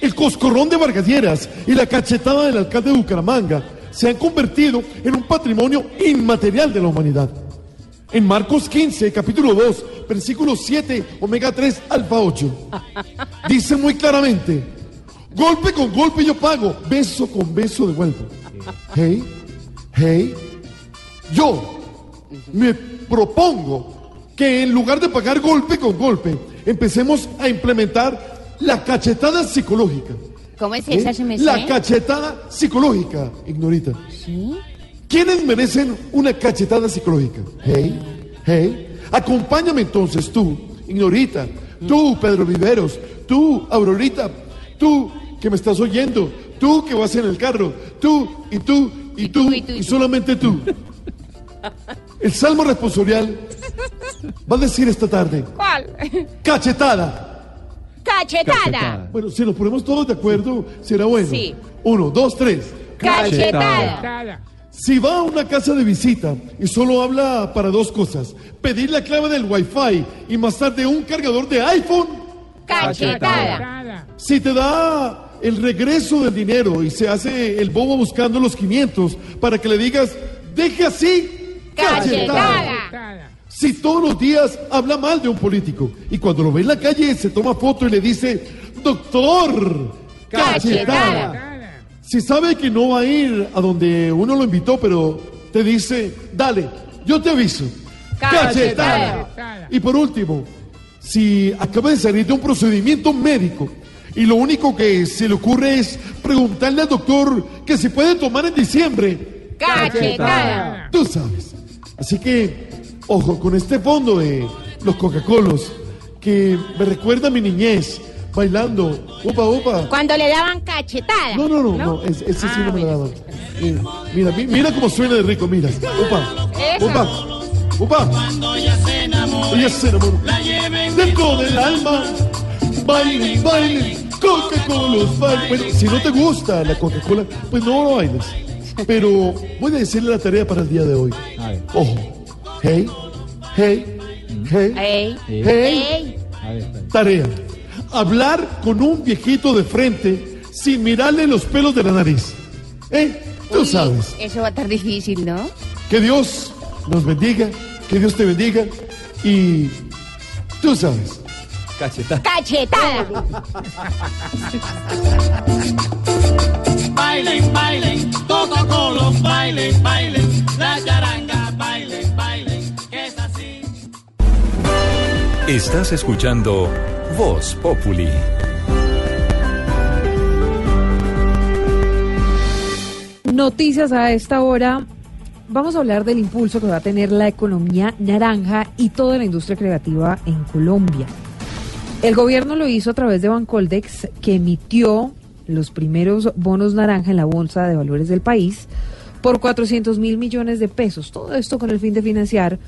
El coscorrón de Vargalleras y la cachetada del alcalde de Bucaramanga se han convertido en un patrimonio inmaterial de la humanidad. En Marcos 15, capítulo 2, versículo 7, omega 3, alfa 8, dice muy claramente, golpe con golpe yo pago, beso con beso devuelvo. Hey, hey, yo me propongo que en lugar de pagar golpe con golpe, empecemos a implementar la cachetada psicológica. ¿Cómo es ¿Eh? esa, su merced? La cachetada psicológica, ignorita. ¿Sí? ¿Quiénes merecen una cachetada psicológica? Hey, hey. Acompáñame entonces tú, ignorita. Tú, Pedro Viveros. Tú, Aurorita. Tú, que me estás oyendo. Tú, que vas en el carro. Tú, y tú, y, tú, y, solamente tú. El salmo responsorial va a decir esta tarde: ¿Cuál? cachetada. Cachetada. Bueno, si nos ponemos todos de acuerdo, será bueno. Sí. Uno, dos, tres. Cachetada. Si va a una casa de visita y solo habla para dos cosas, pedir la clave del wifi y más tarde un cargador de iPhone, Cachetada. si te da el regreso del dinero y se hace el bobo buscando los 500 para que le digas, deje así, Cachetada. Si todos los días habla mal de un político y cuando lo ve en la calle se toma foto y le dice, doctor, cachetada. Si sabe que no va a ir a donde uno lo invitó, pero te dice, dale, yo te aviso. Cachetada. Y por último, si acaba de salir de un procedimiento médico y lo único que se le ocurre es preguntarle al doctor que se puede tomar en diciembre. Cachetada. Tú sabes. Así que, ojo, con este fondo de los Coca-Colos, que me recuerda a mi niñez, bailando, upa, upa. Cuando le daban cachetada. No, no, no, no, es- ese sí no me lo daban. Mira, mira, mi- mira cómo suena de rico, mira. Upa, Eso. upa, upa. Cuando ya se enamoren, Ella se enamoró. la lleven Dentro del alma, bailen, bailen, Coca-Cola, bailen. Bueno, si no te gusta la Coca-Cola, pues no lo bailes. Pero voy a decirle la tarea para el día de hoy. Ojo, hey, hey, hey, Ey. hey, Ey. tarea. Hablar con un viejito de frente sin mirarle los pelos de la nariz. ¿Eh? Tú Uy, sabes. Eso va a estar difícil, ¿no? Que Dios nos bendiga, que Dios te bendiga y tú sabes. Cachetada. Cachetada. Bailen, bailen, Coca-Cola, bailen, bailen, la charanga, bailen, bailen, que es así. Estás escuchando Voz Populi. Noticias a esta hora. Vamos a hablar del impulso que va a tener la economía naranja y toda la industria creativa en Colombia. El gobierno lo hizo a través de Bancoldex, que emitió los primeros bonos naranja en la bolsa de valores del país por 400 mil millones de pesos. Todo esto con el fin de financiar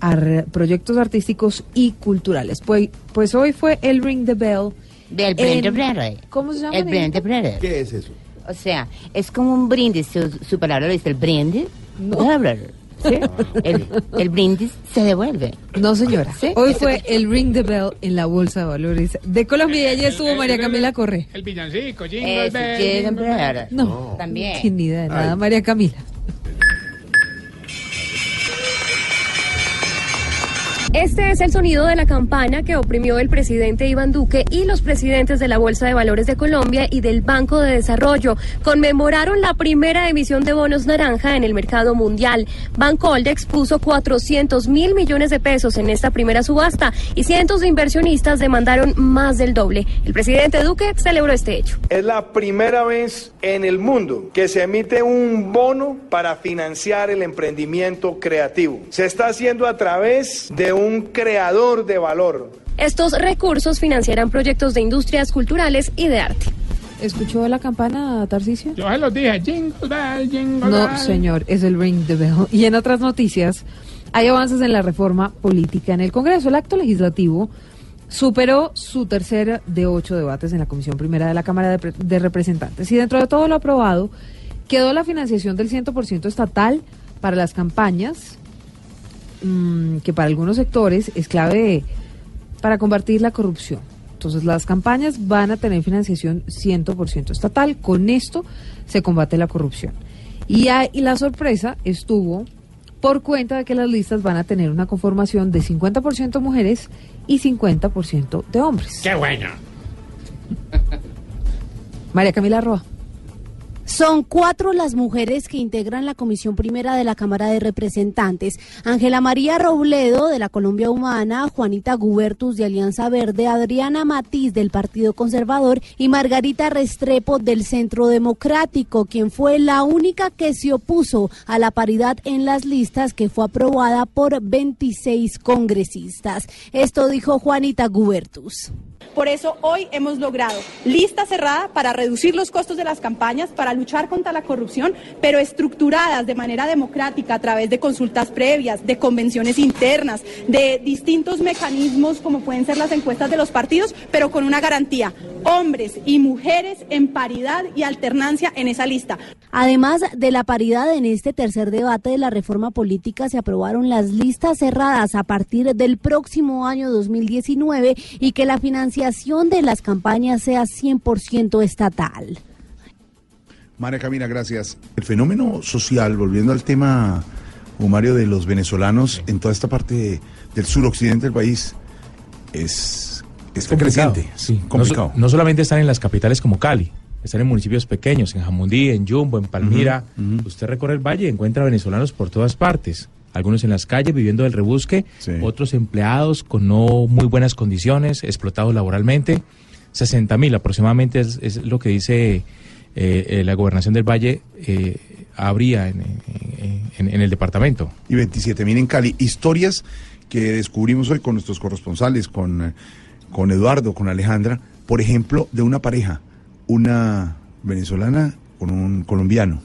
ar- proyectos artísticos y culturales. Pues, pues hoy fue el Ring the Bell. Del en- Brand Brother. ¿Cómo se llama? El Brand Brother. ¿Qué es eso? O sea, es como un brindis. Su, su palabra lo dice el brindis. Brother. ¿Sí? El, el brindis se devuelve. No, señora. ¿Sí? Hoy fue el Ring the Bell en la Bolsa de Valores de Colombia y allí estuvo María Camila Corre. El villancico, jingle bell. No, También. sin ni idea de nada. María Camila. Este es el sonido de la campana que oprimió el presidente Iván Duque y los presidentes de la Bolsa de Valores de Colombia y del Banco de Desarrollo. Conmemoraron la primera emisión de bonos naranja en el mercado mundial. Bancoldex puso 400 mil millones de pesos en esta primera subasta y cientos de inversionistas demandaron más del doble. El presidente Duque celebró este hecho. Es la primera vez en el mundo que se emite un bono para financiar el emprendimiento creativo. Se está haciendo a través de un creador de valor. Estos recursos financiarán proyectos de industrias culturales y de arte. ¿Escuchó la campana, Tarcisio? Yo se los dije, jingle bell, jingle No, bell. señor, es el ring the bell. Y en otras noticias, hay avances en la reforma política en el Congreso. El acto legislativo superó su tercer de ocho debates en la Comisión Primera de la Cámara de, de Representantes. Y dentro de todo lo aprobado, quedó la financiación del 100% estatal para las campañas, mm, que para algunos sectores es clave para combatir la corrupción. Entonces las campañas van a tener financiación 100% estatal. Con esto se combate la corrupción. Y, hay- y la sorpresa estuvo por cuenta de que las listas van a tener una conformación de 50% mujeres y 50% de hombres. Qué bueno. María Camila Roa. Son cuatro las mujeres que integran la Comisión Primera de la Cámara de Representantes. Ángela María Robledo, de la Colombia Humana, Juanita Gubertus, de Alianza Verde, Adriana Matiz, del Partido Conservador, y Margarita Restrepo, del Centro Democrático, quien fue la única que se opuso a la paridad en las listas que fue aprobada por 26 congresistas. Esto dijo Juanita Gubertus. Por eso hoy hemos logrado lista cerrada para reducir los costos de las campañas, para luchar contra la corrupción, pero estructuradas de manera democrática a través de consultas previas, de convenciones internas, de distintos mecanismos como pueden ser las encuestas de los partidos, pero con una garantía, hombres y mujeres en paridad y alternancia en esa lista. Además de la paridad en este tercer debate de la reforma política, se aprobaron las listas cerradas a partir del próximo año 2019 y que la financiación de las campañas sea 100% estatal. María Camila, gracias. El fenómeno social, volviendo al tema, Mario, de los venezolanos en toda esta parte del suroccidente del país, es, está complicado, creciente, sí. Complicado. No, solamente están en las capitales como Cali, están en municipios pequeños, en Jamundí, en Jumbo, en Palmira. Usted recorre el valle y encuentra venezolanos por todas partes. Algunos en las calles viviendo del rebusque, otros empleados con no muy buenas condiciones, explotados laboralmente. 60 mil aproximadamente es, es lo que dice eh, eh, la gobernación del Valle eh, habría en, en- el departamento. y 27 mil en Cali. Historias que descubrimos hoy con nuestros corresponsales, con, con Eduardo, con Alejandra, por ejemplo, de una pareja, una venezolana con un colombiano,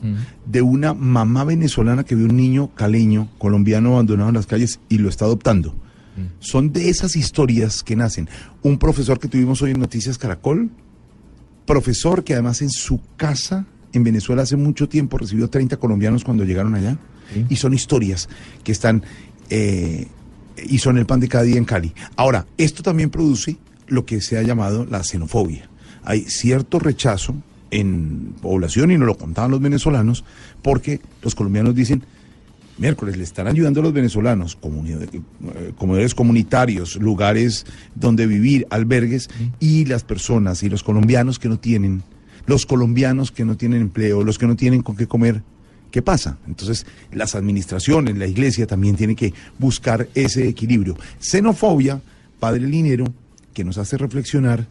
de una mamá venezolana que ve un niño caleño, colombiano abandonado en las calles y lo está adoptando. Son de esas historias que nacen. Un profesor que tuvimos hoy en Noticias Caracol, profesor que además en su casa en Venezuela hace mucho tiempo recibió 30 colombianos cuando llegaron allá. Y son historias que están eh, y son el pan de cada día en Cali. Ahora, esto también produce lo que se ha llamado la xenofobia. Hay cierto rechazo en población, y nos lo contaban los venezolanos, porque los colombianos dicen, miércoles le están ayudando a los venezolanos, comuni- eh, comunitarios, lugares donde vivir, albergues, y las personas y los colombianos que no tienen, los colombianos que no tienen empleo, los que no tienen con qué comer, ¿qué pasa? Entonces, las administraciones, la iglesia también tiene que buscar ese equilibrio. Xenofobia, Padre Linero, que nos hace reflexionar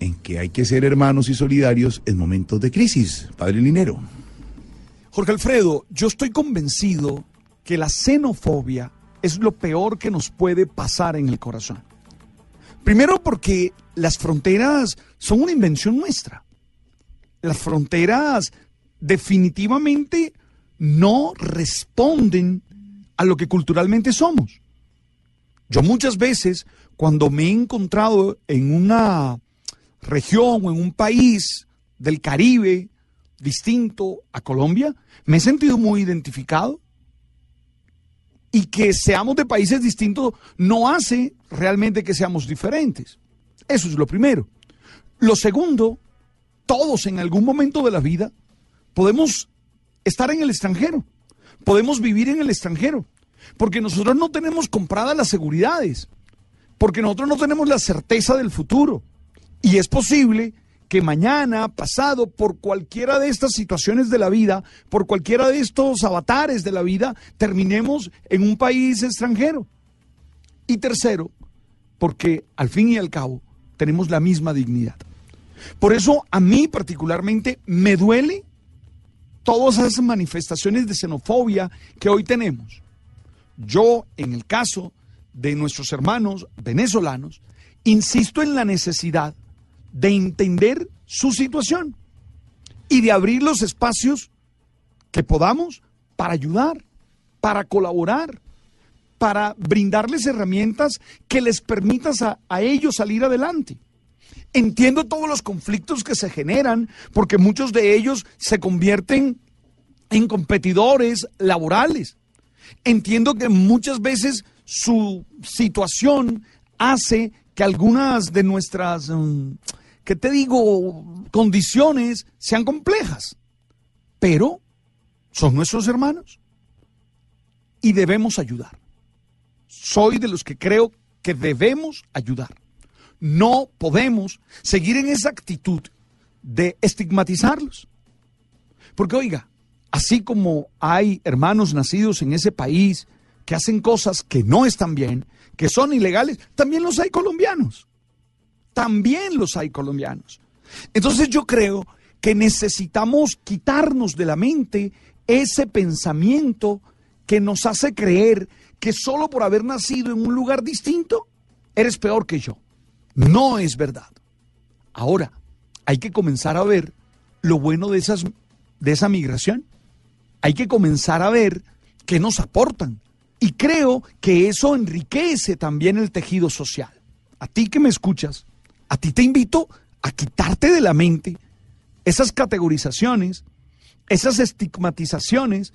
en que hay que ser hermanos y solidarios en momentos de crisis. Padre Linero. Jorge Alfredo, yo estoy convencido que la xenofobia es lo peor que nos puede pasar en el corazón. Primero porque las fronteras son una invención nuestra. Las fronteras definitivamente no responden a lo que culturalmente somos. Yo muchas veces, cuando me he encontrado en una región o en un país del Caribe distinto a Colombia, me he sentido muy identificado. Y que seamos de países distintos no hace realmente que seamos diferentes. Eso es lo primero. Lo segundo, todos en algún momento de la vida podemos estar en el extranjero, podemos vivir en el extranjero. porque nosotros no tenemos compradas las seguridades, porque nosotros no tenemos la certeza del futuro. Y es posible que mañana, pasado, por cualquiera de estas situaciones de la vida, por cualquiera de estos avatares de la vida, terminemos en un país extranjero. Y tercero, porque al fin y al cabo tenemos la misma dignidad. Por eso a mí particularmente me duele todas esas manifestaciones de xenofobia que hoy tenemos. Yo, en el caso de nuestros hermanos venezolanos, insisto en la necesidad de entender su situación y de abrir los espacios que podamos para ayudar, para colaborar, para brindarles herramientas que les permitan a, a ellos salir adelante. Entiendo todos los conflictos que se generan porque muchos de ellos se convierten en competidores laborales. Entiendo que muchas veces su situación hace que algunas de nuestras, mm, que te digo, condiciones sean complejas, pero son nuestros hermanos y debemos ayudar. Soy de los que creo que debemos ayudar. No podemos seguir en esa actitud de estigmatizarlos. Porque oiga, así como hay hermanos nacidos en ese país que hacen cosas que no están bien, que son ilegales, también los hay colombianos. También los hay colombianos. Entonces yo creo que necesitamos quitarnos de la mente ese pensamiento que nos hace creer que solo por haber nacido en un lugar distinto eres peor que yo. No es verdad. Ahora, hay que comenzar a ver lo bueno de, esas, de esa migración. Hay que comenzar a ver qué nos aportan. Y creo que eso enriquece también el tejido social. A ti que me escuchas, a ti te invito a quitarte de la mente esas categorizaciones, esas estigmatizaciones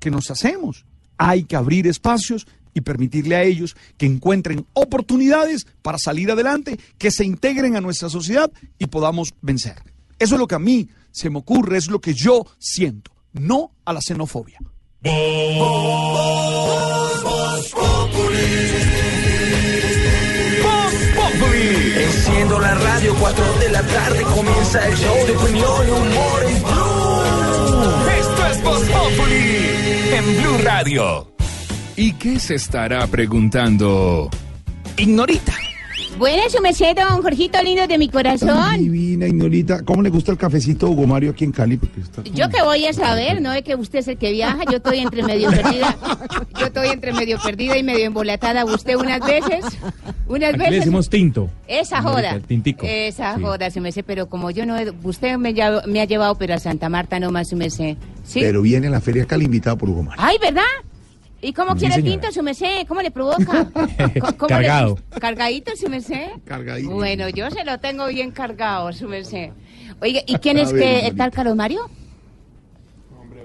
que nos hacemos. Hay que abrir espacios y permitirle a ellos que encuentren oportunidades para salir adelante, que se integren a nuestra sociedad y podamos vencer. Eso es lo que a mí se me ocurre, es lo que yo siento, no a la xenofobia. Enciendo la radio, 4 de la tarde comienza el show de opinión y humor en Blue. Esto es Voz Populi en Blue Radio. ¿Y qué se estará preguntando? Ignorita. Buenas, su merced, don Jorgito lindo de mi corazón. Divina, Ignorita. ¿Cómo le gusta el cafecito a Hugo Mario aquí en Cali? Porque está Yo que voy a saber, ¿no? Es que usted es el que viaja, yo estoy entre medio perdida. Yo estoy entre medio perdida y medio embolatada. Usted unas veces, unas Aquí le veces. decimos tinto. Esa joda. el tintico. Esa Sí. joda, su merced, pero como yo no, he- usted me, me ha llevado, pero a Santa Marta nomás, su merced. ¿Sí? Pero viene a la Feria Cali invitado por Hugo Mario. Ay, ¿verdad? ¿Y cómo Sí, quiere el señora. tinto, su merced? ¿Cómo le provoca? Le- Cargado. ¿Cargadito, su merced? Cargadito. Bueno, yo se lo tengo bien cargado, su merced. Oiga, ¿y quién es A ver, que Marita. el tal Carlos Mario?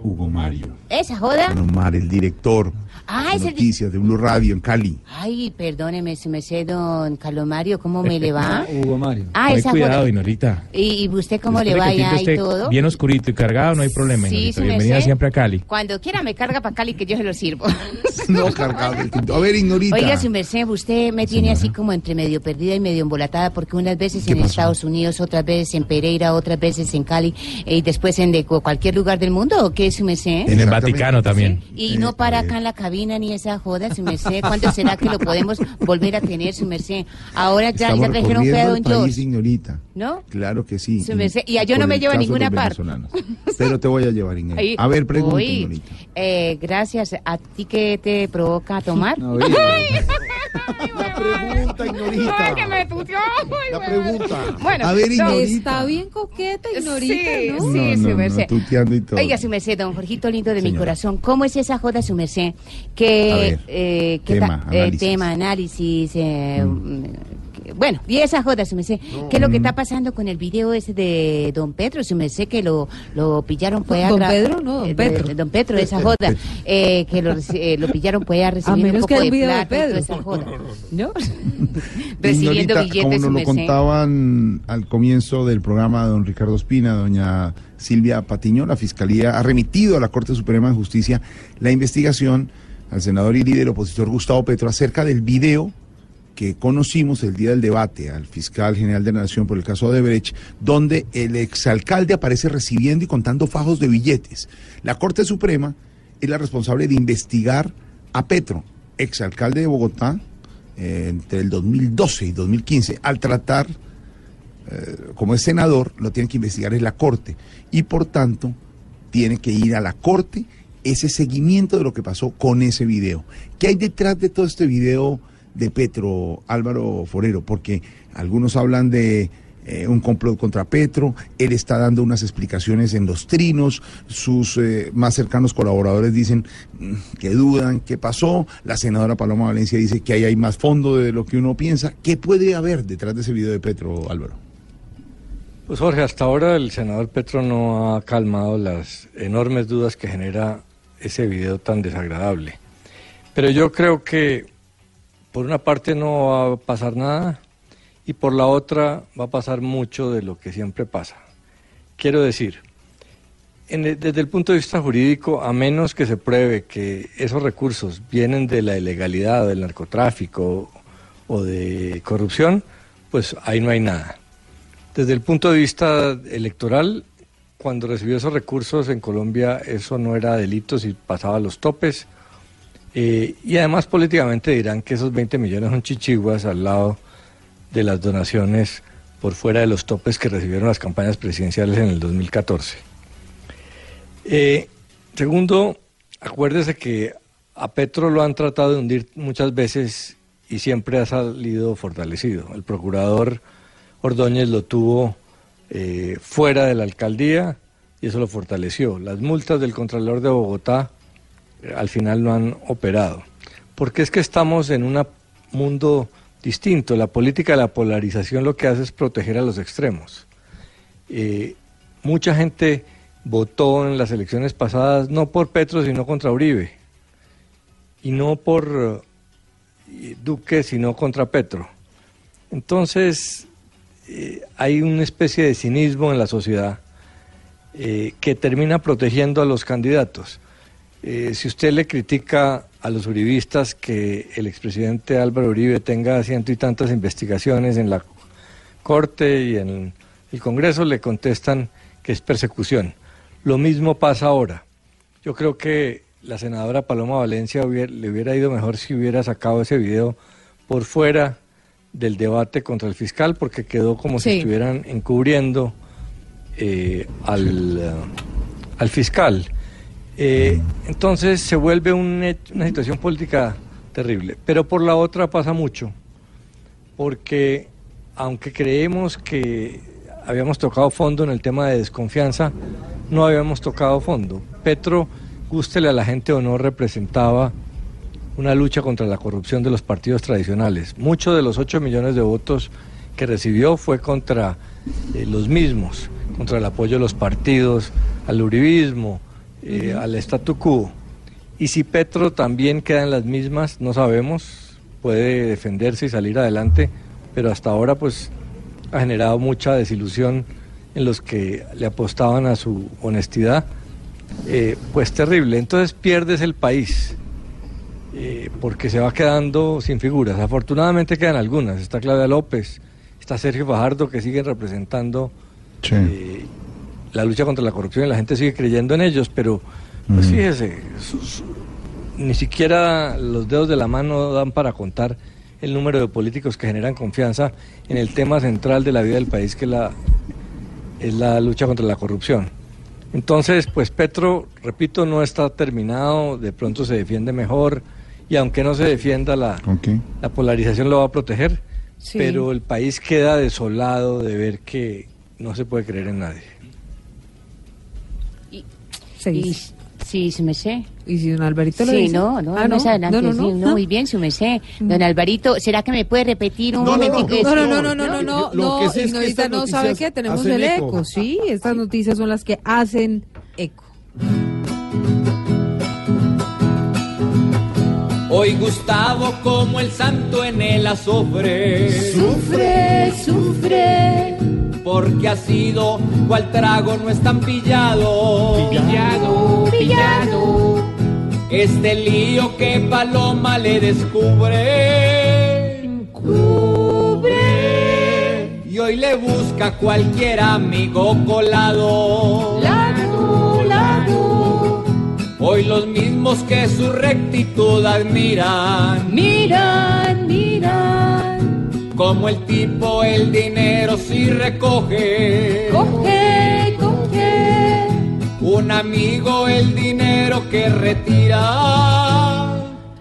Hugo Mario. ¿Esa joda? Bueno, Mar, el director Ah, el... noticias de Blue Radio en Cali. Ay, perdóneme, su merced, don Carlos Mario, ¿cómo me le va? Hugo Mario. Ah, Ay, esa cuidado, joda. Ignorita. ¿Y, y usted cómo le va y todo? Bien oscurito y cargado, no hay problema. Sí, me Bienvenida sé. siempre a Cali. Cuando quiera me carga para Cali que yo se lo sirvo. No, cargado. A ver, Ignorita. Oiga, su merced, usted me tiene así como entre medio perdida y medio embolatada porque unas veces en Estados Unidos, otras veces en Pereira, otras veces en Cali eh, y después en de cualquier lugar del mundo, ¿o qué es su merced? En el Vaticano también. Y no para acá en la cabina ni esa joda, su merced. ¿Cuándo será que lo podemos volver a tener, su merced? Ahora ya, Estamos ya trajeron fe a don país, George, Ignorita. ¿no? Claro que sí. Su merced. Y a yo no me llevo a ninguna parte. Pero te voy a llevar. Ahí- A ver, pregunta, Uy, Ignorita. eh, gracias. ¿A ti qué te provoca tomar? La pregunta, Ignorita. Ay, que me tuteó. La pregunta. Bueno, a ver, no. Ignorita. Está bien coqueta, Ignorita, Sí, ¿no? sí, no, su no, merced. no, tuteando y todo. Oiga, su merced, don Jorgito lindo de mi Señora. corazón, ¿cómo es esa joda, su merced? A Que, ver, eh, que tema, eh, análisis. tema, análisis, eh, mm, que- bueno, y esa joda, su merced, ¿qué es lo que está pasando con el video ese de don Pedro, su merced, que lo, lo pillaron pues a ¿Don Pedro? No, don eh, de don Petro, esa joda, eh, que lo, eh, lo pillaron pues a recibir un menos poco que un video de plata Pedro. esa joda, ¿no? Recibiendo billetes, como nos lo contaban al comienzo del programa don Ricardo Espina, doña Silvia Patiño, la Fiscalía ha remitido a la Corte Suprema de Justicia la investigación al senador y líder opositor Gustavo Petro acerca del video que conocimos el día del debate al fiscal general de la Nación por el caso de Brecht, donde el exalcalde aparece recibiendo y contando fajos de billetes. La Corte Suprema es la responsable de investigar a Petro, exalcalde de Bogotá, eh, entre el 2012 y 2015, al tratar, eh, como es senador, lo tiene que investigar en la Corte y por tanto tiene que ir a la Corte ese seguimiento de lo que pasó con ese video. ¿Qué hay detrás de todo este video de Petro, Álvaro Forero? Porque algunos hablan de eh, un complot contra Petro, él está dando unas explicaciones en los trinos, sus eh, más cercanos colaboradores dicen mm, que dudan, qué pasó, la senadora Paloma Valencia dice que ahí hay más fondo de lo que uno piensa. ¿Qué puede haber detrás de ese video de Petro, Álvaro? Pues Jorge, hasta ahora el senador Petro no ha calmado las enormes dudas que genera ese video tan desagradable. Pero yo creo que por una parte no va a pasar nada y por la otra va a pasar mucho de lo que siempre pasa. Quiero decir, desde el punto de vista jurídico, a menos que se pruebe que esos recursos vienen de la ilegalidad, del narcotráfico o de corrupción, pues ahí no hay nada. Desde el punto de vista electoral, cuando recibió esos recursos en Colombia, eso no era delito si pasaba los topes. Eh, y además políticamente dirán que esos 20 millones son chichiguas al lado de las donaciones por fuera de los topes que recibieron las campañas presidenciales en el 2014. Eh, segundo, acuérdese que a Petro lo han tratado de hundir muchas veces y siempre ha salido fortalecido. El procurador Ordóñez lo tuvo eh, fuera de la alcaldía y eso lo fortaleció. Las multas del Contralor de Bogotá eh, al final no han operado. Porque es que estamos en un mundo distinto. La política de la polarización lo que hace es proteger a los extremos. Eh, mucha gente votó en las elecciones pasadas no por Petro, sino contra Uribe. Y no por Duque, sino contra Petro. Entonces, eh, hay una especie de cinismo en la sociedad eh, que termina protegiendo a los candidatos. Eh, si usted le critica a los uribistas que el expresidente Álvaro Uribe tenga ciento y tantas investigaciones en la Corte y en el Congreso, le contestan que es persecución. Lo mismo pasa ahora. Yo creo que la senadora Paloma Valencia le hubiera ido mejor si hubiera sacado ese video por fuera del debate contra el fiscal porque quedó como si estuvieran encubriendo eh, al, eh, al, fiscal. Eh, entonces se vuelve una situación política terrible. Pero por la otra pasa mucho, porque aunque creemos que habíamos tocado fondo en el tema de desconfianza, no habíamos tocado fondo. Petro, gústele a la gente o no, representaba una lucha contra la corrupción de los partidos tradicionales. Muchos de los 8 millones de votos que recibió fue contra eh, los mismos, contra el apoyo de los partidos, al uribismo, eh, al statu quo. Y si Petro también queda en las mismas, no sabemos, puede defenderse y salir adelante, pero hasta ahora pues ha generado mucha desilusión en los que le apostaban a su honestidad, eh, pues terrible. Entonces pierdes el país eh, porque se va quedando sin figuras. Afortunadamente quedan algunas. Está Claudia López, está Sergio Fajardo, que siguen representando eh, la lucha contra la corrupción y la gente sigue creyendo en ellos, pero pues fíjese, ni siquiera los dedos de la mano dan para contar el número de políticos que generan confianza en el tema central de la vida del país, que la, es la lucha contra la corrupción. Entonces, pues Petro, repito, no está terminado, de pronto se defiende mejor, y aunque no se defienda la, la polarización lo va a proteger, pero el país queda desolado de ver que no se puede creer en nadie. Y, sí, se me sé. ¿Y si don Alvarito lo sí, dice? no, no, Ah, más adelante, no, no, sí, no. muy bien, su merced. Don Alvarito, ¿será que me puede repetir un No, no, no, momentico? no, no, no, no, no, no, no, que sí es que ignorita, no sabe qué, tenemos el eco. eco, sí, estas noticias son las que hacen eco. Hoy Gustavo como el santo en el azufre. Sufre, sufre. Porque ha sido cual trago no es tan pillado. Pillado, pillado. Este lío que Paloma le descubre. Cubre. Y hoy le busca cualquier amigo colado. Lado, lado. Hoy los mismos que su rectitud admiran. Miran, miran. Como el tipo el dinero si recoge. Coge, coge. Un amigo el dinero que retira.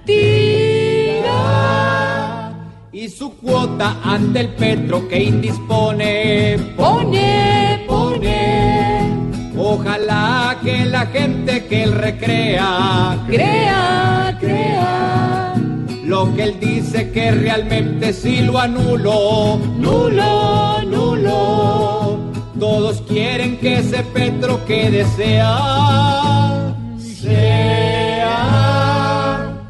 Tira. Y su cuota ante el petro que indispone. Pone, pone. Ojalá que la gente que él recrea. Crea, crea. Lo que él dice que realmente sí lo anulo. Nulo, nulo. Todos quieren que ese Petro que desea sea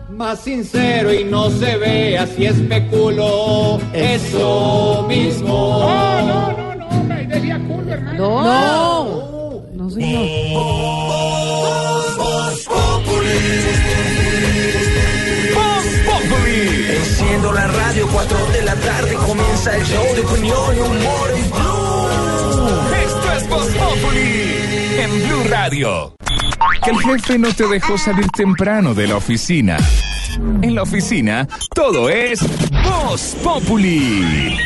más sincero y no se vea si especulo eso mismo. No, no, no, no, hombre, decía culo, hermano. No. No, señor. Voz Populi. Enciendo la radio, 4 de la tarde comienza el show de opinión y humor en Blue. Esto es Voz Populi en Blue Radio. Que el jefe no te dejó salir temprano de la oficina. En la oficina, todo es Voz Populi.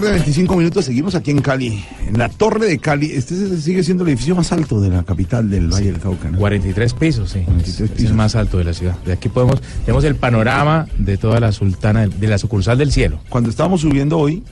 Tarde, 25 minutos. Seguimos aquí en Cali, en la Torre de Cali. Este es- sigue siendo el edificio más alto de la capital del Valle del Cauca. ¿no? 43 pisos, sí. Es el más alto de la ciudad. De aquí podemos, tenemos el panorama de toda la sultana, de la sucursal del cielo. Cuando estábamos subiendo hoy,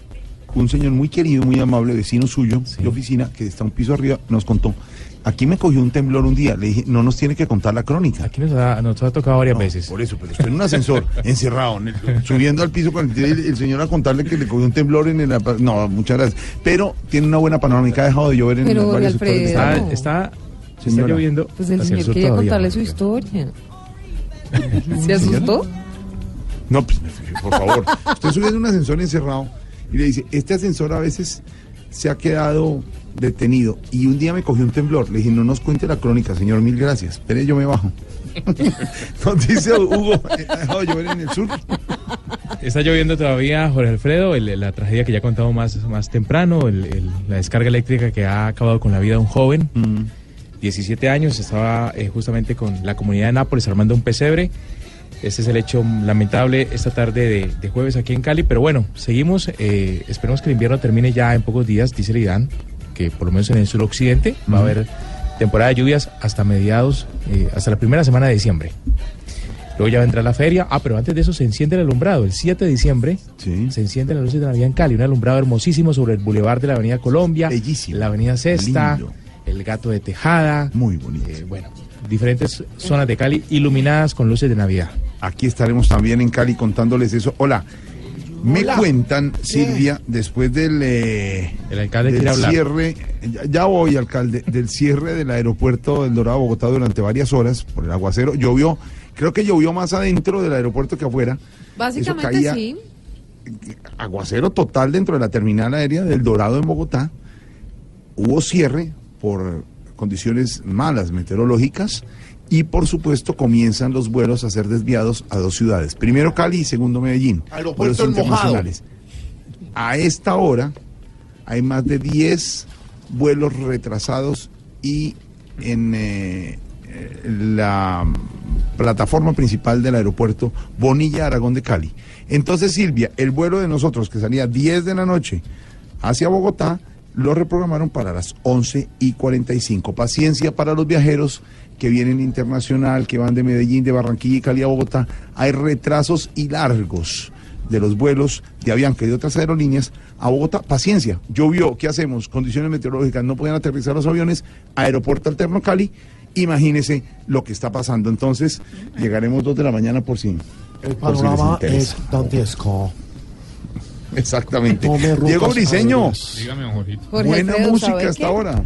un señor muy querido, muy amable, vecino suyo de oficina, que está un piso arriba, nos contó. Aquí me cogió un temblor un día. Le dije, no nos tiene que contar la crónica. Aquí nos ha, nos ha tocado varias veces. Por eso, pero estoy en un ascensor, encerrado, en el- subiendo al piso con el, el señor a contarle que le cogió un temblor en el... No, muchas gracias. Pero tiene una buena panorámica, ha dejado de llover en Pero, varios Alfredo. Está, está, está lloviendo. Pues el señor quería todavía, contarle su historia. ¿Se asustó? No, pues, por favor. Estoy subiendo un ascensor encerrado y le dice, este ascensor a veces se ha quedado detenido y un día me cogió un temblor. Le dije, no nos cuente la crónica, señor, mil gracias. Espere, yo me bajo. Nos dice Hugo, eh, ¿ha dejado de llover en el sur? Está lloviendo todavía, Jorge Alfredo, el- la tragedia que ya contamos más, más temprano, el- el- la descarga eléctrica que ha acabado con la vida de un joven. 17 años, estaba eh, justamente con la comunidad de Nápoles armando un pesebre. Este es el hecho lamentable esta tarde de, de jueves aquí en Cali, pero bueno, seguimos, eh, esperemos que el invierno termine ya en pocos días, dice el IDAN, por lo menos en el suroccidente va a haber temporada de lluvias hasta mediados, eh, hasta la primera semana de diciembre. Luego ya vendrá la feria. Ah, pero antes de eso se enciende el alumbrado. El 7 de diciembre se enciende la luces de Navidad en Cali. Un alumbrado hermosísimo sobre el bulevar de la Avenida Colombia. La Avenida Cesta. Lindo. El Gato de Tejada. Muy bonito. bueno, diferentes zonas de Cali iluminadas con luces de Navidad. Aquí estaremos también en Cali contándoles eso. Hola, Me Hola. cuentan, Silvia, después del, eh, El alcalde del quiere hablar. cierre, ya, ya voy, alcalde, del cierre del aeropuerto del Dorado Bogotá durante varias horas por el aguacero. Llovió, creo que llovió más adentro del aeropuerto que afuera. Básicamente caía- sí. aguacero total dentro de la terminal aérea del Dorado en Bogotá. Hubo cierre por condiciones malas meteorológicas y por supuesto comienzan los vuelos a ser desviados a dos ciudades. Primero Cali y segundo Medellín. Vuelos Mojado. internacionales. A esta hora hay más de 10 vuelos retrasados y en eh, eh, la plataforma principal del aeropuerto Bonilla Aragón de Cali. Entonces, Silvia, el vuelo de nosotros que salía 10 de la noche hacia Bogotá, lo reprogramaron para las 11 y 45. Paciencia para los viajeros que vienen internacional, que van de Medellín, de Barranquilla y Cali a Bogotá. Hay retrasos y largos de los vuelos de Avianca y de otras aerolíneas a Bogotá. Paciencia, llovió, ¿qué hacemos? Condiciones meteorológicas, no podían aterrizar los aviones, aeropuerto alterno Cali. Imagínese lo que está pasando. Entonces, llegaremos dos de la mañana por si. El por si les panorama interesa. es dantesco. Exactamente. Diego Briseño. Dígame. Jorge buena Alfredo, música ¿sabe hasta qué? ahora.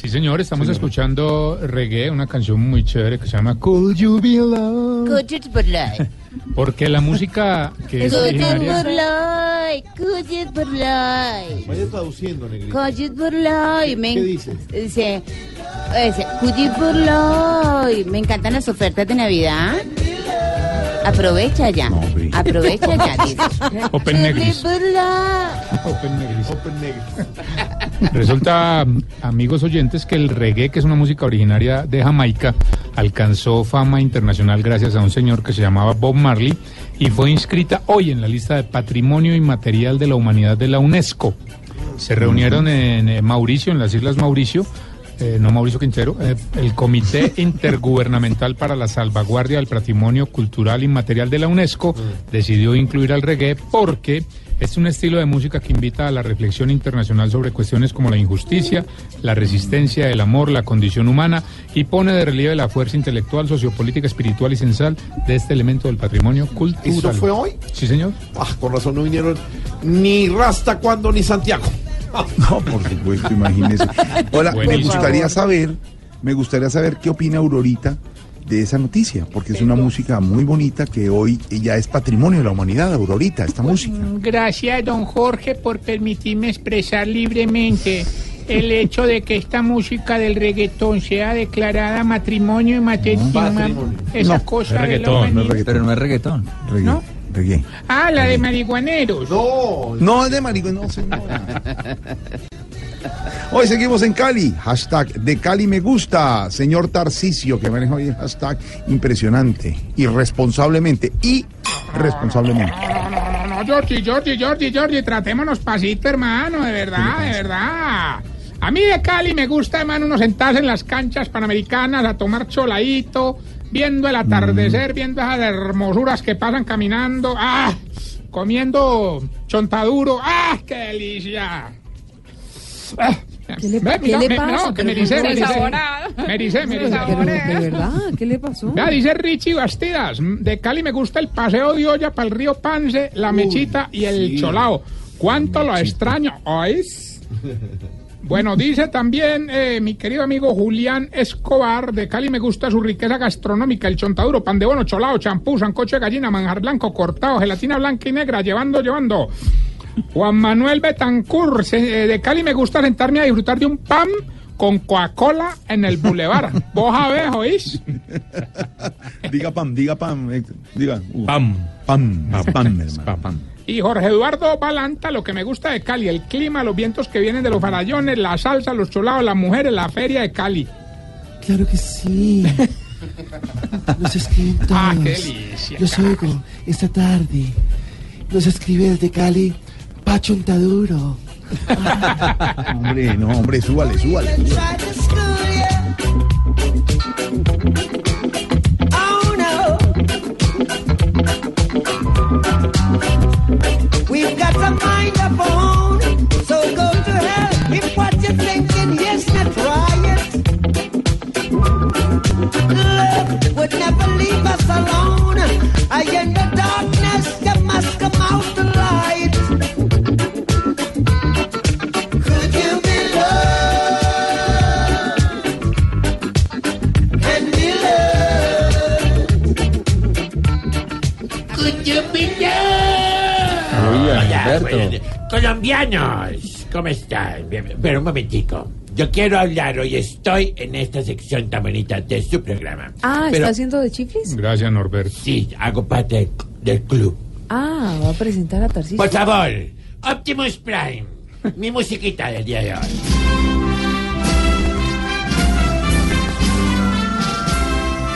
Sí, señor, estamos escuchando reggae, una canción muy chévere que se llama Could You Be Alone. Could you be like? Porque la música que es Could you be like? Could you be like? Vaya traduciendo, negrito. Could you be like? Me ¿Qué dice? Dice, dice, could you be like? Me encantan las ofertas de Navidad. Aprovecha ya. Aprovecha ya, dice. Open Negris. Open Negris. Open negro. Resulta, amigos oyentes, que el reggae, que es una música originaria de Jamaica, alcanzó fama internacional gracias a un señor que se llamaba Bob Marley y fue inscrita hoy en la lista de Patrimonio Inmaterial de la Humanidad de la UNESCO. Se reunieron en eh, Mauricio, en las Islas Mauricio, eh, no Mauricio Quintero, eh, el Comité Intergubernamental para la Salvaguardia del Patrimonio Cultural Inmaterial de la UNESCO decidió incluir al reggae porque es un estilo de música que invita a la reflexión internacional sobre cuestiones como la injusticia, la resistencia, el amor, la condición humana y pone de relieve la fuerza intelectual, sociopolítica, espiritual y sensal de este elemento del patrimonio cultural. ¿Eso fue hoy? Sí, señor. Ah, con razón no vinieron ni Rasta cuando ni Santiago. No, por supuesto, imagínese. Hola, me gustaría saber, me gustaría saber qué opina Aurorita de esa noticia, porque es una música muy bonita que hoy ya es patrimonio de la humanidad, Aurorita, esta música. Gracias, don Jorge, por permitirme expresar libremente el hecho de que esta música del reggaetón sea declarada matrimonio y materia. Esa No, cosa es de la reggaetón, no es. Pero no es reggaetón. Reggae, ¿No? reggae. Ah, la de marihuaneros. No. No es de marico, no señora. Hoy seguimos en Cali. Hashtag de Cali me gusta. Señor Tarcisio, que maneja hoy el hashtag impresionante. Irresponsablemente. Y responsablemente. No, no, no, no, Georgie, Georgie, Georgie, Georgie, tratémonos pasito, hermano, de verdad, de verdad. A mí de Cali me gusta, hermano, uno sentarse en las canchas panamericanas a tomar choladito, viendo el atardecer, viendo esas hermosuras que pasan caminando, ¡ah! Comiendo chontaduro, ¡ah! ¡Qué delicia! ¿Qué le, qué le me- pasa? no, que me dice, me dice, me dice, me dice. Pero, ¿De verdad? ¿Qué le pasó? Vea, dice Richie Bastidas, "Mm, de Cali me gusta el paseo de olla para el río Pance, la mechita y el sí. cholao. ¿Cuánto lo extraño? ¿Oís? Bueno, dice también eh, mi querido amigo Julián Escobar, de Cali me gusta su riqueza gastronómica, el chontaduro, pan de bono, cholao, champú, sancocho de gallina, manjar blanco, cortado, gelatina blanca y negra, llevando, llevando. Juan Manuel Betancourt, se- eh, de Cali me gusta sentarme a disfrutar de un pan con Coca-Cola en el bulevar. Vos ver, ¿oís? Diga pam, diga pam. eh, Diga. uh, pam. Pam, pam, hermano. Y Jorge Eduardo Balanta, lo que me gusta de Cali, el clima, los vientos que vienen de los farallones, la salsa, los cholados, las mujeres, la feria de Cali. Claro que sí. Nos escriben todos. Ah, qué delicia, Los oigo esta tarde. Nos escribe desde Cali Pacho Untaduro. Hombre, no, hombre, súbale, súbale. Oh no. We've got to mind our own, so go to hell if what you're thinking, yes, now try it. Love would never leave us alone. I Colombianos, ¿cómo están? Pero un momentico. Yo quiero hablar, hoy estoy en esta sección tan bonita de su programa. Ah, Pero- ¿está haciendo de chiflis? Gracias, Norberto. Sí, hago parte del, del club. Ah, va a presentar a Tarcísio. Por favor, Optimus Prime, mi musiquita del día de hoy.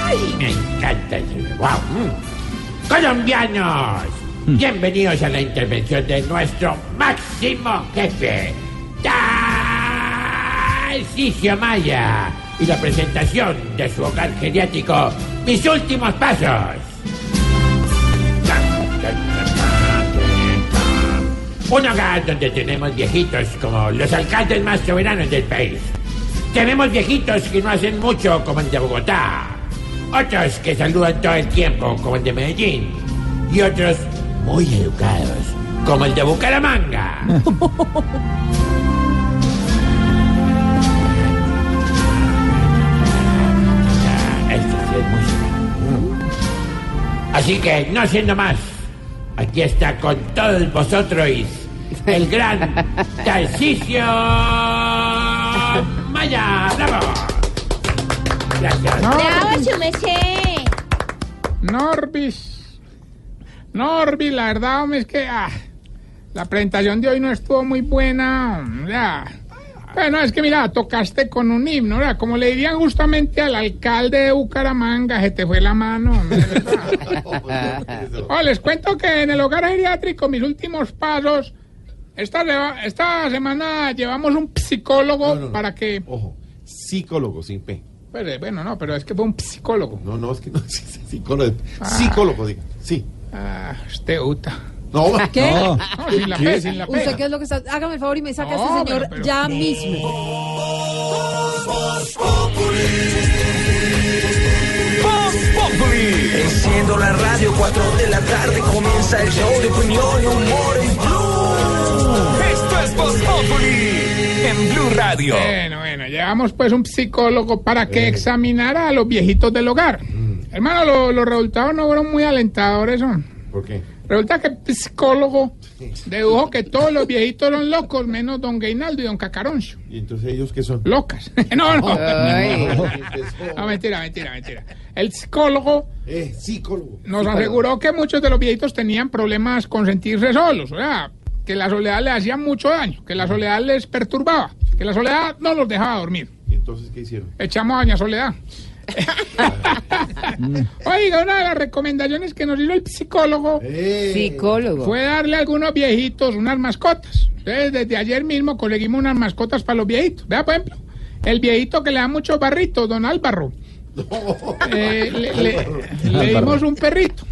Ay, me encanta ese. ¡Wow! mm. Colombianos, bienvenidos a la intervención de nuestro máximo jefe, Tarcisio Maya, y la presentación de su hogar geriátrico, Mis Últimos Pasos. Un hogar donde tenemos viejitos como los alcaldes más soberanos del país. Tenemos viejitos que no hacen mucho como el de Bogotá. Otros que saludan todo el tiempo como el de Medellín. Y otros muy educados como el de Bucaramanga. Esto sí es música. Así que, no siendo más, aquí está con todos vosotros el gran Tarcisio Maya. ¡Bravo! Gracias. Bravo, su merced. Norbis. Norbis, la verdad, hombre, es que ah, la presentación de hoy no estuvo muy buena. ya. Bueno, es que mira, tocaste con un himno, ¿verdad? Como le dirían justamente al alcalde de Bucaramanga, se te fue la mano. Oh, les cuento que en el hogar geriátrico, mis últimos pasos, esta, esta semana llevamos un psicólogo para que... Ojo, psicólogo sin P. Pues, eh, bueno, no, pero es que fue un psicólogo. No, no, es que no, sí, sí, psicólogo. Ah. Psicólogo, diga. Sí. Ah, este Uta. No, ¿Qué? No, sin la ¿Qué? P, sin la P. ¿Usted qué es lo que está...? Hágame el favor y me saca a No, este señor pero- pero- ya mismo. Voz Populi. Enciendo la radio, 4 de la tarde comienza el show de opinión y humor en Blue. Esto es Voz Populi en Blue Radio. Bueno, bueno, llevamos pues un psicólogo para que examinara a los viejitos del hogar. Hermano, lo- los resultados no fueron muy alentadores. ¿no? ¿Por qué? Resulta que el psicólogo dedujo que todos los viejitos son locos, menos don Gainaldo y don Cacaroncio. ¿Y entonces ellos qué son? Locas. no, no. Ay. No, mentira, mentira, mentira. El psicólogo Eh, psicólogo. nos aseguró que muchos de los viejitos tenían problemas con sentirse solos, o sea, que la soledad les hacía mucho daño, que la soledad les perturbaba, que la soledad no los dejaba dormir. ¿Y entonces qué hicieron? Echamos a Doña Soledad. Oiga, una de las recomendaciones que nos hizo el psicólogo Psicólogo. fue darle a algunos viejitos unas mascotas. Entonces, desde ayer mismo conseguimos unas mascotas para los viejitos. Vea, por ejemplo, el viejito que le da muchos barritos, don Álvaro. Eh, le, le- le dimos un perrito.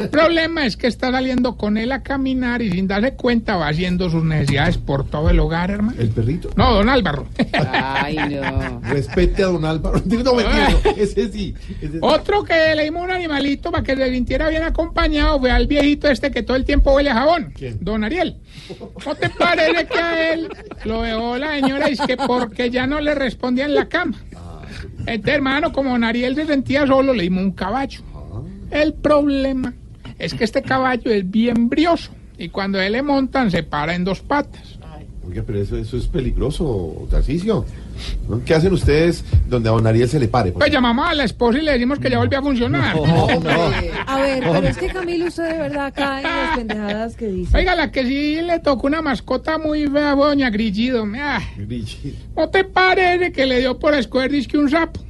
El problema es que está saliendo con él a caminar y sin darse cuenta va haciendo sus necesidades por todo el hogar, hermano. ¿El perrito? No, don Álvaro. Ay, no. Respete a don Álvaro. No, mentira, ese sí. ese sí. Otro que le dimos un animalito para que se sintiera bien acompañado fue al viejito este que todo el tiempo huele a jabón. Don Ariel. ¿No te parece que a él lo dejó la señora y es que porque ya no le respondía en la cama? Este hermano, como don Ariel se sentía solo, le dimos un caballo. El problema es que este caballo es bien brioso y cuando él le montan se para en dos patas. Oiga, pero eso, eso es peligroso, Tarcicio. ¿Qué hacen ustedes donde a don Ariel se le pare? Pues llamamos a la esposa y le decimos que ya volvió a funcionar. A ver, pero es que Camilo, usted de verdad cae en las pendejadas que dice. Oiga, la que sí le tocó una mascota muy fea, fue doña Grillido. Ah, ¿No te parece que le dio por escoger disque un sapo?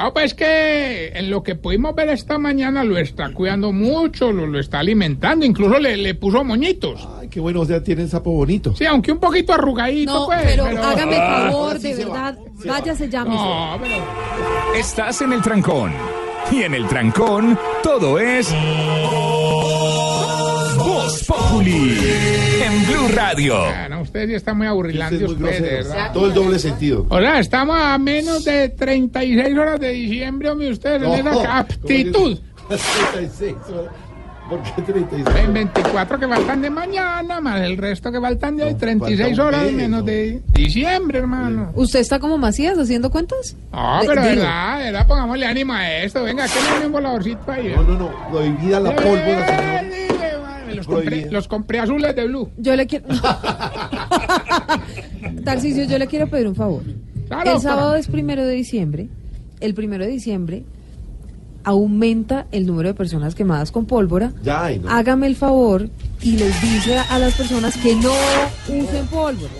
No, pues que en lo que pudimos ver esta mañana lo está cuidando mucho, lo, lo está alimentando, incluso le, le puso moñitos. Ay, qué bueno, o sea, tienen sapo bonito. Sí, aunque un poquito arrugadito, No, pues. pero, pero- hágame Ah, favor, sí de va, verdad, se va. váyase ya mismo. No, pero... Estás en el trancón. Y en el trancón, todo es. Voz Populi en Blue Radio. Ah, no, usted sí está muy aburrilante, Usted es muy usted, de grosero. verdad. Todo el doble sentido. Hola, estamos a menos de 36 horas de diciembre, hombre, ustedes en esa aptitud. 36 horas. ¿Por qué 36 En 24 que faltan de mañana, más el resto que faltan de hoy, 36 falta un horas mes, menos de diciembre, hermano. ¿Usted está como Macías haciendo cuentas? No, De- pero digo, verdad, verdad, pongámosle ánimo a esto. Venga, que le un voladorcito ahí. No, no, no. Prohibida la pólvora, señor. Los compré, los compré azules de blue. Yo le quiero. Tarcisio, yo le quiero pedir un favor. Claro, el sábado para- es primero de diciembre. El primero de diciembre aumenta el número de personas quemadas con pólvora. Ya, ay, no. Hágame el favor y les dice a las personas que no usen pólvora.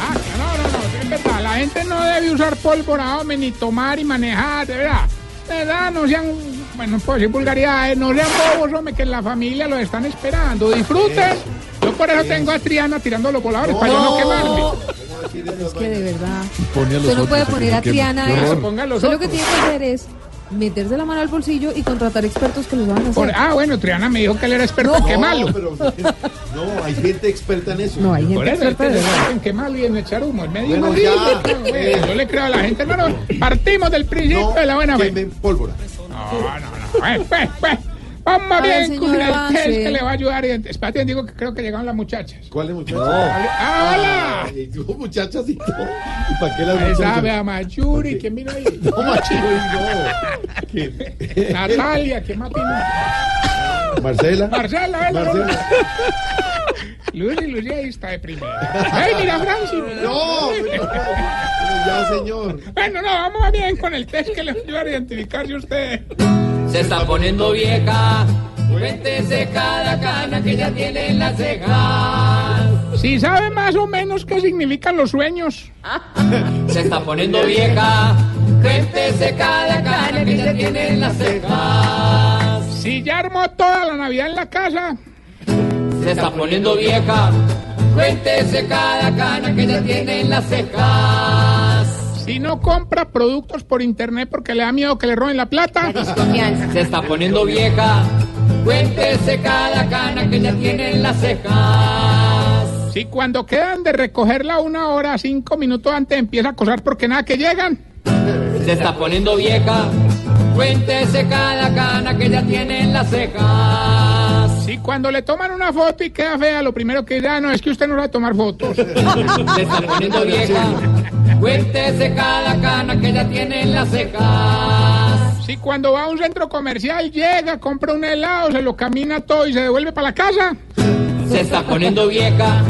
Ah, no, no, no, es verdad. La gente no debe usar pólvora, hombre, ni tomar y manejar, de verdad. De verdad, no sean, bueno, no puedo decir vulgaridades, no sean bobos, hombre, que en la familia los están esperando. Disfruten. Yo por eso tengo a Triana tirando los voladores, para yo no quemarme. Es que de verdad. Los Usted no puede ¿a qué poner a? Triana Qué eso. los lo que tiene que hacer es meterse la mano al bolsillo y contratar expertos que lo van a hacer. Por- ah, bueno, Triana me dijo que él era experto en No, quemarlo. pero no, hay gente experta en eso. No, hay gente Por eso, experta este de es verdad. experto en quemarlo y en echar humo. El medio Bueno, ya. Yo le creo a la gente, hermano. Partimos del principio No, de la buena fe. pólvora. No, no, no. Pues, pues, pues. Vamos A ver, bien con señor, el test que le va a ayudar. Y espérate, digo que creo que llegaron las muchachas. ¿Cuáles muchachas? Ah, hola. Ay, tú, muchachas y todo. ¿Y para qué las muchachas? sabe a Mayuri, ¿quién vino ahí? No, Machiro, no. ¿Quién? Natalia, ¿quién más vino? Marcela. Marcela, ven, Marcela. Lucy, Lucy ahí está de primera. ¡Ay, mira, Francis! No, pero- pero ya, señor. Bueno, no, vamos bien con el test que le va a ayudar a identificarse usted. Se está poniendo vieja. Cuéntese cada cana que ya tiene en las cejas. Si sabe más o menos qué significan los sueños. Se está poniendo vieja. Cuéntese cada cana que ya tiene en las cejas. Si ya armó toda la Navidad en la casa. Se está poniendo vieja. Cuéntese cada cana que ya tiene en las cejas. Si no compra productos por internet porque le da miedo que le roben la plata. Se está poniendo vieja. Cuéntese cada cana que ya tiene en las cejas. Si cuando quedan de recogerla una hora, cinco minutos antes empieza a acosar porque nada que llegan. Se está poniendo vieja. Cuéntese cada cana que ya tiene en las cejas. Si cuando le toman una foto y queda fea, lo primero que dirá, no, es que usted no sabe tomar fotos. Se está poniendo vieja. Cuéntese cada cana que ya tiene en las cejas. Si cuando va a un centro comercial llega, compra un helado, se lo camina todo y se devuelve para la casa. Se está poniendo vieja.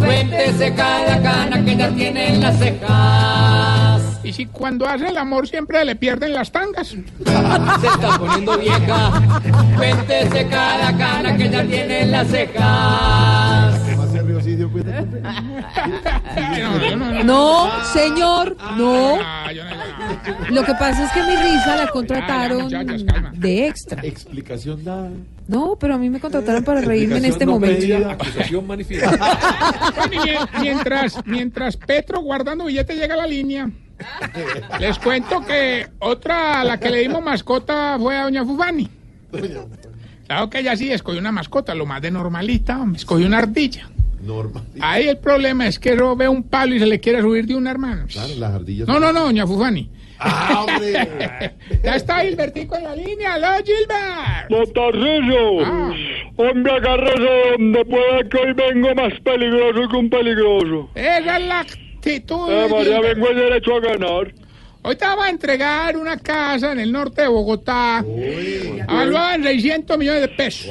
Cuéntese cada cana que ya tiene en las cejas. Y si cuando hace el amor siempre le pierden las tangas. Se está poniendo vieja. Cuéntese cada cana que ya tiene en las cejas. No, señor, no. Ah. Lo que pasa es que mi risa la contrataron de extra. Explicación dada. No, pero a mí me contrataron para reírme en este no momento. pedida. Acusación manifiesta. Bueno, y mien- mientras, mientras Petro guardando billete llega a la línea, les cuento que otra a la que le dimos mascota fue a doña Fufani. Claro que ella sí escogió una mascota, lo más de normalita, hombre, escogió una ardilla. Normal. Ahí el problema es que no ve un palo y se le quiere subir de un hermano. Claro, las ardillas. No, no, no, doña Fufani. Ah, hombre. Ya está Gilbertico en la línea. ¡Aló, Gilbert! Tarcisio, Ah. hombre, agárrese donde pueda que hoy vengo más peligroso que un peligroso. Esa es la actitud. Eh, María, vengo derecho a ganar. Hoy te vamos a entregar una casa en el norte de Bogotá, evaluada en 600 millones de pesos.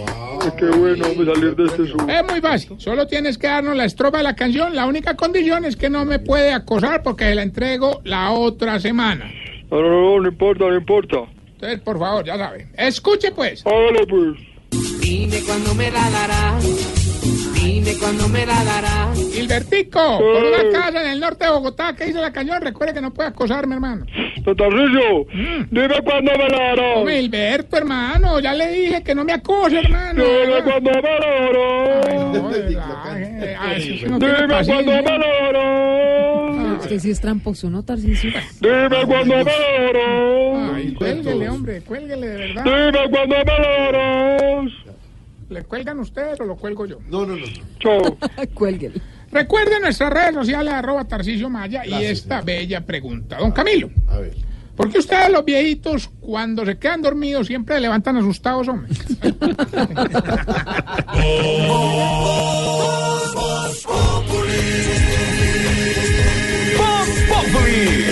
Qué bueno me salir de este sur. Es muy fácil, solo tienes que darnos la estrofa de la canción. La única condición es que no me puede acosar porque se la entrego la otra semana. No, no, no, no importa, no importa. Entonces, por favor, ya sabe. Escuche pues. Hágale pues. Dime cuándo me la darás. Dime cuándo me la darás. Gilbertico, por una casa en el norte de Bogotá que hizo la cañón, recuerde que no puede acosarme, hermano. Don Tarcisio, dime cuándo me la darás. Hombre, Gilberto, hermano, ya le dije que no me acose, hermano. Dime cuándo me la darás. Ah, Dime cuándo me la darás. Usted sí es tramposo, ¿no, Tarcisio? Dime cuándo me la darás. Ay, cuélguele, hombre, cuélguele de verdad. Dime cuándo me la darás. ¿Le cuelgan ustedes o lo cuelgo yo? No, no, no. Chao. Cuélguele. Recuerden nuestras redes sociales, arroba Tarcisio Maya, y esta bella pregunta. Don Camilo, A ver. ¿por qué ustedes los viejitos, cuando se quedan dormidos, siempre se levantan asustados, hombre?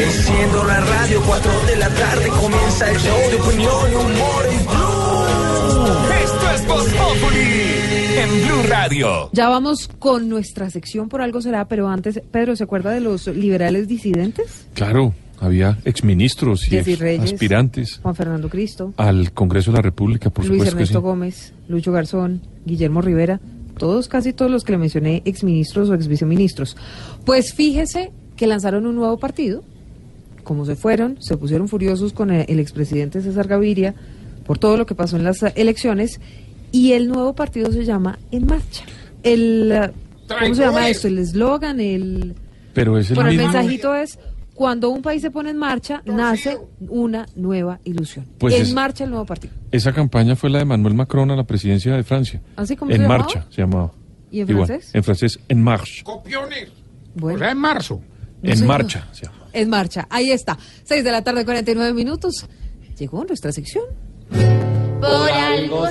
Enciendo la radio, 4 de la tarde comienza el show de opinión y humor en es Voz Populi Radio. Ya vamos con nuestra sección por algo será, pero antes, Pedro, ¿se acuerda de los liberales disidentes? Claro, había exministros y Reyes, aspirantes Juan Fernando Cristo, al Congreso de la República, por Luis supuesto que Ernesto sí. Gómez, Lucho Garzón, Guillermo Rivera, todos, casi todos los que le mencioné, exministros o exviceministros. Pues fíjese que lanzaron un nuevo partido, como se fueron, se pusieron furiosos con el, expresidente César Gaviria por todo lo que pasó en las elecciones, y el nuevo partido se llama En Marcha. El, eh, ¿Cómo se llama esto? El eslogan, el... Pero es el Bueno, el mismo. mensajito es, cuando un país se pone en marcha, nace una nueva ilusión. Pues en es- marcha el nuevo partido. Esa campaña fue la de Manuel Macron a la presidencia de Francia. ¿Así como En se marcha llamaba? se llamaba. ¿Y en Igual, francés? En francés, en marche. Copiones. Bueno. O sea, en marzo. No en sé. marcha. se llama. En marcha, ahí está. 6 de la tarde, 49 minutos. Llegó nuestra sección. Por algo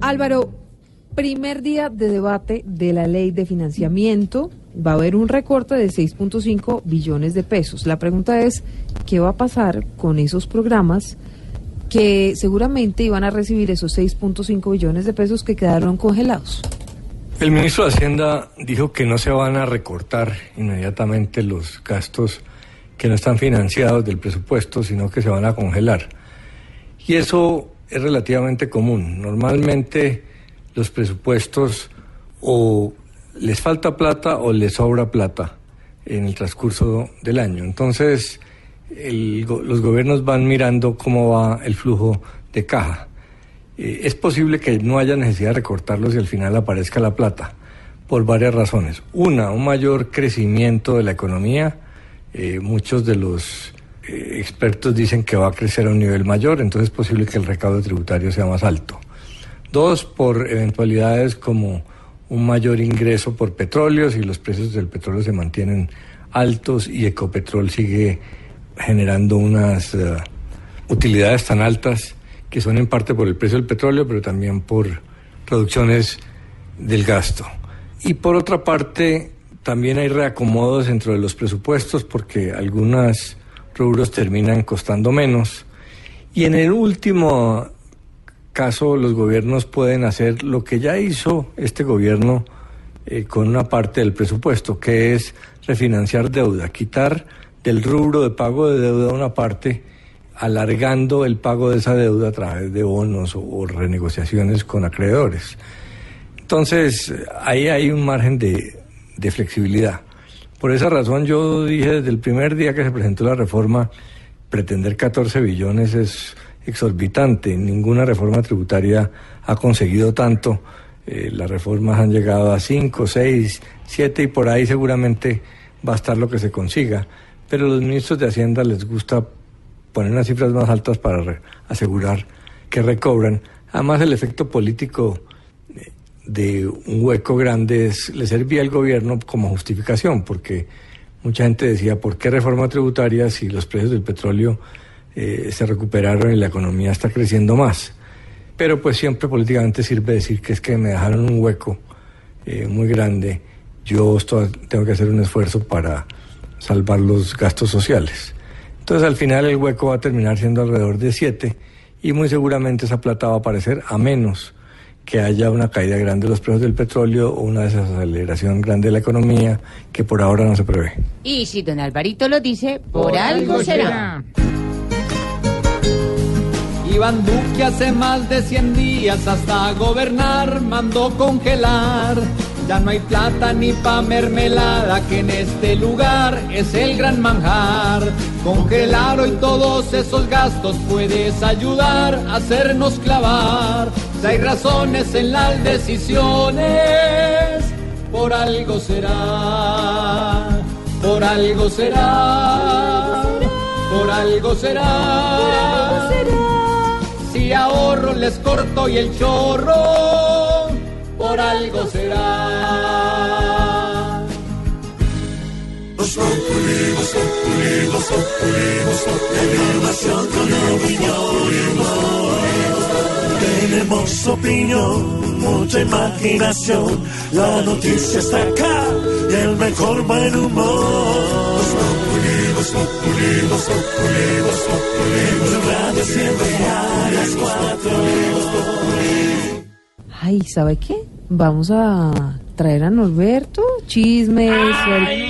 Álvaro, primer día de debate de la ley de financiamiento. Va a haber un recorte de 6.5 billones de pesos. La pregunta es, ¿qué va a pasar con esos programas que seguramente iban a recibir esos 6.5 billones de pesos que quedaron congelados? El ministro de Hacienda dijo que no se van a recortar inmediatamente los gastos que no están financiados del presupuesto, sino que se van a congelar. Y eso es relativamente común. Normalmente los presupuestos o les falta plata o les sobra plata en el transcurso del año. Entonces, los gobiernos van mirando cómo va el flujo de caja. Eh, es posible que no haya necesidad de recortarlos y al final aparezca la plata, por varias razones. Una, un mayor crecimiento de la economía. Eh, muchos de los eh, expertos dicen que va a crecer a un nivel mayor, entonces es posible que el recaudo tributario sea más alto. Dos, por eventualidades como un mayor ingreso por petróleo, si los precios del petróleo se mantienen altos y Ecopetrol sigue generando unas eh, utilidades tan altas que son en parte por el precio del petróleo, pero también por reducciones del gasto. Y por otra parte, también hay reacomodos dentro de los presupuestos porque algunos rubros terminan costando menos. Y en el último caso, los gobiernos pueden hacer lo que ya hizo este gobierno eh, con una parte del presupuesto, que es refinanciar deuda, quitar del rubro de pago de deuda una parte, alargando el pago de esa deuda a través de bonos o, o renegociaciones con acreedores. Entonces, ahí hay un margen de, de flexibilidad. Por esa razón yo dije desde el primer día que se presentó la reforma, pretender 14 billones es exorbitante. Ninguna reforma tributaria ha conseguido tanto. Eh, las reformas han llegado a 5, 6, 7 y por ahí seguramente va a estar lo que se consiga. Pero a los ministros de Hacienda les gusta poner unas cifras más altas para asegurar que recobran. Además el efecto político de un hueco grande le servía al gobierno como justificación, porque mucha gente decía, ¿por qué reforma tributaria si los precios del petróleo eh, se recuperaron y la economía está creciendo más? Pero pues siempre políticamente sirve decir que es que me dejaron un hueco eh, muy grande, yo tengo que hacer un esfuerzo para salvar los gastos sociales. Entonces al final el hueco va a terminar siendo alrededor de 7 y muy seguramente esa plata va a aparecer a menos que haya una caída grande de los precios del petróleo o una desaceleración grande de la economía que por ahora no se prevé. Y si don Alvarito lo dice, por, algo será. Iván Duque hace más de 100 días hasta gobernar mandó congelar. Ya no hay plata ni pa' mermelada que en este lugar es el gran manjar. Congelar hoy todos esos gastos puedes ayudar a hacernos clavar. Si hay razones en las decisiones, por algo será, por algo será, por algo será. Si ahorro les corto y el chorro, por algo será. Tenemos opinión, mucha imaginación. La noticia está acá y el mejor buen humor. Populi, Voz Populi, Voz Populi, Blue Radio siempre a las cuatro. Ay, ¿sabe qué? Vamos a traer a Norberto chismes. Ay,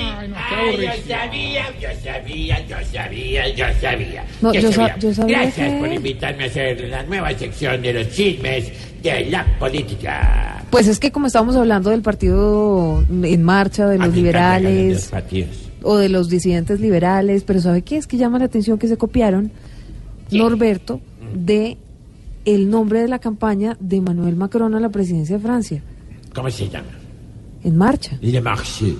yo sabía, yo sabía, yo sabía, yo sabía. No, yo sa- sabía. yo sabía Gracias que- por invitarme a hacer la nueva sección de los chismes de la política. Pues es que como estábamos hablando del partido en marcha, de los me encantan los liberales partidos. o de los disidentes liberales, pero ¿sabe qué? Es que llama la atención que se copiaron, Norberto, de el nombre de la campaña de Manuel Macron a la presidencia de Francia. ¿Cómo se llama? En marcha. Le Marche.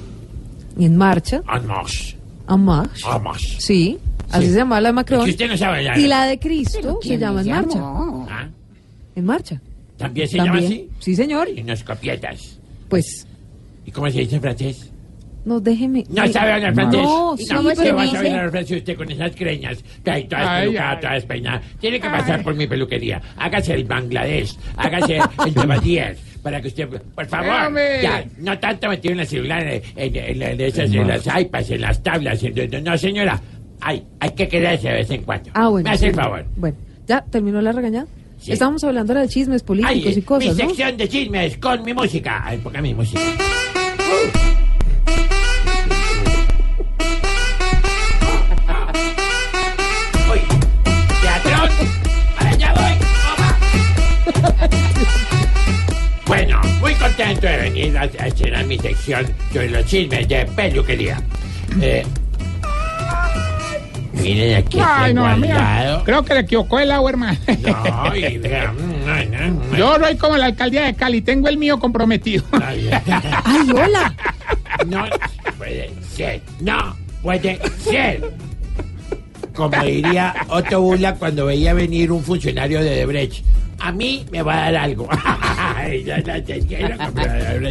En marcha. En marche. En marche. En marche. Sí, así Sí. se llama la de Macron. Es que usted no sabe hablar. Y la de Cristo se ¿quién llama En marcha. ¿Ah? En marcha. ¿También se llama así? Sí, señor. Y unos copietas. Pues, ¿Y cómo se dice en francés? No déjeme. No sabe hablar francés. No, ¿Y sí, se pero va a saber hablar francés usted con esas creñas? Ay, todas Ay, pelucadas, ay. todas despeinadas. Tiene que pasar por mi peluquería. Hágase el Bangladesh. Hágase el Tabatier. Para que usted, por favor, ya, no tanto metido en celular, en, en- en- en esas, en las iPads, en las tablas. en- no, señora, hay, hay que quedarse de vez en cuando. Ah, bueno. Me hace el favor. Bueno, ¿ya terminó la regañada? Sí. Estábamos hablando ahora de chismes políticos Ay, y cosas, mi ¿no? sección de chismes con mi música. Ay, ponga mi música. Uy, contento de venir a, estrenar mi sección sobre los chismes de peluquería. Eh, miren aquí Ay, tengo no. Creo que le equivocó el agua, hermano. No, y vea, mm, no, no, no. Yo soy como la alcaldía de Cali, tengo el mío comprometido. Ay, ¡Ay, hola! No puede ser, no puede ser. Como diría Otto Bula cuando veía venir un funcionario de Debrecht. A mí me va a dar algo.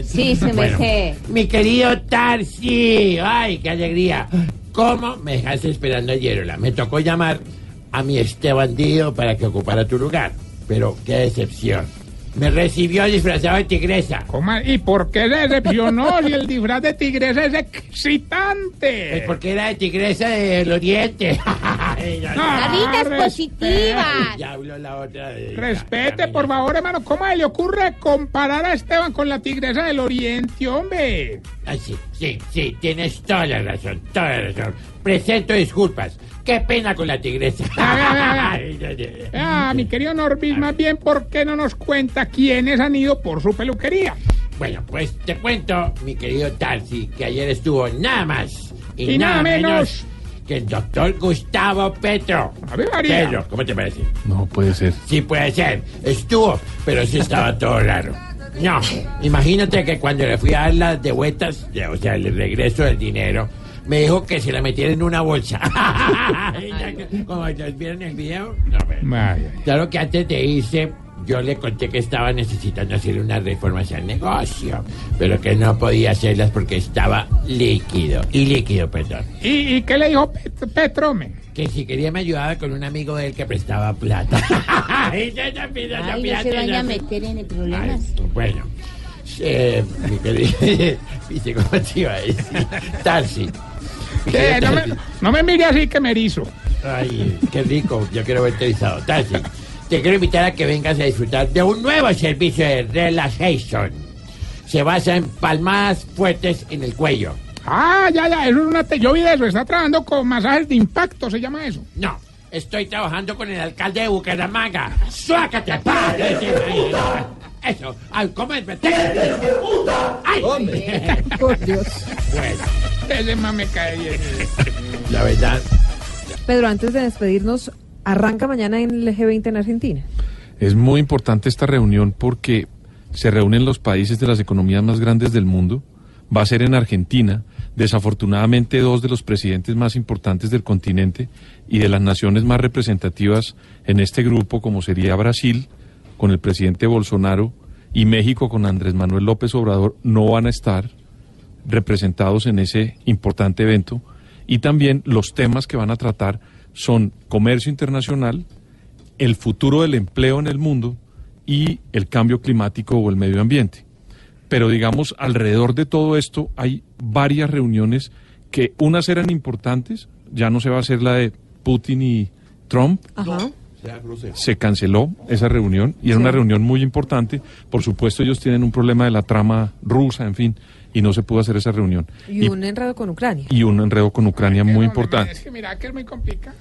Sí, se me Bueno, sé. Mi querido Tarsi, ay, qué alegría. ¿Cómo me dejaste esperando ayer? Ola? Me tocó llamar a mi Esteban Dío para que ocupara tu lugar. Pero qué decepción. Me recibió disfrazado de tigresa. ¿Cómo? ¿Y por qué se decepcionó si el disfraz de tigresa es excitante? Es porque era de tigresa del oriente. Caritas respete. positivas. Ya habló la otra de... Respete, por favor, hermano. ¿Cómo le ocurre comparar a Esteban con la tigresa del oriente, hombre? Ay, sí, sí, sí, tienes toda la razón, toda la razón. Presento disculpas. Qué pena con la tigresa. Ah, mi querido Norbis, más bien, ¿por qué no nos cuenta quiénes han ido por su peluquería? Bueno, pues te cuento, mi querido Tarsi, que ayer estuvo nada más y, Y nada menos. que el doctor Gustavo Petro. Ave María. Pedro, ¿cómo te parece? No puede ser. Sí puede ser. Estuvo, pero sí estaba todo raro. No, imagínate que cuando le fui a dar las de vueltas, o sea, el regreso del dinero, me dijo que se la metiera en una bolsa. Como ustedes vieron el video. No, pero-. Claro que antes de irse, yo le conté que estaba necesitando hacer unas reformas al negocio, pero que no podía hacerlas porque estaba líquido. Y líquido, perdón. ¿Y, y qué le dijo Pet- Petro, men? Que si quería me ayudaba con un amigo de él que prestaba plata. Ay, ya, ya, ya, ya, Ay, ya, no se ya, vaya ya. a meter en Ay, problemas. bueno, eh, mi querido, ¿viste cómo te iba a decir? Tarsi. No me, no me mire así que me erizo. Ay, qué rico, yo quiero verte visado. Tarsi, te quiero invitar a que vengas a disfrutar de un nuevo servicio de relaxation. Se basa en palmadas fuertes en el cuello. Ah, ya, ya, eso es una... te- Yo vi de eso, está trabajando con masajes de impacto, se llama eso. No, estoy trabajando con el alcalde de Bucaramanga. ¡Suácate, padre! Eso, ay, ¿cómo es? ¡Ay! Por Dios. Bueno, Ese más me cae bien. la verdad, Pedro, antes de despedirnos, arranca mañana en el G20 en Argentina. Es muy importante esta reunión porque se reúnen los países de las economías más grandes del mundo. Va a ser en Argentina. Desafortunadamente, dos de los presidentes más importantes del continente y de las naciones más representativas en este grupo, como sería Brasil, con el presidente Bolsonaro, y México con Andrés Manuel López Obrador, no van a estar representados en ese importante evento. Y también los temas que van a tratar son comercio internacional, el futuro del empleo en el mundo y el cambio climático o el medio ambiente. Pero digamos, alrededor de todo esto hay varias reuniones que unas eran importantes, ya no se va a hacer la de Putin y Trump. Ajá. Se canceló esa reunión y era una reunión muy importante. Por supuesto, ellos tienen un problema de la trama rusa, en fin, y no se pudo hacer esa reunión. Y un enredo con Ucrania. y un enredo con Ucrania muy importante. Es que mira que es muy complicado.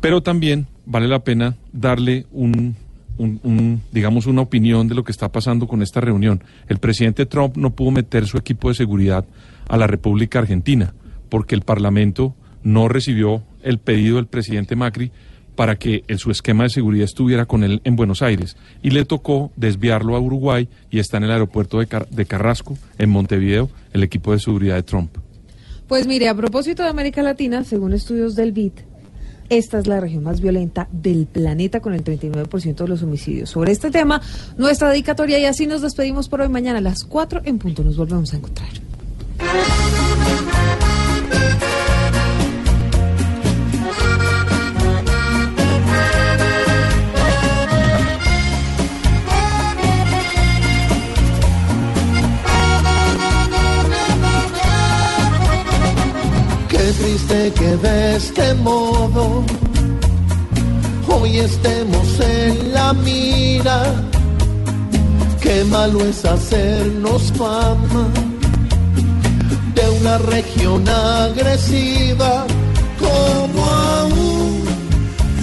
Pero también vale la pena darle un, un- un, digamos, una opinión de lo que está pasando con esta reunión. El presidente Trump no pudo meter su equipo de seguridad a la República Argentina porque el Parlamento no recibió el pedido del presidente Macri para que el- su esquema de seguridad estuviera con él en Buenos Aires. Y le tocó desviarlo a Uruguay y está en el aeropuerto de Carrasco, en Montevideo, el equipo de seguridad de Trump. Pues mire, a propósito de América Latina, según estudios del BID, esta es la región más violenta del planeta con el 39% de los homicidios. Sobre este tema, nuestra dedicatoria y así nos despedimos por hoy. Mañana a las 4 en punto nos volvemos a encontrar. Triste que de este modo hoy estemos en la mira. Qué malo es hacernos fama de una región agresiva como aún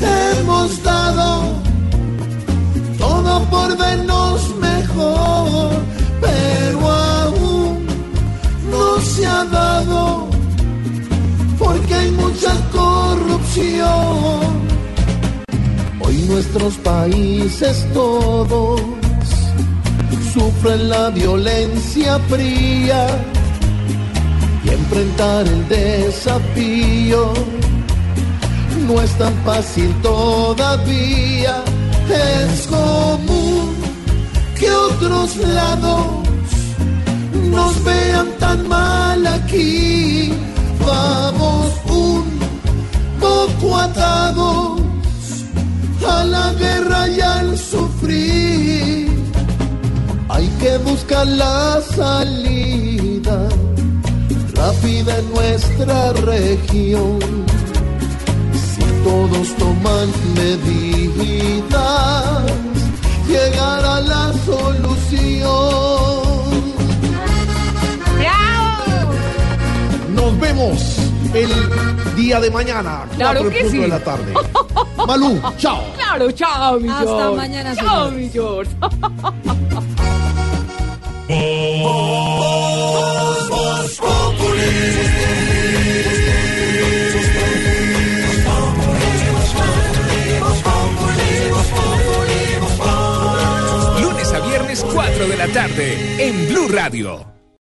hemos dado todo por vernos mejor, pero aún no se ha dado porque hay mucha corrupción. Hoy nuestros países todos sufren la violencia fría y enfrentar el desafío no es tan fácil todavía. Es común que otros lados nos vean tan mal aquí. Vamos un poco atados a la guerra y al sufrir. Hay que buscar la salida rápida en nuestra región. Si todos toman medidas, llegará la solución. Nos vemos el día de mañana, Claro que punto sí. de la tarde. Malú, chao. Claro, chao, mi Hasta George. mañana, Chao, señores. mi George. Lunes a viernes 4 de la tarde en Blue Radio.